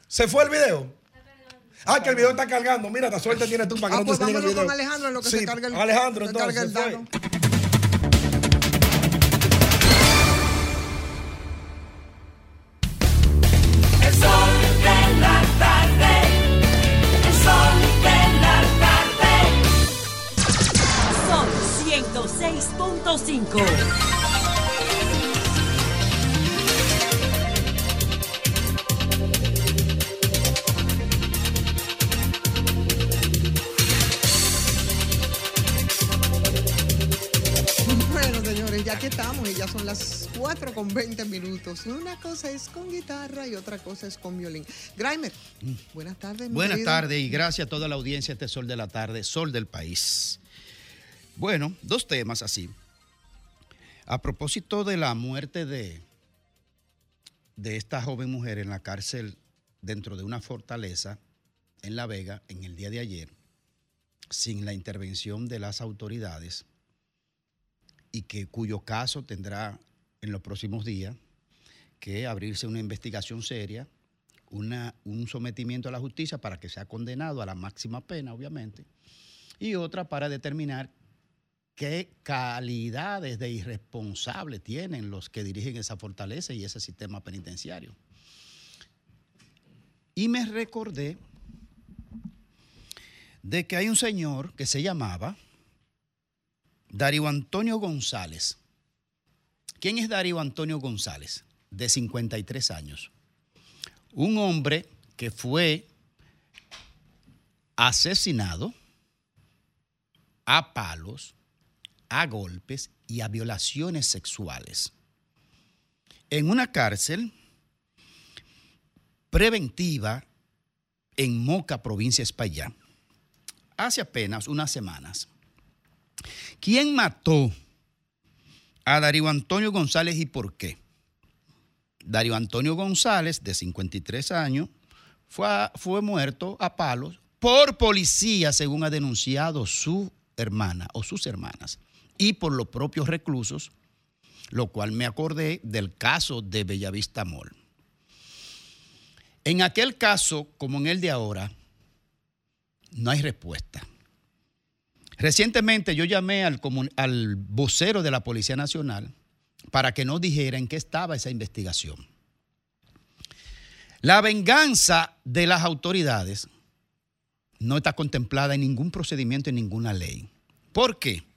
Speaker 4: ¿Se fue el video? Ah, que el video está cargando. Mira, la suerte tienes tú para que
Speaker 1: Ah,
Speaker 4: no
Speaker 1: pues
Speaker 4: te el video.
Speaker 1: con Alejandro en lo que
Speaker 4: Sí,
Speaker 1: se carga el
Speaker 4: Alejandro,
Speaker 1: se carga
Speaker 4: entonces.
Speaker 1: el.
Speaker 20: 96.5.
Speaker 1: Bueno, señores, Ya que estamos y ya son las 4 con 20 minutos. Una cosa es con guitarra y otra cosa es con violín. Grimer, mm. buenas tardes.
Speaker 15: Buenas tardes y gracias a toda la audiencia este Sol de la Tarde, Sol del País. Bueno, dos temas así. A propósito de la muerte de, de esta joven mujer en la cárcel dentro de una fortaleza en La Vega en el día de ayer, sin la intervención de las autoridades y que cuyo caso tendrá en los próximos días que abrirse una investigación seria, un sometimiento a la justicia para que sea condenado a la máxima pena, obviamente, y otra para determinar qué calidades de irresponsable tienen los que dirigen esa fortaleza y ese sistema penitenciario. Y me recordé de que hay un señor que se llamaba Darío Antonio González. ¿Quién es Darío Antonio González? De 53 años. Un hombre que fue asesinado a palos, a golpes y a violaciones sexuales. En una cárcel preventiva en Moca, provincia de Espaillá, hace apenas unas semanas. ¿Quién mató a Darío Antonio González y por qué? Darío Antonio González, de 53 años, fue, fue muerto a palos por policía, según ha denunciado su hermana o sus hermanas, y por los propios reclusos, lo cual me acordé del caso de Bellavista Mall. En aquel caso, como en el de ahora, no hay respuesta. Recientemente yo llamé al, al vocero de la Policía Nacional para que nos dijera en qué estaba esa investigación. La venganza de las autoridades no está contemplada en ningún procedimiento, en ninguna ley. ¿Por qué?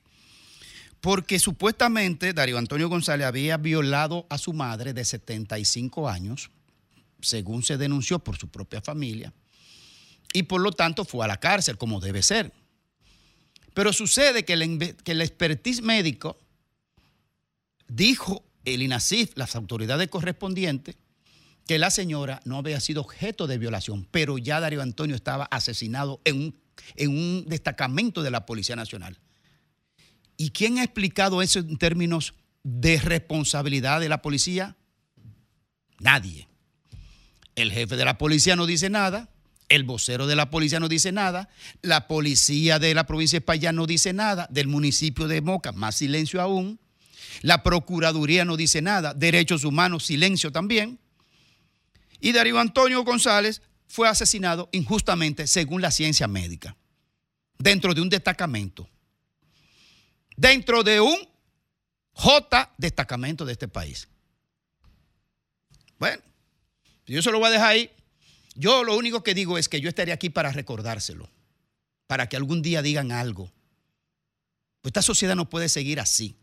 Speaker 15: Porque supuestamente Darío Antonio González había violado a su madre de 75 años, según se denunció por su propia familia, y por lo tanto fue a la cárcel como debe ser. Pero sucede que el, que expertise médico dijo el INASIF, las autoridades correspondientes, que la señora no había sido objeto de violación, pero ya Darío Antonio estaba asesinado en un destacamento de la Policía Nacional. ¿Y quién ha explicado eso en términos de responsabilidad de la policía? Nadie. El jefe de la policía no dice nada, el vocero de la policía no dice nada, la policía de la provincia de España no dice nada, del municipio de Moca, más silencio aún, la Procuraduría no dice nada, Derechos Humanos, silencio también. Y Darío Antonio González fue asesinado injustamente según la ciencia médica, dentro de un destacamento, dentro de un J destacamento de este país. Bueno, yo se lo voy a dejar ahí. Yo lo único que digo es que yo estaré aquí para recordárselo, para que algún día digan algo. Pues esta sociedad no puede seguir así.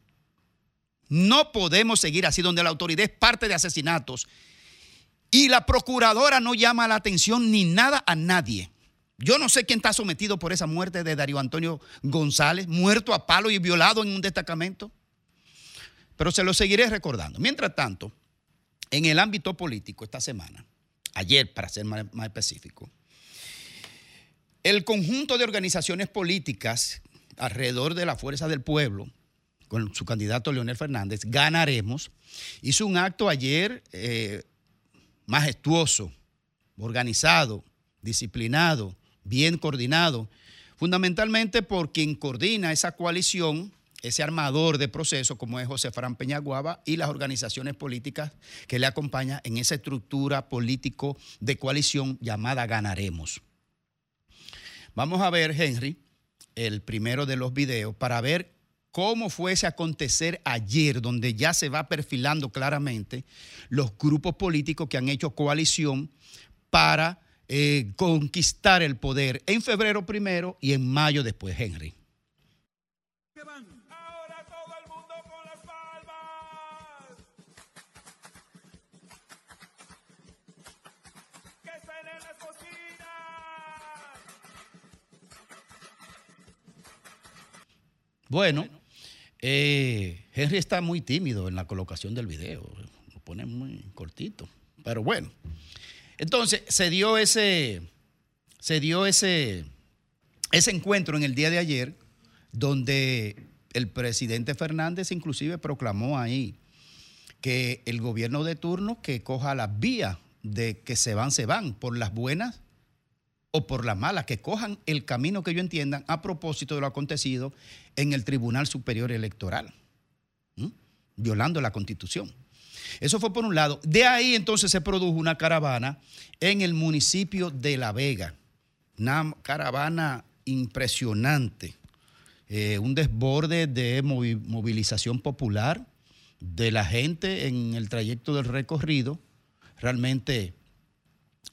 Speaker 15: No podemos seguir así, donde la autoridad es parte de asesinatos Y la procuradora no llama la atención ni nada a nadie. Yo no sé quién está sometido por esa muerte de Darío Antonio González, muerto a palo y violado en un destacamento. Pero se lo seguiré recordando. Mientras tanto, en el ámbito político esta semana, ayer para ser más, específico, el conjunto de organizaciones políticas alrededor de la Fuerza del Pueblo, con su candidato Leonel Fernández, ganaremos, hizo un acto ayer eh, majestuoso, organizado, disciplinado, bien coordinado, fundamentalmente por quien coordina esa coalición, ese armador de proceso como es José Fran Peñaguaba y las organizaciones políticas que le acompañan en esa estructura político de coalición llamada Ganaremos. Vamos a ver, Henry, el primero de los videos para ver cómo fue ese acontecer ayer, donde ya se va perfilando claramente los grupos políticos que han hecho coalición para eh, conquistar el poder en febrero primero y en mayo después, Henry. Bueno, eh, Henry está muy tímido en la colocación del video, lo pone muy cortito, pero bueno. Entonces, se dio ese, se dio ese, ese encuentro en el día de ayer, donde el presidente Fernández inclusive proclamó ahí que el gobierno de turno que coja las vías de que se van, se van, por las buenas o por las malas, que cojan el camino que ellos entiendan a propósito de lo acontecido en el Tribunal Superior Electoral, violando la Constitución. Eso fue por un lado. De ahí entonces se produjo una caravana en el municipio de La Vega, una caravana impresionante, eh, un desborde de movi- movilización popular de la gente en el trayecto del recorrido, realmente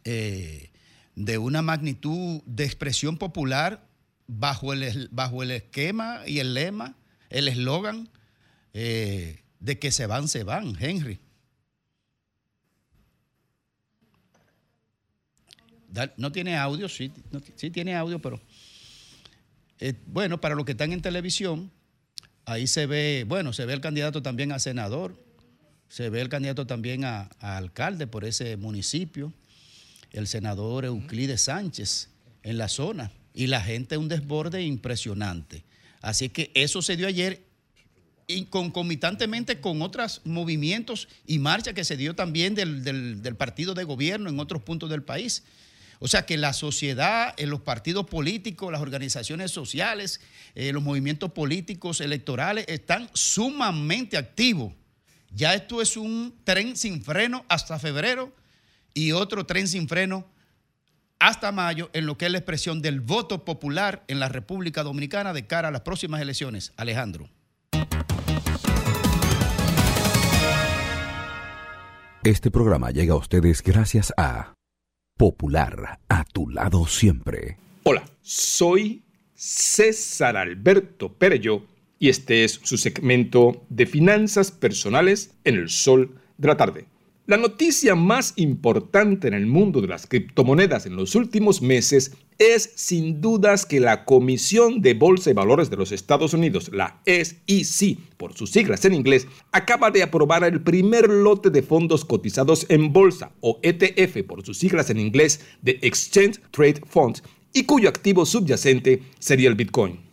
Speaker 15: eh, de una magnitud de expresión popular bajo el, bajo el esquema y el lema, el eslogan eh, de que se van, se van, Henry. No tiene audio, sí, sí tiene audio, pero eh, bueno, para los que están en televisión, ahí se ve, bueno, se ve el candidato también a senador, se ve el candidato también a, alcalde por ese municipio, el senador Euclides Sánchez en la zona, y la gente un desborde impresionante. Así que eso se dio ayer y concomitantemente con otros movimientos y marchas que se dio también del- del partido de gobierno en otros puntos del país. O sea que la sociedad, eh, los partidos políticos, las organizaciones sociales, eh, los movimientos políticos electorales están sumamente activos. Ya esto es un tren sin freno hasta febrero y otro tren sin freno hasta mayo en lo que es la expresión del voto popular en la República Dominicana de cara a las próximas elecciones. Alejandro.
Speaker 35: Este programa llega a ustedes gracias a Popular, a tu lado siempre.
Speaker 36: Hola, soy César Alberto Perello y este es su segmento de finanzas personales en el sol de la tarde. La noticia más importante en el mundo de las criptomonedas en los últimos meses es sin dudas que la Comisión de Bolsa y Valores de los Estados Unidos, la SEC por sus siglas en inglés, acaba de aprobar el primer lote de fondos cotizados en bolsa o ETF por sus siglas en inglés de Exchange Trade Funds y cuyo activo subyacente sería el Bitcoin.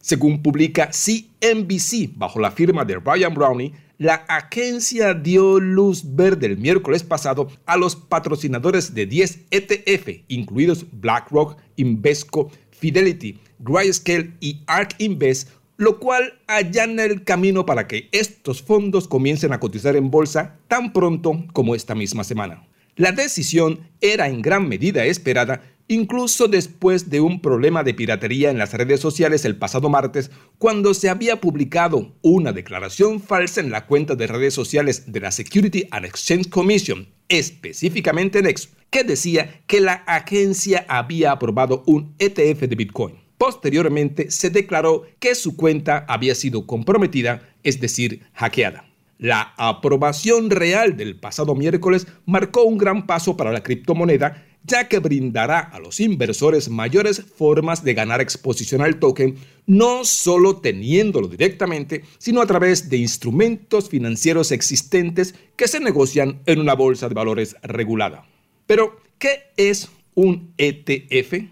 Speaker 36: Según publica CNBC bajo la firma de Ryan Brownie, la agencia dio luz verde el miércoles pasado a los patrocinadores de 10 ETF, incluidos BlackRock, Invesco, Fidelity, Grayscale y ARK Invest, lo cual allana el camino para que estos fondos comiencen a cotizar en bolsa tan pronto como esta misma semana. La decisión era en gran medida esperada, incluso después de un problema de piratería en las redes sociales el pasado martes, cuando se había publicado una declaración falsa en la cuenta de redes sociales de la Security and Exchange Commission, específicamente Nex, que decía que la agencia había aprobado un ETF de Bitcoin. Posteriormente se declaró que su cuenta había sido comprometida, es decir, hackeada. La aprobación real del pasado miércoles marcó un gran paso para la criptomoneda, ya que brindará a los inversores mayores formas de ganar exposición al token, no solo teniéndolo directamente, sino a través de instrumentos financieros existentes que se negocian en una bolsa de valores regulada. Pero, ¿qué es un ETF?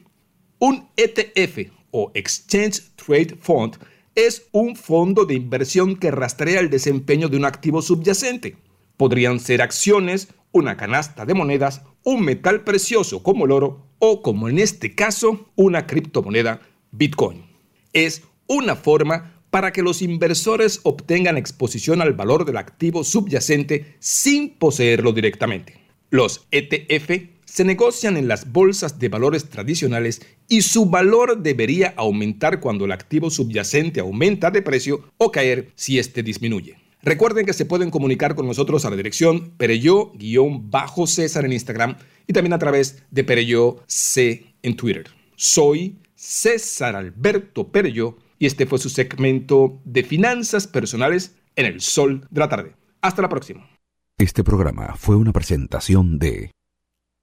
Speaker 36: Un ETF o Exchange Trade Fund es un fondo de inversión que rastrea el desempeño de un activo subyacente. Podrían ser acciones, una canasta de monedas, un metal precioso como el oro o, como en este caso, una criptomoneda Bitcoin. Es una forma para que los inversores obtengan exposición al valor del activo subyacente sin poseerlo directamente. Los ETF se negocian en las bolsas de valores tradicionales y su valor debería aumentar cuando el activo subyacente aumenta de precio o caer si éste disminuye. Recuerden que se pueden comunicar con nosotros a la dirección Pereyó-César en Instagram y también a través de Pereyó C en Twitter. Soy César Alberto Pereyó y este fue su segmento de finanzas personales en el sol de la tarde. Hasta la próxima.
Speaker 35: Este programa fue una presentación de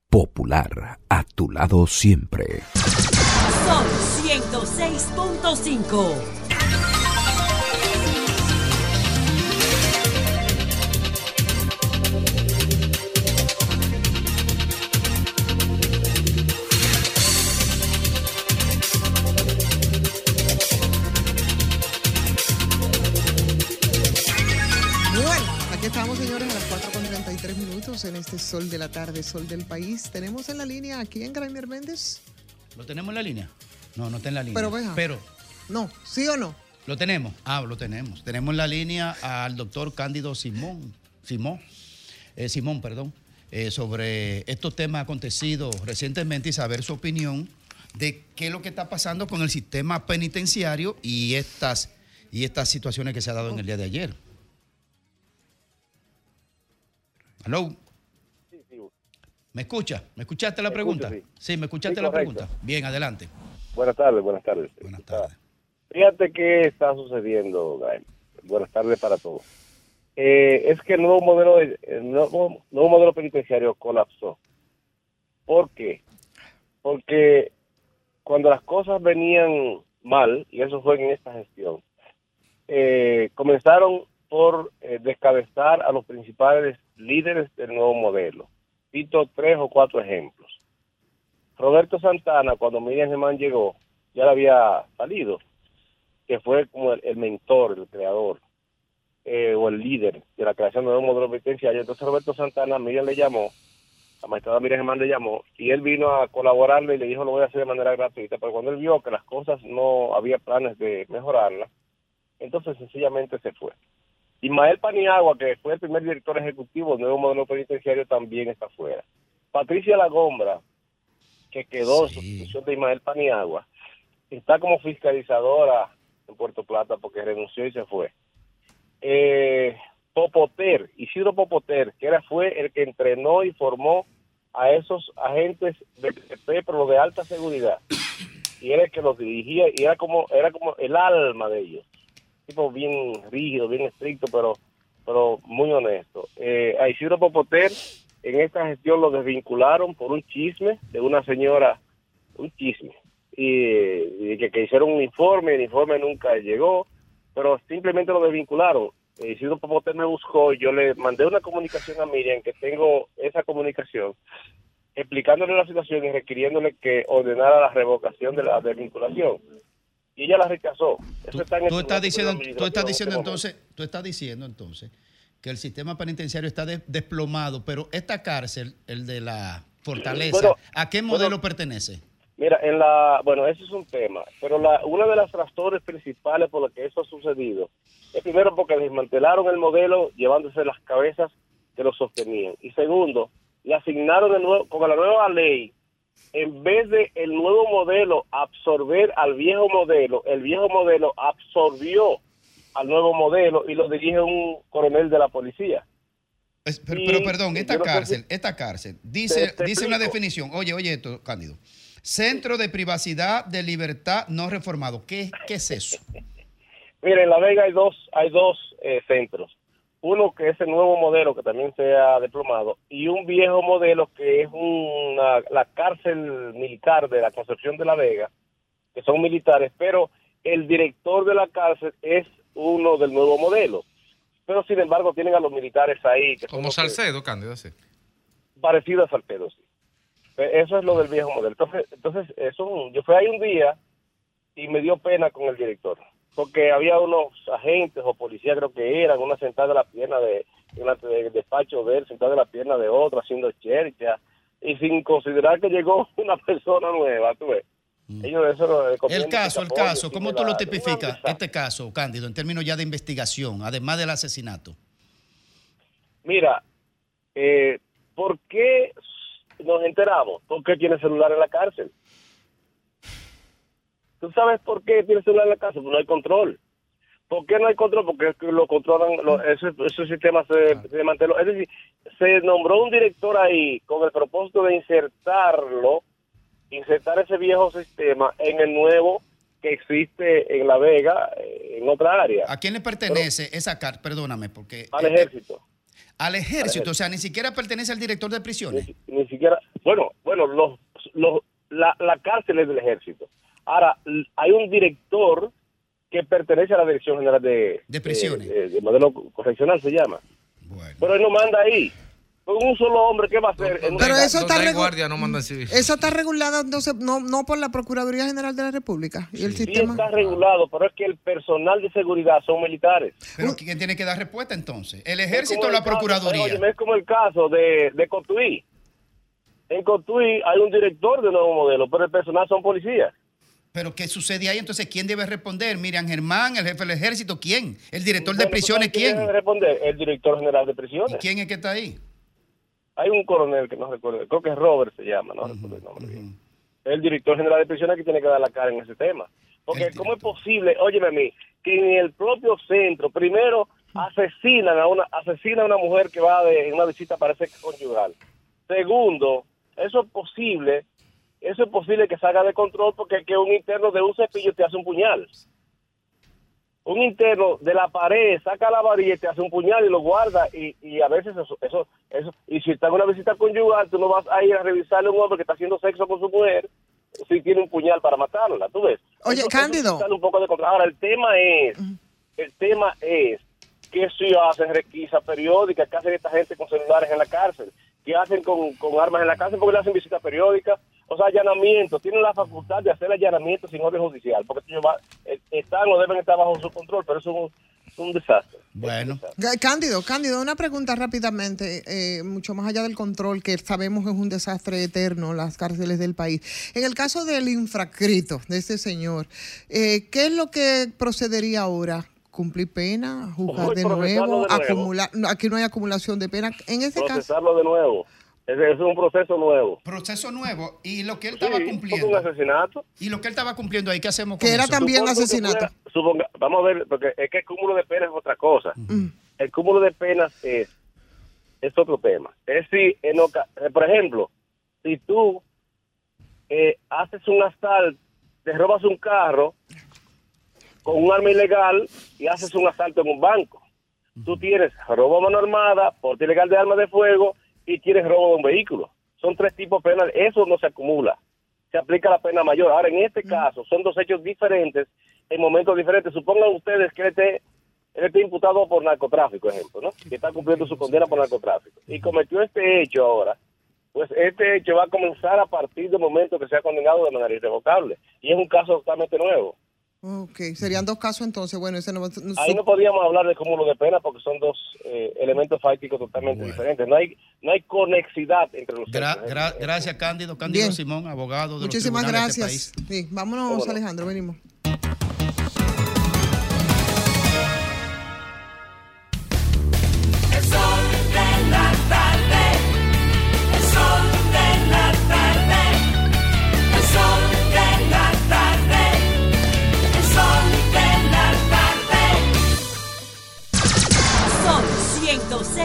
Speaker 35: Popular, a tu lado siempre.
Speaker 20: Sol 106.5.
Speaker 1: minutos en este sol de la tarde, sol del país. Tenemos en la línea aquí en Graimier Méndez.
Speaker 37: ¿Lo tenemos en la línea? No, no está en la línea.
Speaker 1: Pero venga.
Speaker 37: Pero,
Speaker 1: No, ¿sí o no?
Speaker 37: ¿lo tenemos? Ah, lo tenemos. Tenemos en la línea al doctor Cándido Simón. Simón. eh, Simón, perdón. eh, sobre estos temas acontecidos recientemente y saber su opinión de qué es lo que está pasando con el sistema penitenciario y estas, y estas situaciones que se ha dado en el día de ayer. Hello. ¿Me escucha? ¿Me escuchaste la
Speaker 18: Me
Speaker 37: pregunta?
Speaker 18: escucho,
Speaker 37: sí. ¿me escuchaste
Speaker 18: Sí,
Speaker 37: la pregunta? Bien, adelante.
Speaker 18: Buenas tardes, buenas tardes. Buenas tardes. Fíjate qué está sucediendo, Gael. Buenas tardes para todos. Eh, es que el nuevo modelo de- el nuevo, nuevo modelo penitenciario colapsó. ¿Por qué? Porque cuando las cosas venían mal, y eso fue en esta gestión, eh, comenzaron por eh, descabezar a los principales líderes del nuevo modelo. Cito tres o cuatro ejemplos. Roberto Santana, cuando Miriam Germán llegó, ya le había salido, que fue como el, mentor, el creador, eh, o el líder de la creación de un modelo penitenciario. Entonces Roberto Santana, Miriam le llamó, la magistrada Miriam Germán le llamó, y él vino a colaborarle y le dijo, lo voy a hacer de manera gratuita, pero cuando él vio que las cosas no había planes de mejorarlas, entonces sencillamente se fue. Ismael Paniagua, que fue el primer director ejecutivo del nuevo modelo penitenciario, también está fuera. Patricia Lagombra, que quedó en sustitución de Ismael Paniagua, está como fiscalizadora en Puerto Plata porque renunció y se fue. Eh, Popoter, Isidro Popoter, que era, fue el que entrenó y formó a esos agentes del PP, pero de alta seguridad. Y era el que los dirigía y era como, era como el alma de ellos. Tipo bien rígido, bien estricto, pero, pero muy honesto. Eh, a Isidro Popoter en esta gestión lo desvincularon por un chisme de una señora, un chisme, y, y que, hicieron un informe, el informe nunca llegó, pero simplemente lo desvincularon. Eh, Isidro Popoter me buscó yo le mandé una comunicación a Miriam, que tengo esa comunicación, explicándole la situación y requiriéndole que ordenara la revocación de la desvinculación. Y ella la rechazó. Eso está en el
Speaker 37: Tú estás diciendo, tú estás
Speaker 18: en
Speaker 37: diciendo
Speaker 18: este momento.
Speaker 37: entonces, tú estás diciendo entonces que el sistema penitenciario está de- desplomado, pero esta cárcel, el de la Fortaleza,
Speaker 18: Bueno,
Speaker 37: ¿a qué
Speaker 18: bueno,
Speaker 37: modelo pertenece?
Speaker 18: Mira, en la, bueno, eso es un tema, pero la, una de las razones principales por las que eso ha sucedido es primero porque desmantelaron el modelo llevándose las cabezas que lo sostenían. Y segundo, le asignaron el nuevo, con la nueva ley, en vez de el nuevo modelo absorber al viejo modelo, el viejo modelo absorbió al nuevo modelo y lo dirige un coronel de la policía.
Speaker 37: Es- pero,
Speaker 18: Y-
Speaker 37: pero perdón, esta
Speaker 18: yo no sé
Speaker 37: cárcel,
Speaker 18: si-
Speaker 37: esta cárcel, dice,
Speaker 18: Te- te
Speaker 37: dice una definición. Oye, oye esto, Cándido. Centro de privacidad de libertad no reformado. ¿Qué, qué es eso?
Speaker 18: Mira, en La Vega hay dos, hay dos eh, centros. Uno que es el nuevo modelo que también se ha desplomado y un viejo modelo que es una, la cárcel militar de la Concepción de la Vega, que son militares, pero el director de la cárcel es uno del nuevo modelo. Pero sin embargo tienen a los militares ahí. Que
Speaker 3: Como
Speaker 18: los que-
Speaker 3: Salcedo, Cándido, sí.
Speaker 18: parecido a Salcedo, sí. Eh, Eso es lo del viejo modelo. Entonces, entonces eso, yo fui ahí un día y me dio pena con el director, porque había unos agentes o policías, creo que eran, una sentada de la pierna de, delante del despacho de él, sentada de la pierna de otro, haciendo chercha, y sin considerar que llegó una persona nueva, tú ves. Ellos eso lo-
Speaker 37: El caso, el caso, ¿cómo tú lo tipificas? Este caso, Cándido, en términos ya de investigación, además del asesinato.
Speaker 18: Mira, eh, ¿por qué nos enteramos? Porque tiene celular en la cárcel. ¿Tú sabes por qué tiene celular en la cárcel? Porque no hay control. ¿Por qué no hay control? Porque lo controlan, lo- ese, ese sistema se, se desmanteló. Es decir, se nombró un director ahí con el propósito de insertarlo, insertar ese viejo sistema en el nuevo que existe en La Vega, eh, en otra área.
Speaker 37: ¿A quién le pertenece esa carta? Perdóname, porque...
Speaker 18: Al
Speaker 37: eh,
Speaker 18: ejército.
Speaker 37: Al ejército, o sea, ni siquiera pertenece al director de prisiones.
Speaker 18: ni siquiera, bueno, bueno, los, los, la, la cárcel es del ejército. Ahora, hay un director que pertenece a la Dirección General de,
Speaker 37: De Prisiones.
Speaker 18: de, de modelo correccional se llama. Pero él no manda ahí. Con un solo hombre, ¿qué va a hacer?
Speaker 1: Pero eso está
Speaker 3: guardia no civil.
Speaker 1: Eso está regulado entonces no, no por la Procuraduría General de la República y el
Speaker 18: Sí
Speaker 1: sistema.
Speaker 18: está regulado, pero es que el personal de seguridad son militares.
Speaker 37: Pero ¿quién tiene que dar respuesta entonces? ¿El ejército o la
Speaker 18: caso-
Speaker 37: procuraduría?
Speaker 18: óyeme, es como el caso de, de Cotuí. En Cotuí hay un director de nuevo modelo, pero el personal son policías.
Speaker 37: Pero ¿qué sucede ahí? Entonces, ¿quién debe responder? Miriam Germán, el jefe del ejército, ¿quién? ¿El director de
Speaker 18: Bueno,
Speaker 37: prisiones,
Speaker 18: ¿tú sabes
Speaker 37: quién?
Speaker 18: debe responder? El director general de prisiones.
Speaker 37: ¿Y quién es que está ahí?
Speaker 18: Hay un coronel que no recuerdo, creo que es Robert se llama, no recuerdo el nombre bien. El director general de prisiones que tiene que dar la cara en ese tema. Porque ¿cómo es posible, óyeme a mí, que en el propio centro, primero asesinan a una asesinan a una mujer que va de en una visita parece conyugal. Segundo, eso es posible, eso es posible que salga de control porque que un interno de un cepillo te hace un puñal. Un interno de la pared saca la varilla y te hace un puñal y lo guarda y, y a veces eso, eso, eso, y si está en una visita conyugal, tú no vas a ir a revisarle a un hombre que está haciendo sexo con su mujer si tiene un puñal para matarla, ¿tú ves?
Speaker 1: Oye,
Speaker 18: Eso- eso
Speaker 1: Cándido.
Speaker 18: sale un poco de control. Ahora, el tema es, el tema es que si hacen requisa periódica, qué hacen esta gente con celulares en la cárcel, qué hacen con, con armas en la cárcel, porque le hacen visita periódica, o sea, allanamiento, tienen la facultad de hacer allanamiento sin orden judicial, porque ellos va- eh, están o deben estar bajo su control, pero eso es un, es un desastre.
Speaker 37: Bueno.
Speaker 1: Cándido, Cándido, una pregunta rápidamente, eh, mucho más allá del control, que sabemos es un desastre eterno, las cárceles del país. En el caso del infracrito, de este señor, eh, ¿qué es lo que procedería ahora? ¿Cumplir pena? ¿Juzgar
Speaker 18: Uy,
Speaker 1: de nuevo?
Speaker 18: de nuevo.
Speaker 1: acumular no, Aquí no hay acumulación de pena. En este caso,
Speaker 18: Procesarlo de nuevo. Es un proceso nuevo.
Speaker 37: Proceso nuevo. Y lo que él
Speaker 18: Sí,
Speaker 37: estaba cumpliendo.
Speaker 18: un asesinato.
Speaker 37: Y lo que él estaba cumpliendo ahí, ¿qué hacemos con
Speaker 1: Que era
Speaker 37: eso?
Speaker 1: también asesinato.
Speaker 18: fuera- suponga- vamos a ver, porque es que el cúmulo de penas es otra cosa. El cúmulo de penas es, es otro tema. Es si, en oca- eh, por ejemplo, si tú eh, haces un asalto, te robas un carro con un arma ilegal y haces un asalto en un banco. Tú tienes robo a mano armada, porte ilegal de armas de fuego y tienes robo de un vehículo. Son tres tipos penales. Eso no se acumula. Se aplica la pena mayor. Ahora, en este caso, son dos hechos diferentes en momentos diferentes. Supongan ustedes que él esté, él esté imputado por narcotráfico, ejemplo, ¿no? Que está cumpliendo su condena por narcotráfico. Y cometió este hecho ahora. Pues este hecho va a comenzar a partir del momento que sea condenado de manera irrevocable. Y es un caso totalmente nuevo.
Speaker 1: Ok, serían dos casos entonces. Bueno, ese no, no-
Speaker 18: Ahí no podríamos hablar de cúmulo de pena porque son dos eh, elementos fácticos totalmente diferentes. No hay no hay conexidad entre los
Speaker 37: Gra- gra- gracias, Cándido. Cándido
Speaker 1: Bien.
Speaker 37: Simón, abogado de
Speaker 1: Muchísimas
Speaker 37: los tribunales de
Speaker 1: gracias.
Speaker 37: este país.
Speaker 1: Sí, vámonos, Alejandro, venimos.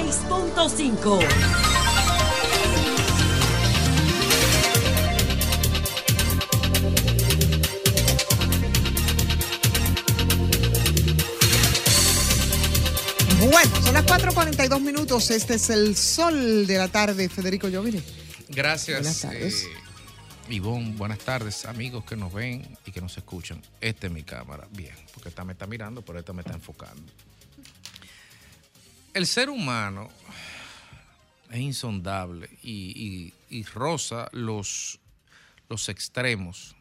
Speaker 20: 6.5.
Speaker 1: Bueno, son las 4.42 minutos. Este es el sol de la tarde, Federico Llovine.
Speaker 3: Gracias.
Speaker 1: Buenas tardes.
Speaker 3: Eh... Ivonne, buenas tardes, amigos que nos ven y que nos escuchan. Esta es mi cámara. Bien, porque esta me está mirando, pero esta me está enfocando. El ser humano es insondable y, roza los, los extremos.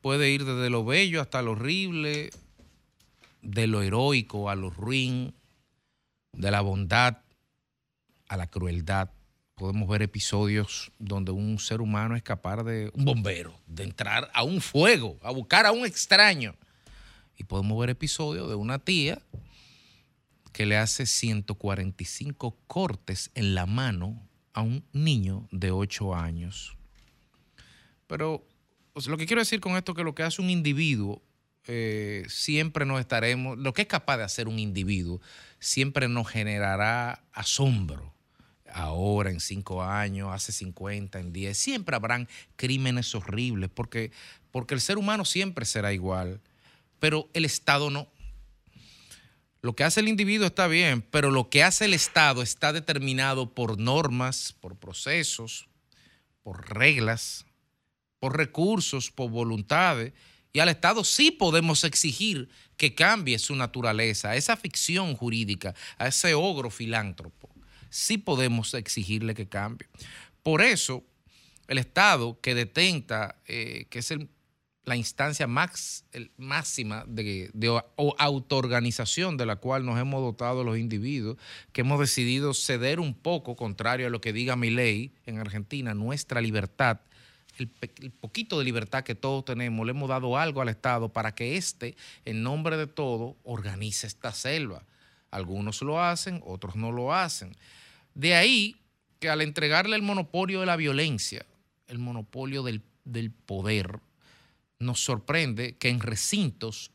Speaker 3: Puede ir desde lo bello hasta lo horrible, de lo heroico a lo ruin, de la bondad a la crueldad. Podemos ver episodios donde un ser humano es capaz de, un bombero, de entrar a un fuego, a buscar a un extraño. Y podemos ver episodios de una tía que le hace 145 cortes en la mano a un niño de 8 años. Pero lo que quiero decir con esto es que lo que hace un individuo, eh, siempre nos estaremos, lo que es capaz de hacer un individuo, siempre nos generará asombro. Ahora, en cinco años, hace 50, en 10, siempre habrán crímenes horribles, porque, porque el ser humano siempre será igual, pero el Estado no. Lo que hace el individuo está bien, pero lo que hace el Estado está determinado por normas, por procesos, por reglas, por recursos, por voluntades. Y al Estado sí podemos exigir que cambie su naturaleza, a esa ficción jurídica, a ese ogro filántropo. Sí podemos exigirle que cambie. Por eso, el Estado que detenta, eh, que es el- la instancia máxima de, autoorganización de la cual nos hemos dotado los individuos, que hemos decidido ceder un poco, contrario a lo que diga mi ley en Argentina, nuestra libertad el, poquito de libertad que todos tenemos, le hemos dado algo al Estado para que éste, en nombre de todo, organice esta selva. Algunos lo hacen, otros no lo hacen. De ahí que al entregarle el monopolio de la violencia, el monopolio del poder, nos sorprende que en recintos,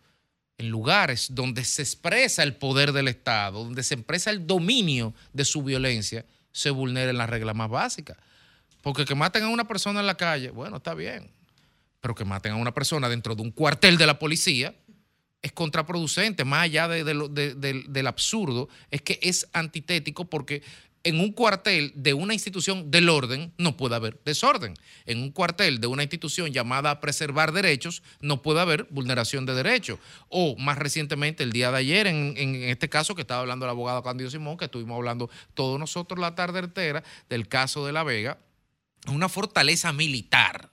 Speaker 3: en lugares donde se expresa el poder del Estado, donde se expresa el dominio de su violencia, se vulneren las reglas más básicas. Porque que maten a una persona en la calle, bueno, está bien. Pero que maten a una persona dentro de un cuartel de la policía es contraproducente, más allá del absurdo, es que es antitético porque en un cuartel de una institución del orden no puede haber desorden. En un cuartel de una institución llamada a preservar derechos no puede haber vulneración de derechos. O más recientemente, el día de ayer, en, este caso que estaba hablando el abogado Candido Simón, que estuvimos hablando todos nosotros la tarde entera del caso de La Vega, una fortaleza militar,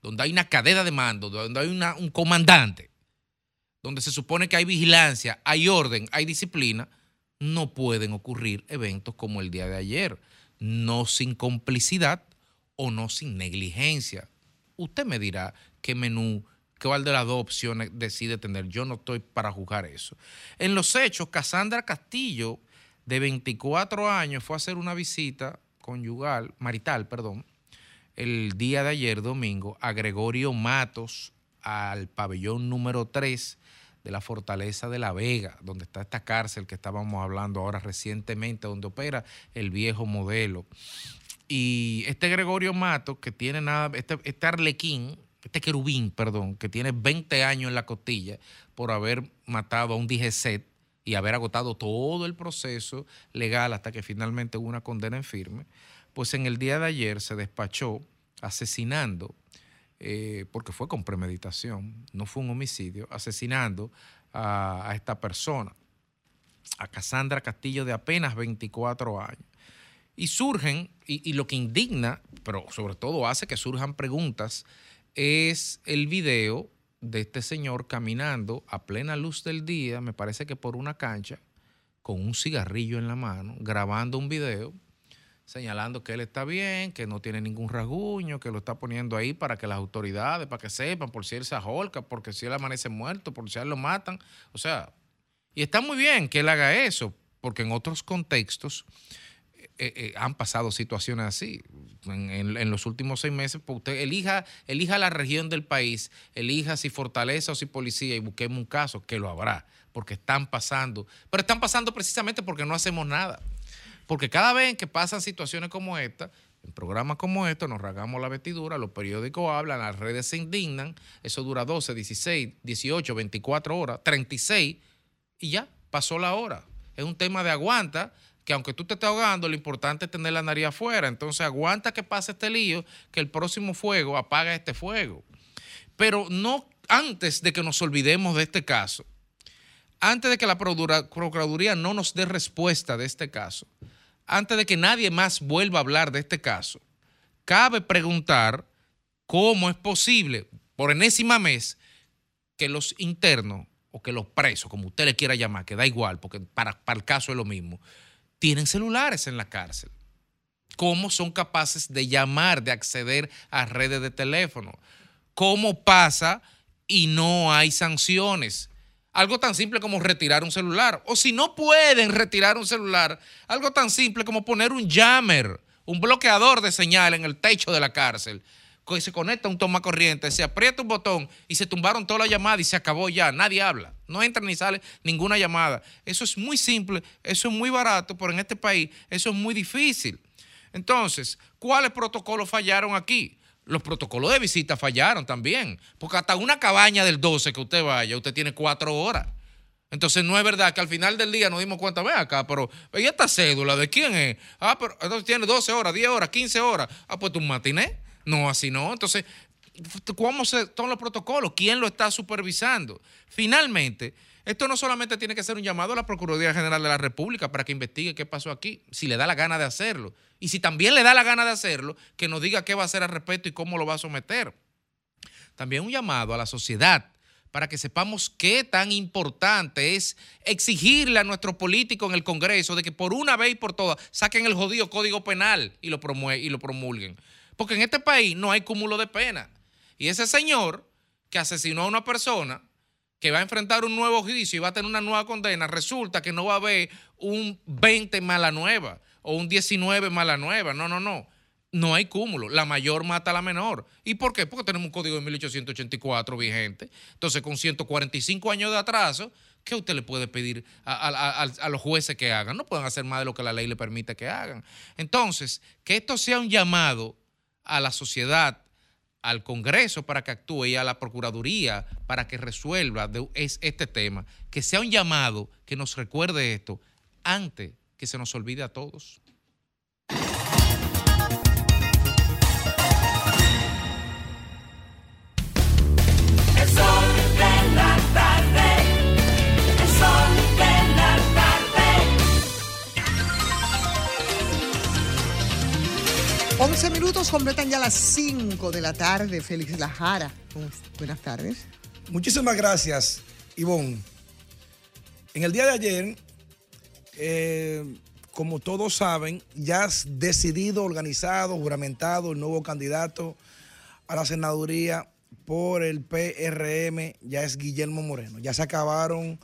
Speaker 3: donde hay una cadena de mando, donde hay un comandante, donde se supone que hay vigilancia, hay orden, hay disciplina, no pueden ocurrir eventos como el día de ayer, no sin complicidad o no sin negligencia. Usted me dirá qué menú, cuál de las dos opciones decide tener. Yo no estoy para juzgar eso. En los hechos, Cassandra Castillo, de 24 años, fue a hacer una visita conyugal, marital, perdón, el día de ayer, domingo, a Gregorio Matos al pabellón número 3 de la Fortaleza de la Vega, donde está esta cárcel que estábamos hablando ahora recientemente, donde opera el viejo modelo. Y este Gregorio Matos, que tiene nada, este, este arlequín, este querubín, perdón, que tiene 20 años en la costilla por haber matado a un DGC y haber agotado todo el proceso legal hasta que finalmente hubo una condena en firme, pues en el día de ayer se despachó asesinando, eh, porque fue con premeditación, no fue un homicidio, asesinando a, esta persona, a Cassandra Castillo de apenas 24 años. Y surgen, y, y lo que indigna, pero sobre todo hace que surjan preguntas, es el video de este señor caminando a plena luz del día, me parece que por una cancha, con un cigarrillo en la mano, grabando un video, señalando que él está bien, que no tiene ningún rasguño, que lo está poniendo ahí para que las autoridades, para que sepan por si él se ajolca, porque si él amanece muerto, por si él lo matan. O sea, y está muy bien que él haga eso, porque en otros contextos eh, eh, han pasado situaciones así. En los últimos seis meses, pues usted elija, elija la región del país, elija si fortaleza o si policía y busquemos un caso, que lo habrá, porque están pasando. Pero están pasando precisamente porque no hacemos nada. Porque cada vez que pasan situaciones como esta, en programas como estos, nos rasgamos la vestidura, los periódicos hablan, las redes se indignan, eso dura 12, 16, 18, 24 horas, 36, y ya, pasó la hora. Es un tema de aguanta, que aunque tú te estés ahogando, lo importante es tener la nariz afuera. Entonces aguanta que pase este lío, que el próximo fuego apaga este fuego. Pero no antes de que nos olvidemos de este caso, antes de que la Procura- Procuraduría no nos dé respuesta de este caso, antes de que nadie más vuelva a hablar de este caso, cabe preguntar cómo es posible, por enésima mes, que los internos o que los presos, como usted le quiera llamar, que da igual, porque para, para el caso es lo mismo, tienen celulares en la cárcel. ¿Cómo son capaces de llamar, de acceder a redes de teléfono? ¿Cómo pasa y no hay sanciones? Algo tan simple como retirar un celular. O si no pueden retirar un celular, algo tan simple como poner un jammer, un bloqueador de señal en el techo de la cárcel. Que se conecta un toma corriente, se aprieta un botón y se tumbaron todas las llamadas y se acabó ya. Nadie habla. No entra ni sale ninguna llamada. Eso es muy simple, eso es muy barato, pero en este país eso es muy difícil. Entonces, ¿cuáles protocolos fallaron aquí? Los protocolos de visita fallaron también, porque hasta una cabaña del 12 que usted vaya, usted tiene cuatro horas. Entonces no es verdad que al final del día nos dimos cuenta, ve acá, pero ¿y esta cédula de quién es? Ah, pero entonces tiene 12 horas, 10 horas, 15 horas. Ah, pues un matiné. No, así no. Entonces, ¿cómo se toman los protocolos? ¿Quién lo está supervisando? Finalmente, esto no solamente tiene que ser un llamado a la Procuraduría General de la República para que investigue qué pasó aquí, si le da la gana de hacerlo. Y si también le da la gana de hacerlo, que nos diga qué va a hacer al respecto y cómo lo va a someter. También un llamado a la sociedad para que sepamos qué tan importante es exigirle a nuestros políticos en el Congreso de que por una vez y por todas saquen el jodido código penal y lo, promue- y lo promulguen. Porque en este país no hay cúmulo de pena. Y ese señor que asesinó a una persona, que va a enfrentar un nuevo juicio y va a tener una nueva condena, resulta que no va a haber un 20 mala nueva o un 19 mala nueva. No, no, no. No hay cúmulo. La mayor mata a la menor. ¿Y por qué? Porque tenemos un código de 1884 vigente. Entonces, con 145 años de atraso, ¿qué usted le puede pedir a, los jueces que hagan? No pueden hacer más de lo que la ley le permite que hagan. Entonces, que esto sea un llamado a la sociedad, al Congreso para que actúe y a la Procuraduría para que resuelva de- es- este tema, que sea un llamado que nos recuerde esto antes que se nos olvide a todos.
Speaker 1: 11 minutos completan ya las 5 de la tarde. Félix Lajara. Buenas tardes.
Speaker 4: Muchísimas gracias, Ivonne. En el día de ayer, eh, como todos saben, ya has decidido, organizado, juramentado el nuevo candidato a la senaduría por el PRM, ya es Guillermo Moreno. Ya se acabaron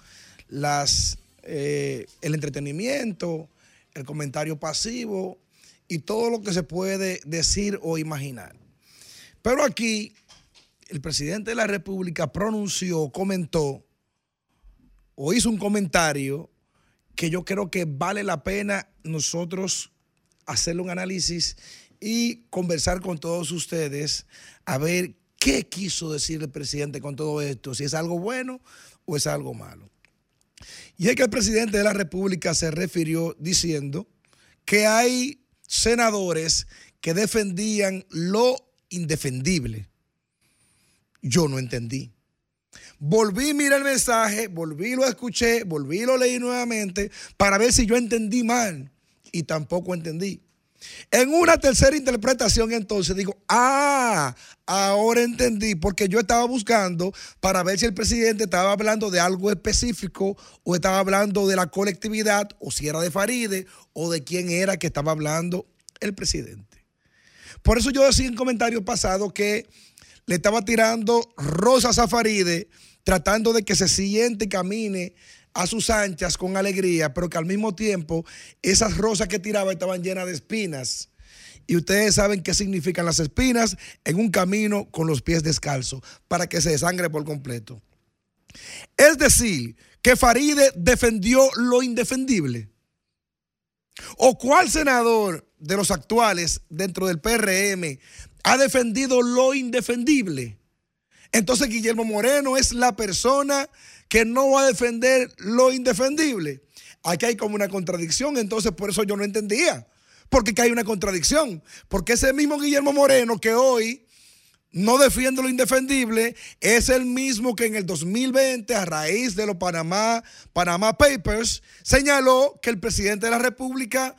Speaker 4: las, eh, el entretenimiento, el comentario pasivo y todo lo que se puede decir o imaginar. Pero aquí el presidente de la República pronunció, comentó o hizo un comentario que yo creo que vale la pena nosotros hacerle un análisis y conversar con todos ustedes a ver qué quiso decir el presidente con todo esto, si es algo bueno o es algo malo. Y es que el presidente de la República se refirió diciendo que hay senadores que defendían lo indefendible. Yo no entendí. Volví a mirar el mensaje, volví lo escuché, volví lo leí nuevamente para ver si yo entendí mal. Y tampoco entendí. En una tercera interpretación entonces digo, ah, ahora entendí, porque yo estaba buscando para ver si el presidente estaba hablando de algo específico o estaba hablando de la colectividad o si era de Faride o de quién era que estaba hablando el presidente. Por eso yo decía en comentarios pasados que le estaba tirando rosas a Faride, tratando de que se siente y camine a sus anchas con alegría, pero que al mismo tiempo esas rosas que tiraba estaban llenas de espinas. Y ustedes saben qué significan las espinas en un camino con los pies descalzos, para que se desangre por completo. Es decir, que Faride defendió lo indefendible. ¿O cuál senador de los actuales dentro del PRM ha defendido lo indefendible? Entonces Guillermo Moreno es la persona que no va a defender lo indefendible. aquí hay como una contradicción, entonces por eso yo no entendía. Porque que hay una contradicción. Porque ese mismo Guillermo Moreno que hoy no defiende lo indefendible, es el mismo que en el 2020, a raíz de los Panamá, Panamá Papers, señaló que el presidente de la República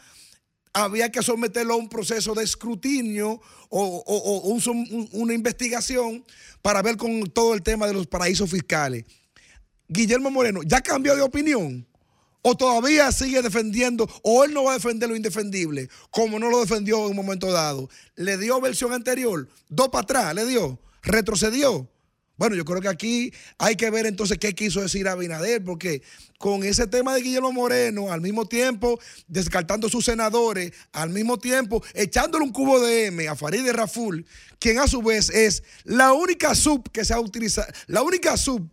Speaker 4: había que someterlo a un proceso de escrutinio o, o- o un- un- una investigación para ver con todo el tema de los paraísos fiscales. Guillermo Moreno, ¿ya cambió de opinión? ¿O todavía sigue defendiendo, o él no va a defender lo indefendible, como no lo defendió en un momento dado? ¿Le dio versión anterior? ¿Dos para atrás? ¿Le dio? ¿Retrocedió? Bueno, yo creo que aquí hay que ver entonces qué quiso decir Abinader, porque con ese tema de Guillermo Moreno, al mismo tiempo descartando sus senadores, al mismo tiempo echándole un cubo de M a Farideh Raful, quien a su vez es la única sub que se ha utilizado, la única sub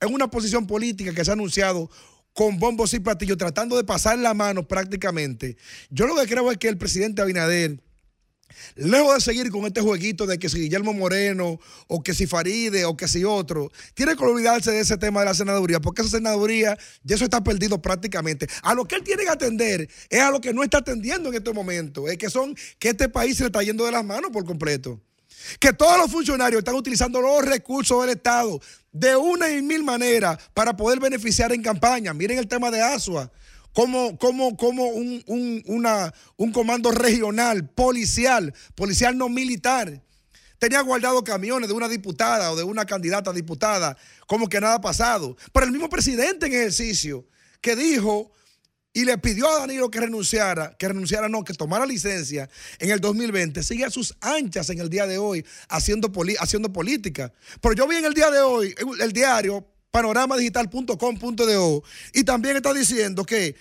Speaker 4: en una posición política que se ha anunciado con bombos y platillos, tratando de pasar la mano prácticamente. Yo lo que creo es que el presidente Abinader, lejos de seguir con este jueguito de que si Guillermo Moreno, o que si Faride, o que si otro, tiene que olvidarse de ese tema de la senaduría, porque esa senaduría ya eso está perdido prácticamente. A lo que él tiene que atender es a lo que no está atendiendo en este momento, es que son que este país se le está yendo de las manos por completo. Que todos los funcionarios están utilizando los recursos del Estado de una y mil maneras para poder beneficiar en campaña. Miren el tema de Asua. Como, un, un- una- un comando regional, policial, policial no militar. Tenía guardado camiones de una diputada o de una candidata a diputada, como que nada ha pasado. Pero el mismo presidente en ejercicio que dijo y le pidió a Danilo que renunciara, que renunciara no, que tomara licencia en el 2020, sigue a sus anchas en el día de hoy haciendo, haciendo política. Pero yo vi en el día de hoy el- el diario panoramadigital.com.do y también está diciendo que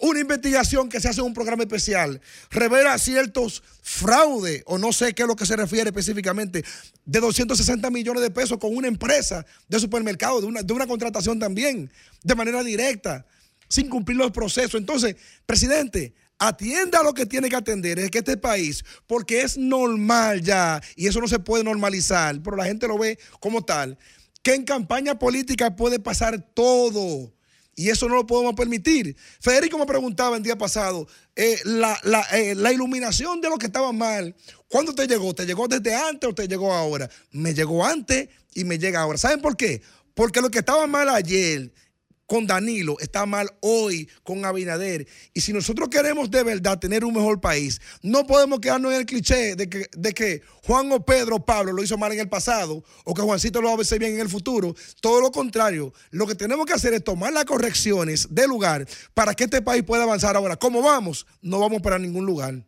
Speaker 4: una investigación que se hace en un programa especial revela ciertos fraudes, o no sé qué es lo que se refiere específicamente, de 260 millones de pesos con una empresa de supermercado, de una, de una contratación también, de manera directa, sin cumplir los procesos. Entonces, presidente, atienda lo que tiene que atender, es que este país, porque es normal ya, y eso no se puede normalizar, pero la gente lo ve como tal, que en campaña política puede pasar todo. Y eso no lo podemos permitir. Federico me preguntaba el día pasado, eh, la, eh, la iluminación de lo que estaba mal, ¿cuándo te llegó? ¿Te llegó desde antes o te llegó ahora? Me llegó antes y me llega ahora. ¿Saben por qué? Porque lo que estaba mal ayer con Danilo está mal hoy con Abinader. Y si nosotros queremos de verdad tener un mejor país, no podemos quedarnos en el cliché de que, Juan o Pedro o Pablo lo hizo mal en el pasado o que Juancito lo va a hacer bien en el futuro. Todo lo contrario, lo que tenemos que hacer es tomar las correcciones de lugar para que este país pueda avanzar ahora. ¿Cómo vamos? No vamos para ningún lugar.